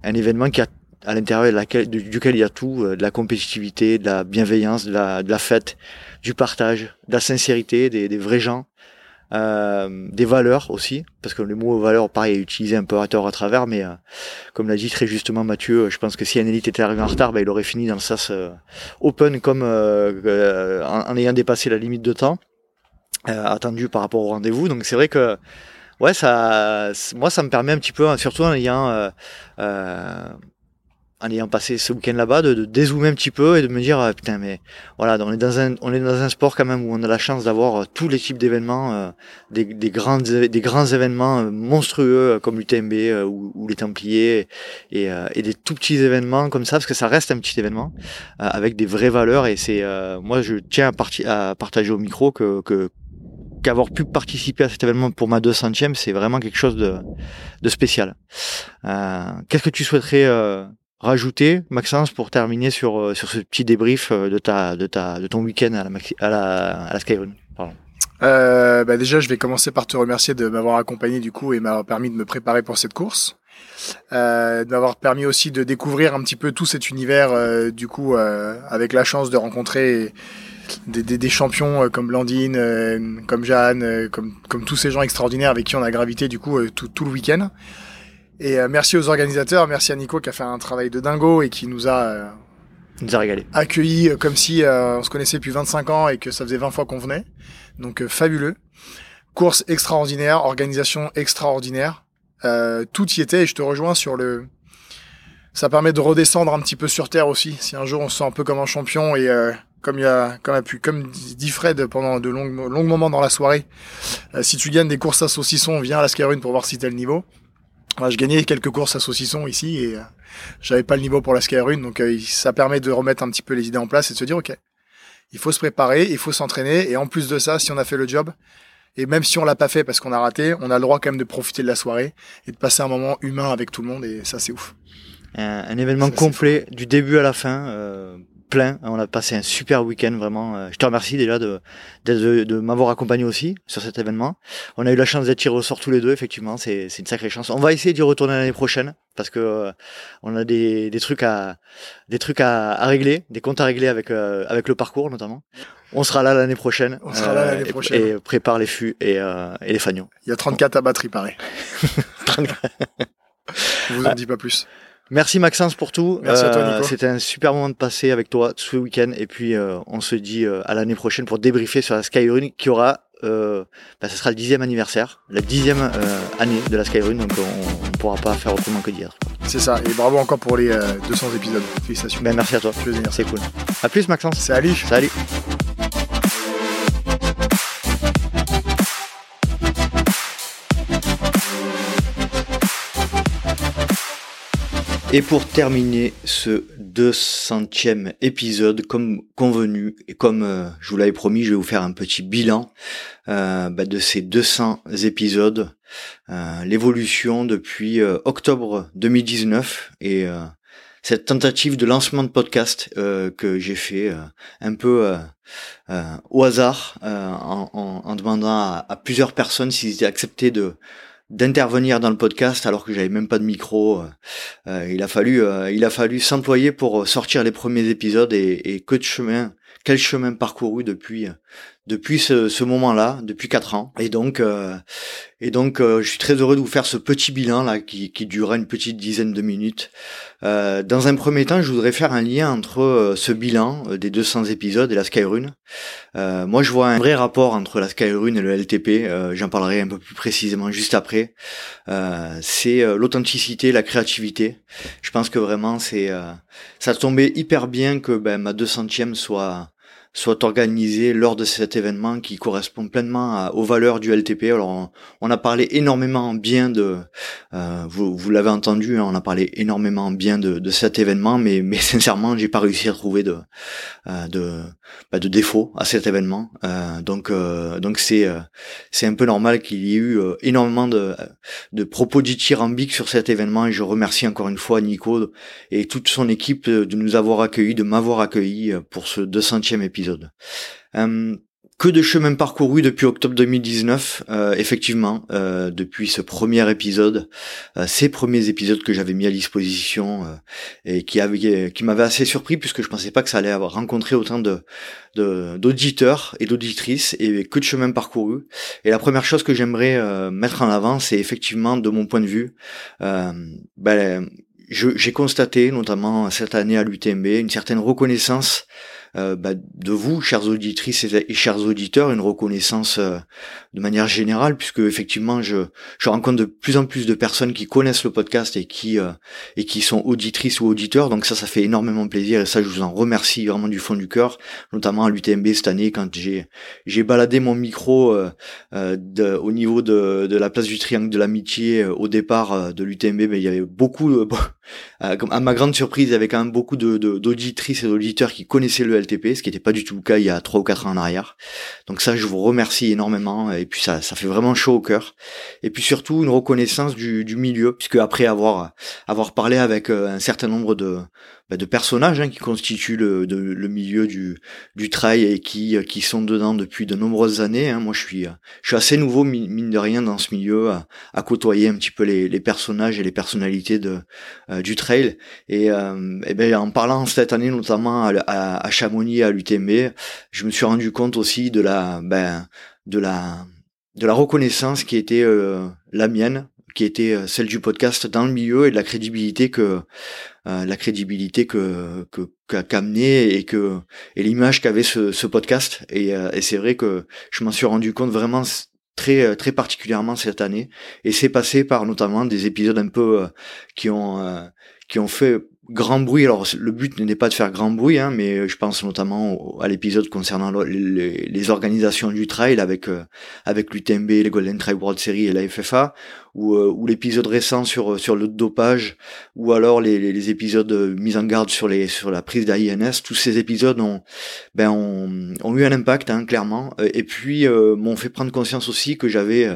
un événement qui a à l'intérieur duquel il y a tout, euh, de la compétitivité, de la bienveillance, de la, de la fête, du partage, de la sincérité, des, des vrais gens, euh, des valeurs aussi, parce que le mot valeur, pareil, est utilisé un peu à tort à travers, mais euh, comme l'a dit très justement Mathieu, je pense que si un élite était arrivé en retard, bah, il aurait fini dans le sas euh, open comme euh, en, ayant dépassé la limite de temps attendu par rapport au rendez-vous. Donc c'est vrai que ouais, ça, moi ça me permet un petit peu, hein, surtout en ayant euh, euh, en ayant passé ce week-end là-bas, de, de dézoomer un petit peu et de me dire euh, putain mais voilà, on est dans un on est dans un sport quand même où on a la chance d'avoir euh, tous les types d'événements, euh, des, des grands des grands événements euh, monstrueux euh, comme l'UTMB euh, ou, ou les Templiers et, euh, et des tout petits événements comme ça parce que ça reste un petit événement euh, avec des vraies valeurs et c'est euh, moi je tiens à, parti- à partager au micro que, que qu'avoir pu participer à cet événement pour ma 200e, c'est vraiment quelque chose de, de spécial. Euh, Qu'est-ce que tu souhaiterais euh, rajouter, Maxence, pour terminer sur, euh, sur ce petit débrief de, ta, de, ta, de ton week-end à la, à Skyrun bah déjà, je vais commencer par te remercier de m'avoir accompagné du coup et m'avoir permis de me préparer pour cette course. euh, d'avoir permis aussi de découvrir un petit peu tout cet univers, du coup, avec la chance de rencontrer des, des, des champions euh, comme Blandine, euh, comme Jeanne, euh, comme, comme tous ces gens extraordinaires avec qui on a gravité du coup tout, tout le week-end. Et merci aux organisateurs, merci à Nico qui a fait un travail de dingo et qui nous a nous a régalé. accueillis comme si on se connaissait depuis 25 ans et que ça faisait 20 fois qu'on venait. Donc fabuleux. Course extraordinaire, organisation extraordinaire. Euh, tout y était et je te rejoins sur le... Ça permet de redescendre un petit peu sur terre aussi. Si un jour on se sent un peu comme un champion et euh, comme il a, comme a pu, comme dit Fred pendant de longs, longs moments dans la soirée, euh, si tu gagnes des courses à saucisson, viens à la Skyrun pour voir si t'as le niveau. Moi, je gagnais quelques courses à saucisson ici et euh, j'avais pas le niveau pour la Skyrun, donc euh, ça permet de remettre un petit peu les idées en place et de se dire ok, il faut se préparer, il faut s'entraîner et en plus de ça, si on a fait le job et même si on l'a pas fait parce qu'on a raté, on a le droit quand même de profiter de la soirée et de passer un moment humain avec tout le monde et ça c'est ouf. Un, un événement complet du début à la fin, euh, plein. On a passé un super week-end vraiment. Euh, Je te remercie déjà de de, de, m'avoir accompagné aussi sur cet événement. On a eu la chance d'être tirés au sort tous les deux. Effectivement, c'est c'est une sacrée chance. On va essayer d'y retourner l'année prochaine parce que euh, on a des des trucs à des trucs à, à régler, des comptes à régler avec euh, avec le parcours notamment. On sera là l'année prochaine. On sera là l'année et- prochaine. Et, prépare les fûts et, euh, et les fagnons. Il y a 34 à batterie pareil. Je vous en dis pas plus. Merci Maxence pour tout. Merci à toi, Euh, Nico. C'était un super moment de passer avec toi ce week-end et puis euh, on se dit euh, à l'année prochaine pour débriefer sur la Skyrun qui aura, euh, bah, ce sera le dixième anniversaire, la dixième euh, année de la Skyrun donc on, on pourra pas faire autrement que dire. C'est ça. Et bravo encore pour les euh, 200 épisodes. Félicitations. Ben merci à toi. C'est cool. À plus Maxence. Salut. Salut. Et pour terminer ce 200e épisode, comme convenu et comme euh, je vous l'avais promis, je vais vous faire un petit bilan euh, bah, de ces 200 épisodes, euh, l'évolution depuis euh, octobre 2019 et cette tentative de lancement de podcast que j'ai fait un peu au hasard en demandant à, à plusieurs personnes s'ils étaient acceptés de d'intervenir dans le podcast alors que j'avais même pas de micro. euh, il a fallu, euh, il a fallu s'employer pour sortir les premiers épisodes et, et que de chemin, quel chemin parcouru depuis, euh, depuis ce, ce moment-là, depuis quatre ans. Et donc, euh, et donc, euh, je suis très heureux de vous faire ce petit bilan là qui, qui durera une petite dizaine de minutes. Euh, dans un premier temps, je voudrais faire un lien entre euh, ce bilan euh, des 200 épisodes et la Skyrun. Euh, moi, je vois un vrai rapport entre la Skyrun et le LTP. J'en parlerai un peu plus précisément juste après. C'est l'authenticité, la créativité. Je pense que vraiment, c'est ça tombait hyper bien que ben, ma 200e soit soit organisée lors de cet événement qui correspond pleinement aux valeurs du LTP. Alors, on, a parlé énormément bien de, euh, vous, vous l'avez entendu, hein, on a parlé énormément bien de, de cet événement, mais, mais sincèrement, j'ai pas réussi à trouver de, euh, de, bah, de défauts à cet événement. Euh, donc, euh, donc c'est, euh, c'est un peu normal qu'il y ait eu euh, énormément de, de propos dithyrambiques sur cet événement. Et je remercie encore une fois Nico et toute son équipe de nous avoir accueillis, de m'avoir accueilli pour ce 200e épisode. Euh, que de chemin parcouru depuis octobre 2019, euh, effectivement, euh, depuis ce premier épisode, euh, ces premiers épisodes que j'avais mis à disposition euh, et qui avaient, qui m'avaient assez surpris puisque je pensais pas que ça allait avoir rencontré autant de d'auditeurs et d'auditrices et que de chemin parcouru. Et la première chose que j'aimerais euh, mettre en avant, c'est effectivement, de mon point de vue, ben, j'ai constaté, notamment cette année à l'UTMB, une certaine reconnaissance euh, bah, de vous, chères auditrices et, chers auditeurs, une reconnaissance euh, de manière générale, puisque effectivement, je, je rencontre de plus en plus de personnes qui connaissent le podcast et qui euh, et qui sont auditrices ou auditeurs. Donc ça, ça fait énormément plaisir et ça, je vous en remercie vraiment du fond du cœur, notamment à l'UTMB cette année quand j'ai j'ai baladé mon micro euh, euh, au niveau de, de la place du Triangle de l'Amitié euh, au départ de l'UTMB, mais il y avait beaucoup, à ma grande surprise, il y avait quand même beaucoup de- d'auditrices et d'auditeurs qui connaissaient le Ce qui n'était pas du tout le cas il y a trois ou quatre ans en arrière. Donc ça, je vous remercie énormément et puis ça, fait vraiment chaud au cœur. Et puis surtout une reconnaissance du, du milieu, puisque après avoir avoir parlé avec euh, un certain nombre de bah, de personnages hein, qui constituent le, de- le milieu du, du trail et qui, qui sont dedans depuis de nombreuses années. hein. Moi, je suis, je suis assez nouveau, mi- mine de rien, dans ce milieu, à, à côtoyer un petit peu les, les personnages et les personnalités de, euh, du trail. Et, euh, eh ben, en parlant cette année, notamment à, à, à Chamonix, à l'UTMB, je me suis rendu compte aussi de la, ben, de la, de la reconnaissance qui était euh, la mienne, qui était euh, celle du podcast dans le milieu et de la crédibilité que euh, la crédibilité que que qu'a qu'amené et que et l'image qu'avait ce, ce podcast et, euh, et c'est vrai que je m'en suis rendu compte vraiment très euh, très particulièrement cette année et c'est passé par notamment des épisodes un peu qui ont qui ont fait grand bruit. Alors le but n'est pas de faire grand bruit, hein, mais je pense notamment à l'épisode concernant le- les, les organisations du trail avec euh, avec l'UTMB, les Golden Trail World Series et la FFA, ou, euh, ou l'épisode récent sur sur le dopage, ou alors les, les, les épisodes de mise en garde sur les sur la prise d'AINS. Tous ces épisodes ont ben ont, ont eu un impact hein, clairement, Euh, et puis euh, m'ont fait prendre conscience aussi que j'avais euh,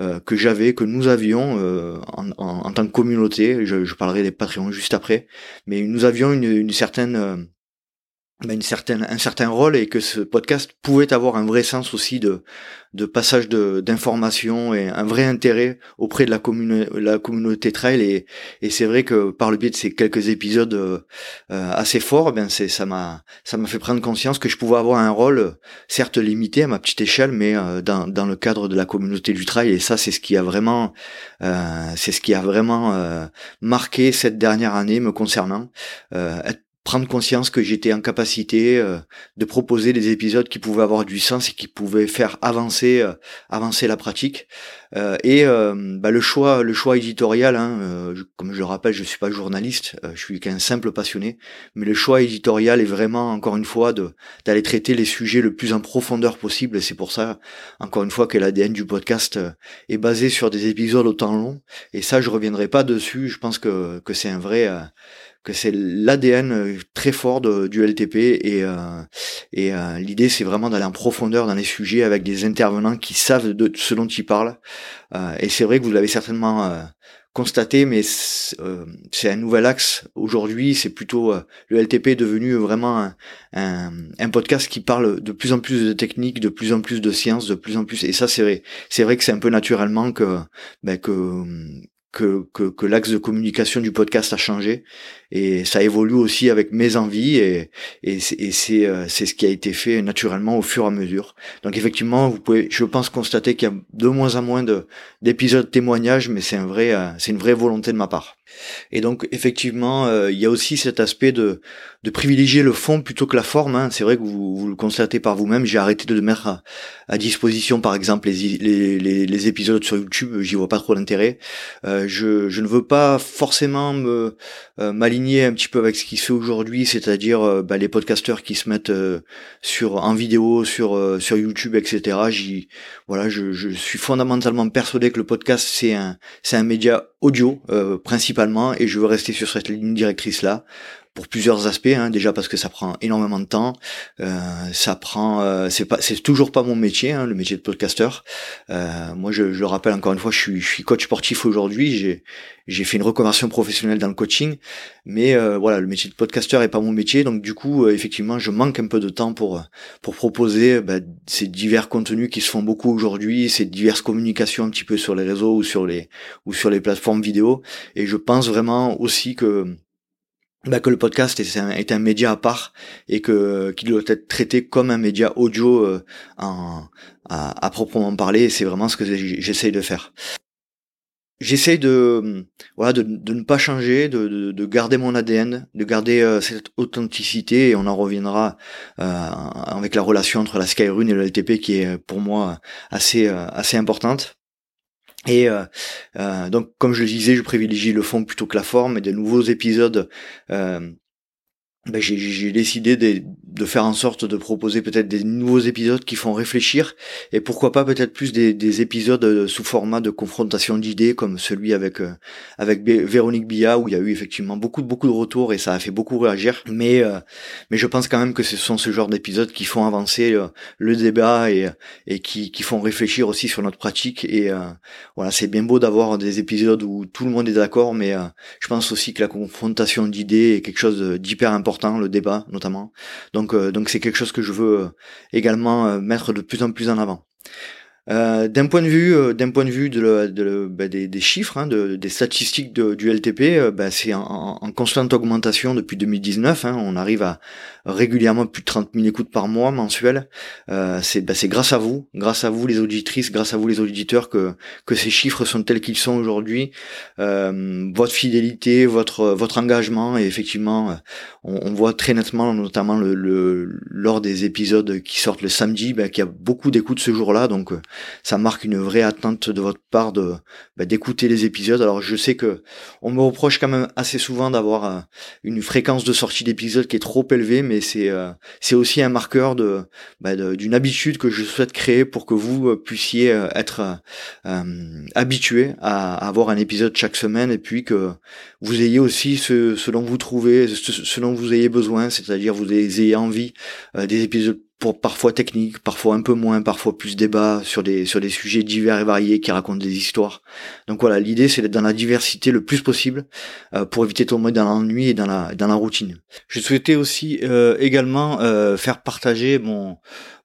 euh, que j'avais que nous avions euh, en, en, en tant que communauté. Je, je parlerai des Patreons juste après mais nous avions une, une certaine euh, une certaine un certain rôle et que ce podcast pouvait avoir un vrai sens aussi de de passage de d'informations et un vrai intérêt auprès de la commune la communauté trail et et c'est vrai que par le biais de ces quelques épisodes euh, assez forts ben c'est ça m'a ça m'a fait prendre conscience que je pouvais avoir un rôle certes limité à ma petite échelle mais euh, dans dans le cadre de la communauté du trail et ça c'est ce qui a vraiment euh, c'est ce qui a vraiment euh, marqué cette dernière année me concernant euh, être- prendre conscience que j'étais en capacité euh, de proposer des épisodes qui pouvaient avoir du sens et qui pouvaient faire avancer euh, avancer la pratique. Euh, et euh, bah, le choix le choix éditorial hein, euh, comme je le rappelle je suis pas journaliste euh, je suis qu'un simple passionné mais le choix éditorial est vraiment encore une fois de d'aller traiter les sujets le plus en profondeur possible. Et c'est pour ça encore une fois que l'ADN du podcast est basé sur des épisodes autant longs. Et ça je reviendrai pas dessus. Je pense que que c'est un vrai que c'est l'ADN euh, très fort du LTP et euh, et euh, l'idée c'est vraiment d'aller en profondeur dans les sujets avec des intervenants qui savent de ce dont ils parlent. Euh, et c'est vrai que vous l'avez certainement euh, constaté mais c'est euh, c'est un nouvel axe. Aujourd'hui c'est plutôt le LTP est devenu vraiment un, un, un podcast qui parle de plus en plus de techniques de plus en plus de sciences de plus en plus. Et ça c'est vrai. C'est vrai que c'est un peu naturellement que ben, que que, que, que l'axe de communication du podcast a changé et ça évolue aussi avec mes envies et, et et c'est euh, c'est ce qui a été fait naturellement au fur et à mesure. Donc effectivement, vous pouvez, je pense, constater qu'il y a de moins en moins de d'épisodes témoignages, mais c'est un vrai, euh, c'est une vraie volonté de ma part. Et donc effectivement, euh, il y a aussi cet aspect de de privilégier le fond plutôt que la forme. hein. C'est vrai que vous, le constatez par vous-même. J'ai arrêté de mettre à, disposition, par exemple, les, épisodes sur YouTube. J'y vois pas trop d'intérêt. Euh, je, ne veux pas forcément me euh, m'aligner un petit peu avec ce qui se fait aujourd'hui, c'est-à-dire euh, bah, les podcasteurs qui se mettent sur en vidéo sur sur YouTube, etc. J'y voilà, je, je suis fondamentalement persuadé que le podcast c'est un c'est un média audio principalement et je veux rester sur cette ligne directrice là pour plusieurs aspects hein. déjà parce que ça prend énormément de temps euh, ça prend euh, c'est pas c'est toujours pas mon métier hein, le métier de podcasteur euh, moi je, je le rappelle encore une fois je suis je suis coach sportif aujourd'hui j'ai j'ai fait une reconversion professionnelle dans le coaching mais euh, voilà le métier de podcasteur est pas mon métier donc du coup euh, effectivement je manque un peu de temps pour pour proposer bah, ces divers contenus qui se font beaucoup aujourd'hui ces diverses communications un petit peu sur les réseaux ou sur les ou sur les plateformes vidéo et je pense vraiment aussi que bah, que le podcast est un, est un média à part et que qu'il doit être traité comme un média audio euh, en, à, à proprement parler c'est vraiment ce que j'essaye de faire. J'essaye de voilà de, de ne pas changer, de, de, de garder mon ADN, de garder euh, cette authenticité et on en reviendra euh, avec la relation entre la Skyrune et le LTP qui est pour moi assez euh, assez importante. Et euh, euh, donc, comme je le disais, je privilégie le fond plutôt que la forme. Et de nouveaux épisodes euh, ben, j'ai- décidé de, de faire en sorte de proposer peut-être des nouveaux épisodes qui font réfléchir et pourquoi pas peut-être plus des, des épisodes euh, sous format de confrontation d'idées comme celui avec euh, avec Véronique Billa où il y a eu effectivement beaucoup beaucoup de retours et ça a fait beaucoup réagir. Mais euh, mais je pense quand même que ce sont ce genre d'épisodes qui font avancer euh, le débat et et qui qui font réfléchir aussi sur notre pratique et voilà c'est bien beau d'avoir des épisodes où tout le monde est d'accord mais je pense aussi que la confrontation d'idées est quelque chose d'hyper important le débat notamment. Donc euh, donc c'est quelque chose que je veux euh, également euh, mettre de plus en plus en avant euh, d'un point de vue, euh, d'un point de vue de, le- de le- bah, des, des chiffres, hein, de- des statistiques du LTP, euh, bah, c'est en, en- constante augmentation depuis 2019. hein. on arrive à régulièrement plus de 30 000 écoutes par mois mensuels. Euh, c'est bah, c'est grâce à vous, grâce à vous les auditrices, grâce à vous les auditeurs que que ces chiffres sont tels qu'ils sont aujourd'hui. Euh, votre fidélité, votre votre engagement et effectivement, euh, on, on voit très nettement, notamment le, le- lors des épisodes qui sortent le samedi, qu'il y a beaucoup d'écoutes ce jour-là. Donc ça marque une vraie attente de votre part de bah, d'écouter les épisodes. Alors je sais que on me reproche quand même assez souvent d'avoir euh, une fréquence de sortie d'épisodes qui est trop élevée, mais c'est euh, c'est aussi un marqueur de bah, de- d'une habitude que je souhaite créer pour que vous euh, puissiez être habitué à, avoir un épisode chaque semaine et puis que vous ayez aussi ce, ce dont vous trouvez, ce, ce dont vous ayez besoin, c'est-à-dire vous ayez envie des épisodes pour parfois techniques, parfois un peu moins, parfois plus débat sur des sur des sujets divers et variés qui racontent des histoires. Donc voilà, l'idée c'est d'être dans la diversité le plus possible euh, pour éviter de tomber dans l'ennui et dans la dans la routine. Je souhaitais aussi euh, également euh, faire partager mon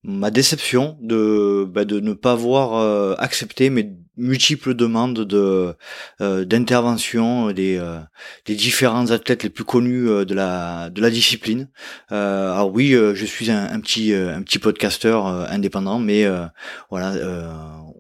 ma déception de bah, de ne pas avoir euh, accepté mes multiples demandes de euh, d'intervention des euh, des différents athlètes les plus connus euh, de la de la discipline. Euh, alors oui, euh, je suis un, un petit euh, un petit podcasteur euh, indépendant, mais euh, voilà, euh,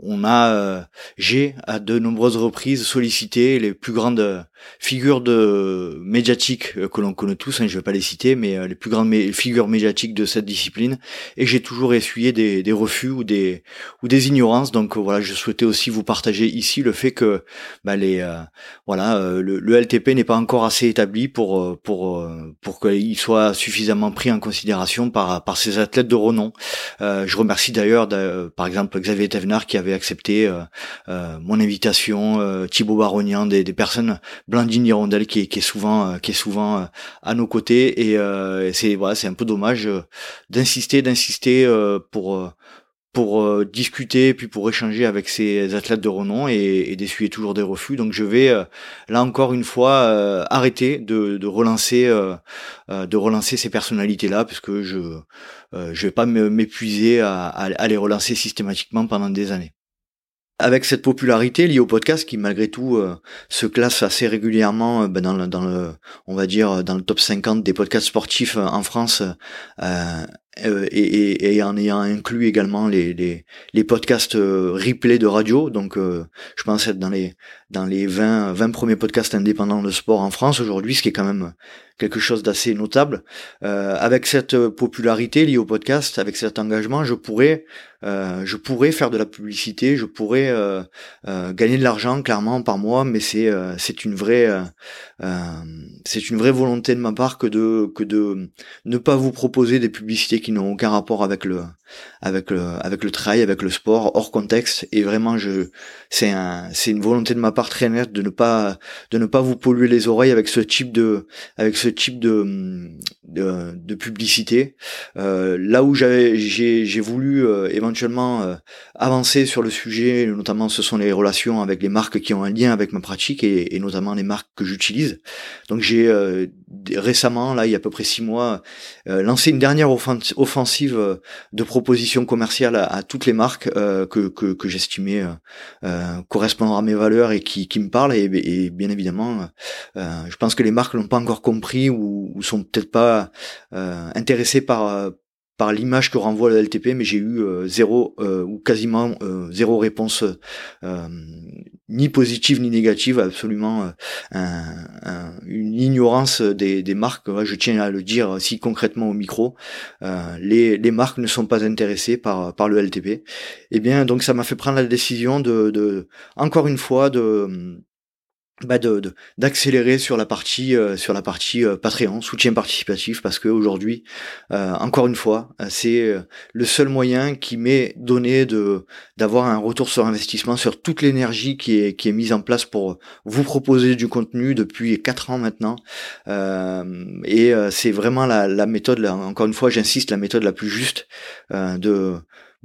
on a euh, j'ai à de nombreuses reprises sollicité les plus grandes figures de médiatiques euh, que l'on connaît tous. Hein, je vais pas les citer, mais euh, les plus grandes figures médiatiques de cette discipline, et j'ai toujours essuyé des, des refus ou des ou des ignorances. Donc euh, voilà, je souhaitais aussi vous partager ici le fait que bah, les euh, voilà euh, le, le LTP n'est pas encore assez établi pour euh, pour euh, pour qu'il soit suffisamment pris en considération par par ces athlètes de renom. Euh, je remercie d'ailleurs d'a- par exemple Xavier Thévenard qui avait accepté euh, euh, mon invitation, euh, Thibaut Barognan, des, personnes Blandine Hirondelle qui est, souvent qui est souvent à nos côtés. Et, c'est voilà c'est un peu dommage d'insister d'insister pour pour discuter puis pour échanger avec ces athlètes de renom et, et d'essuyer toujours des refus. Donc je vais là encore une fois arrêter de, relancer de relancer ces personnalités là parce que je je vais pas m'épuiser à, à les relancer systématiquement pendant des années avec cette popularité liée au podcast qui malgré tout euh, se classe assez régulièrement euh, ben, dans, le, dans le on va dire dans le top 50 des podcasts sportifs euh, en France euh, euh, et, et, et en ayant inclus également les, les, les podcasts euh, replay de radio. Donc euh, je pense être dans les dans les 20 20 premiers podcasts indépendants de sport en France aujourd'hui ce qui est quand même quelque chose d'assez notable. Euh, avec cette popularité liée au podcast avec cet engagement je pourrais euh, je pourrais faire de la publicité, je pourrais euh, euh, gagner de l'argent clairement par mois, mais c'est euh, c'est une vraie euh, euh, c'est une vraie volonté de ma part que de que de ne pas vous proposer des publicités qui n'ont aucun rapport avec le avec le avec le travail, avec le sport hors contexte. Et vraiment, je c'est un c'est une volonté de ma part très nette de ne pas de ne pas vous polluer les oreilles avec ce type de avec ce type de de, de publicité. Euh, là où j'avais j'ai j'ai voulu euh, éventuellement euh, avancer sur le sujet, notamment ce sont les relations avec les marques qui ont un lien avec ma pratique et, et notamment les marques que j'utilise. Donc j'ai euh, récemment, là il y a à peu près six mois, euh, lancé une dernière offen- offensive euh, de propositions commerciales à, toutes les marques euh, que, que, que j'estimais euh, euh, correspondre à mes valeurs et qui, qui me parlent. Et, et bien évidemment, euh, je pense que les marques l'ont pas encore compris ou, ou sont peut-être pas intéressées par par l'image que renvoie le LTP, mais j'ai eu euh, zéro euh, ou quasiment euh, zéro réponse ni positive ni négative, absolument un- un- une ignorance des, marques. Je tiens à le dire si concrètement au micro, les, marques ne sont pas intéressées par le LTP. Et bien donc ça m'a fait prendre la décision de, de encore une fois de bah de d'accélérer sur la partie euh, sur la partie euh, Patreon soutien participatif parce que aujourd'hui euh, encore une fois euh, c'est euh, le seul moyen qui m'est donné de d'avoir un retour sur investissement sur toute l'énergie qui est qui est mise en place pour vous proposer du contenu depuis quatre ans maintenant. Euh, et c'est vraiment la, la méthode là, encore une fois j'insiste la méthode la plus juste de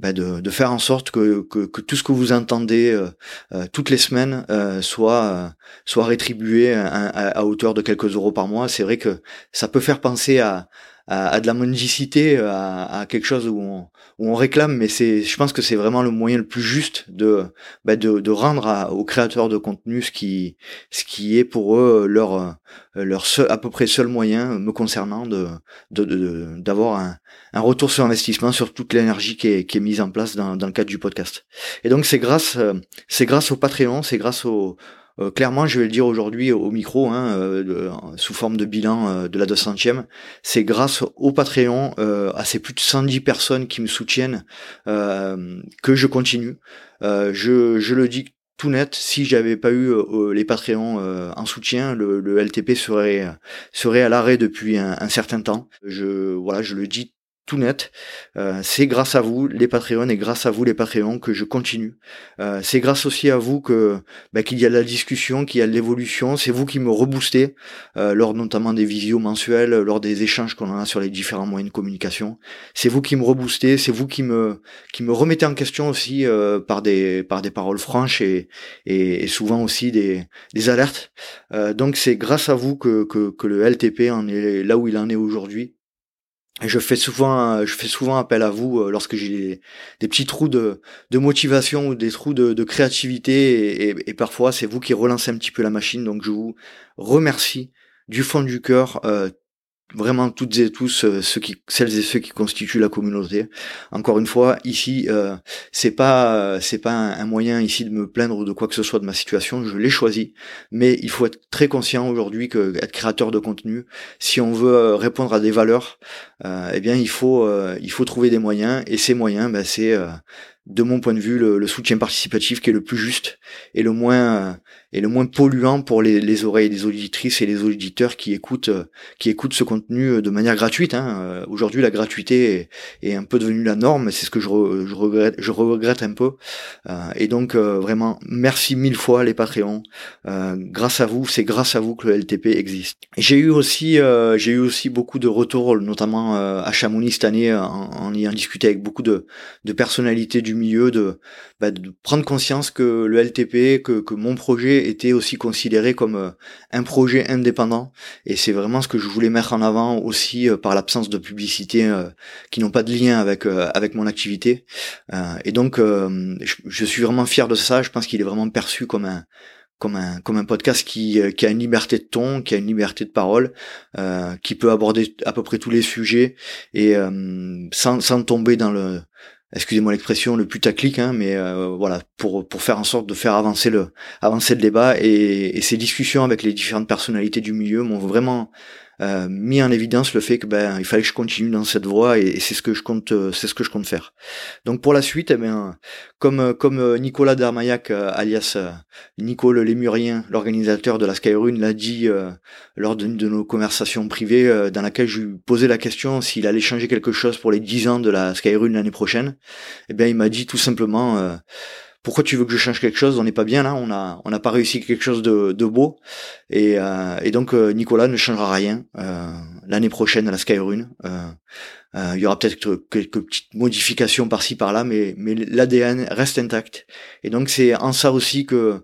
bah, de, faire en sorte que, que, tout ce que vous entendez euh, euh, toutes les semaines euh, soit soit rétribué à- à hauteur de quelques euros par mois. C'est vrai que ça peut faire penser à, à, à de la mendicité, à, à quelque chose où on, où on réclame, mais c'est, je pense que c'est vraiment le moyen le plus juste de, bah, de, de rendre à- aux créateurs de contenu ce qui, ce qui est pour eux leur, euh, leur seul, à peu près seul moyen, me concernant, de, de, de- d'avoir un, un retour sur investissement sur toute l'énergie qui est, qui est mise en place dans, dans le cadre du podcast. Et donc c'est grâce, euh, c'est grâce au Patreon, c'est grâce au, euh, clairement, je vais le dire aujourd'hui au micro, hein, euh, sous forme de bilan euh, de la 200e, c'est grâce au Patreon, euh, à ces plus de 110 personnes qui me soutiennent, euh, que je continue. Euh, je, je le dis tout net, si j'avais pas eu les Patreons en soutien, le, le LTP serait serait à l'arrêt depuis un, un certain temps. Je voilà, je le dis tout net. Euh, c'est grâce à vous, les Patreons, et grâce à vous, les Patreons, que je continue. Euh, c'est grâce aussi à vous que bah, qu'il y a la discussion, qu'il y a de l'évolution. C'est vous qui me reboostez euh, lors notamment des visios mensuels, lors des échanges qu'on a sur les différents moyens de communication. C'est vous qui me reboostez, c'est vous qui me qui me remettez en question aussi euh, par des par des paroles franches et et, et souvent aussi des des alertes. Euh, donc c'est grâce à vous que, que que le LTP en est là où il en est aujourd'hui. Je fais souvent, je fais souvent appel à vous euh, lorsque j'ai des, petits trous de, motivation ou des trous de, créativité et parfois c'est vous qui relancez un petit peu la machine. Donc je vous remercie du fond du cœur, euh, vraiment toutes et tous euh, ceux qui, celles et ceux qui constituent la communauté. Encore une fois, ici, euh, c'est pas, euh, c'est pas un, moyen ici de me plaindre de quoi que ce soit de ma situation. Je l'ai choisi, mais il faut être très conscient aujourd'hui que être créateur de contenu, si on veut euh, répondre à des valeurs, eh bien il faut, il faut trouver des moyens et ces moyens, ben, c'est de mon point de vue le, le soutien participatif qui est le plus juste et le moins et le moins polluant pour les, les oreilles des auditrices et les auditeurs qui écoutent euh, qui écoutent ce contenu euh, de manière gratuite. Hein. Euh, Aujourd'hui, la gratuité est, est un peu devenue la norme. C'est ce que je, re- je regrette, je regrette un peu. Et donc vraiment, merci mille fois les Patreons. Grâce à vous, c'est grâce à vous que le LTP existe. J'ai eu aussi, j'ai eu aussi beaucoup de retours, notamment à Chamonix cette année, en, en ayant discuté avec beaucoup de, de personnalités du milieu, de, bah, de prendre conscience que le LTP, que, que mon projet était aussi considéré comme euh, un projet indépendant. Et c'est vraiment ce que je voulais mettre en avant aussi euh, par l'absence de publicité euh, qui n'ont pas de lien avec avec mon activité. Et donc, je, suis vraiment fier de ça. Je pense qu'il est vraiment perçu comme un comme un comme un podcast qui qui a une liberté de ton, qui a une liberté de parole, qui peut aborder à peu près tous les sujets et sans sans tomber dans le excusez-moi l'expression le putaclic hein, mais euh, voilà pour pour faire en sorte de faire avancer le avancer le débat et, et ces discussions avec les différentes personnalités du milieu m'ont vraiment euh, mis en évidence le fait que ben il fallait que je continue dans cette voie et, c'est ce que je compte euh, c'est ce que je compte faire. Donc pour la suite eh bien comme euh, comme Nicolas Darmaillac alias euh, Nico le Lémurien, l'organisateur de la Skyrune l'a dit lors d'une de nos conversations privées dans laquelle je lui posais la question s'il allait changer quelque chose pour les 10 ans de la Skyrune l'année prochaine. Eh bien il m'a dit tout simplement pourquoi tu veux que je change quelque chose? On n'est pas bien là, on a on n'a pas réussi quelque chose de, beau. Et, euh, donc euh, Nicolas ne changera rien euh, l'année prochaine à la euh, il y aura peut-être quelques petites modifications par-ci par-là, mais mais l'ADN reste intact. Et donc c'est en ça aussi que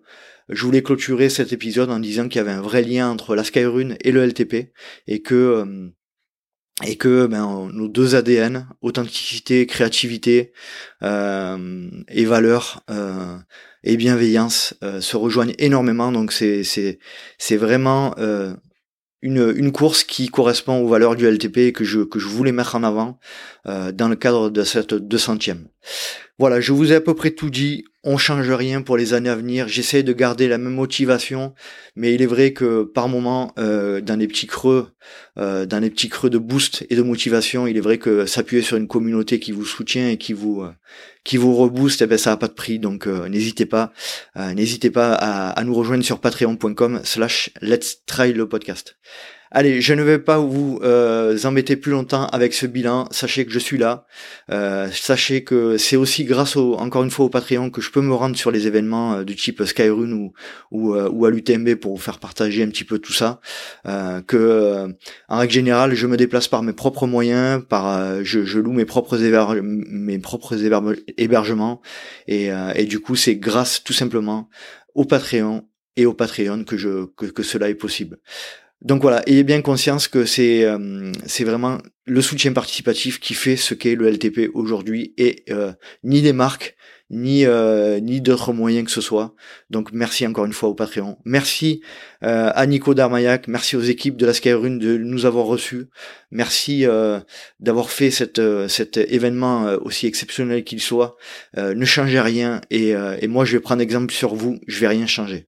je voulais clôturer cet épisode en disant qu'il y avait un vrai lien entre la Skyrune et le LTP et que et que ben, nos deux ADN, authenticité, créativité euh, et valeur euh, et bienveillance euh, se rejoignent énormément. Donc c'est c'est c'est vraiment euh, une, une course qui correspond aux valeurs du LTP et que je que je voulais mettre en avant euh, dans le cadre de cette 200e. Voilà, je vous ai à peu près tout dit. On change rien pour les années à venir. J'essaie de garder la même motivation, mais il est vrai que par moment, euh, dans des petits creux, euh, dans des petits creux de boost et de motivation, il est vrai que s'appuyer sur une communauté qui vous soutient et qui vous euh, qui vous rebooste, eh ben ça a pas de prix. Donc euh, n'hésitez pas. n'hésitez pas à, à nous rejoindre sur patreon.com slash let's try le podcast. Allez, je ne vais pas vous euh, embêter plus longtemps avec ce bilan. Sachez que je suis là. Euh, sachez que c'est aussi grâce au, encore une fois au Patreon que je peux me rendre sur les événements euh, du type Skyrun ou ou, euh, ou à l'UTMB pour vous faire partager un petit peu tout ça. Euh, que en règle générale, je me déplace par mes propres moyens, par je, je, loue mes propres mes propres hébergements et, et du coup c'est grâce tout simplement au Patreon et au Patreon que je que, que cela est possible. Donc voilà, ayez bien conscience que c'est euh, vraiment le soutien participatif qui fait ce qu'est le LTP aujourd'hui et euh, ni les marques ni euh, ni d'autres moyens que ce soit. Donc merci encore une fois au Patreon. Merci à Nico Darmaillac, merci aux équipes de la Skyrun de nous avoir reçus. Merci d'avoir fait cette cet événement aussi exceptionnel qu'il soit. ne changez rien et, et moi je vais prendre exemple sur vous, je vais rien changer.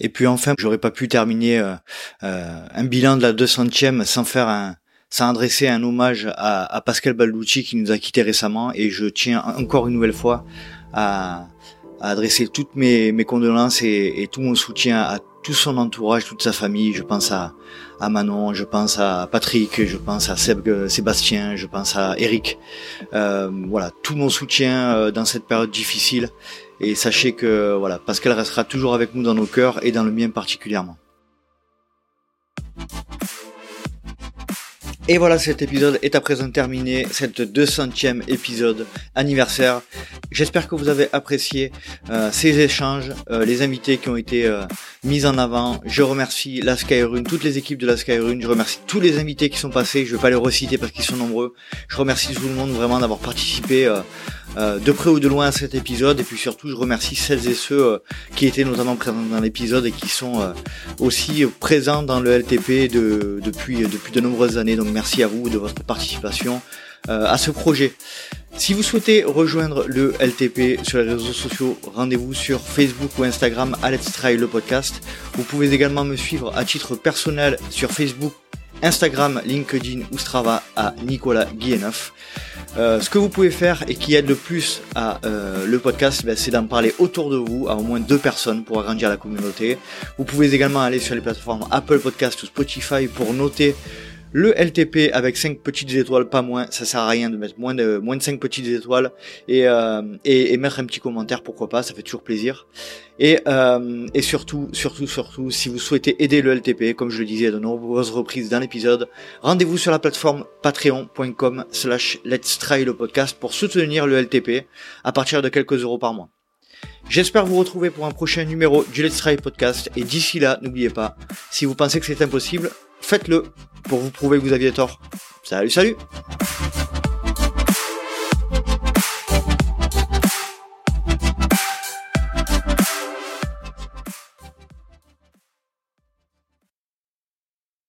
Et puis enfin, j'aurais pas pu terminer euh, euh, un bilan de la 200e sans faire un, sans adresser un hommage à, à, Pascal Balducci qui nous a quitté récemment. Et je tiens encore une nouvelle fois à, à adresser toutes mes, mes condoléances et, et, tout mon soutien à tout son entourage, toute sa famille. Je pense à, à Manon, je pense à Patrick, je pense à Seb, Sébastien, je pense à Eric. Euh, voilà, tout mon soutien euh, dans cette période difficile. Et sachez que voilà, Pascal restera toujours avec nous dans nos cœurs et dans le mien particulièrement. Et voilà, cet épisode est à présent terminé, cette 200e épisode anniversaire. J'espère que vous avez apprécié euh, ces échanges, euh, les invités qui ont été euh, mis en avant. Je remercie la Skyrun, toutes les équipes de la Skyrun. Je remercie tous les invités qui sont passés. Je ne vais pas les reciter parce qu'ils sont nombreux. Je remercie tout le monde vraiment d'avoir participé euh, de près ou de loin à cet épisode. Et puis surtout, je remercie celles et ceux euh, qui étaient notamment présents dans l'épisode et qui sont euh, aussi présents dans le LTP de, depuis, depuis de nombreuses années. Donc merci à vous de votre participation à ce projet. Si vous souhaitez rejoindre le LTP sur les réseaux sociaux, rendez-vous sur Facebook ou Instagram à Let's Try le podcast. Vous pouvez également me suivre à titre personnel sur Facebook Instagram, LinkedIn ou Strava à Nicolas Guilleneuf. Euh, ce que vous pouvez faire et qui aide le plus à euh, le podcast, ben, c'est d'en parler autour de vous à au moins deux personnes pour agrandir la communauté. Vous pouvez également aller sur les plateformes Apple Podcast ou Spotify pour noter le LTP avec 5 petites étoiles, pas moins, ça sert à rien de mettre moins de moins de 5 petites étoiles et, euh, et, et, mettre un petit commentaire, pourquoi pas, ça fait toujours plaisir. Et, euh, et surtout, surtout, surtout, si vous souhaitez aider le LTP, comme je le disais à de nombreuses reprises dans l'épisode, rendez-vous sur la plateforme patreon.com slash let's try podcast pour soutenir le LTP à partir de quelques euros par mois. J'espère vous retrouver pour un prochain numéro du Let's Try Podcast et d'ici là, n'oubliez pas, si vous pensez que c'est impossible, faites-le pour vous prouver que vous aviez tort. Salut, salut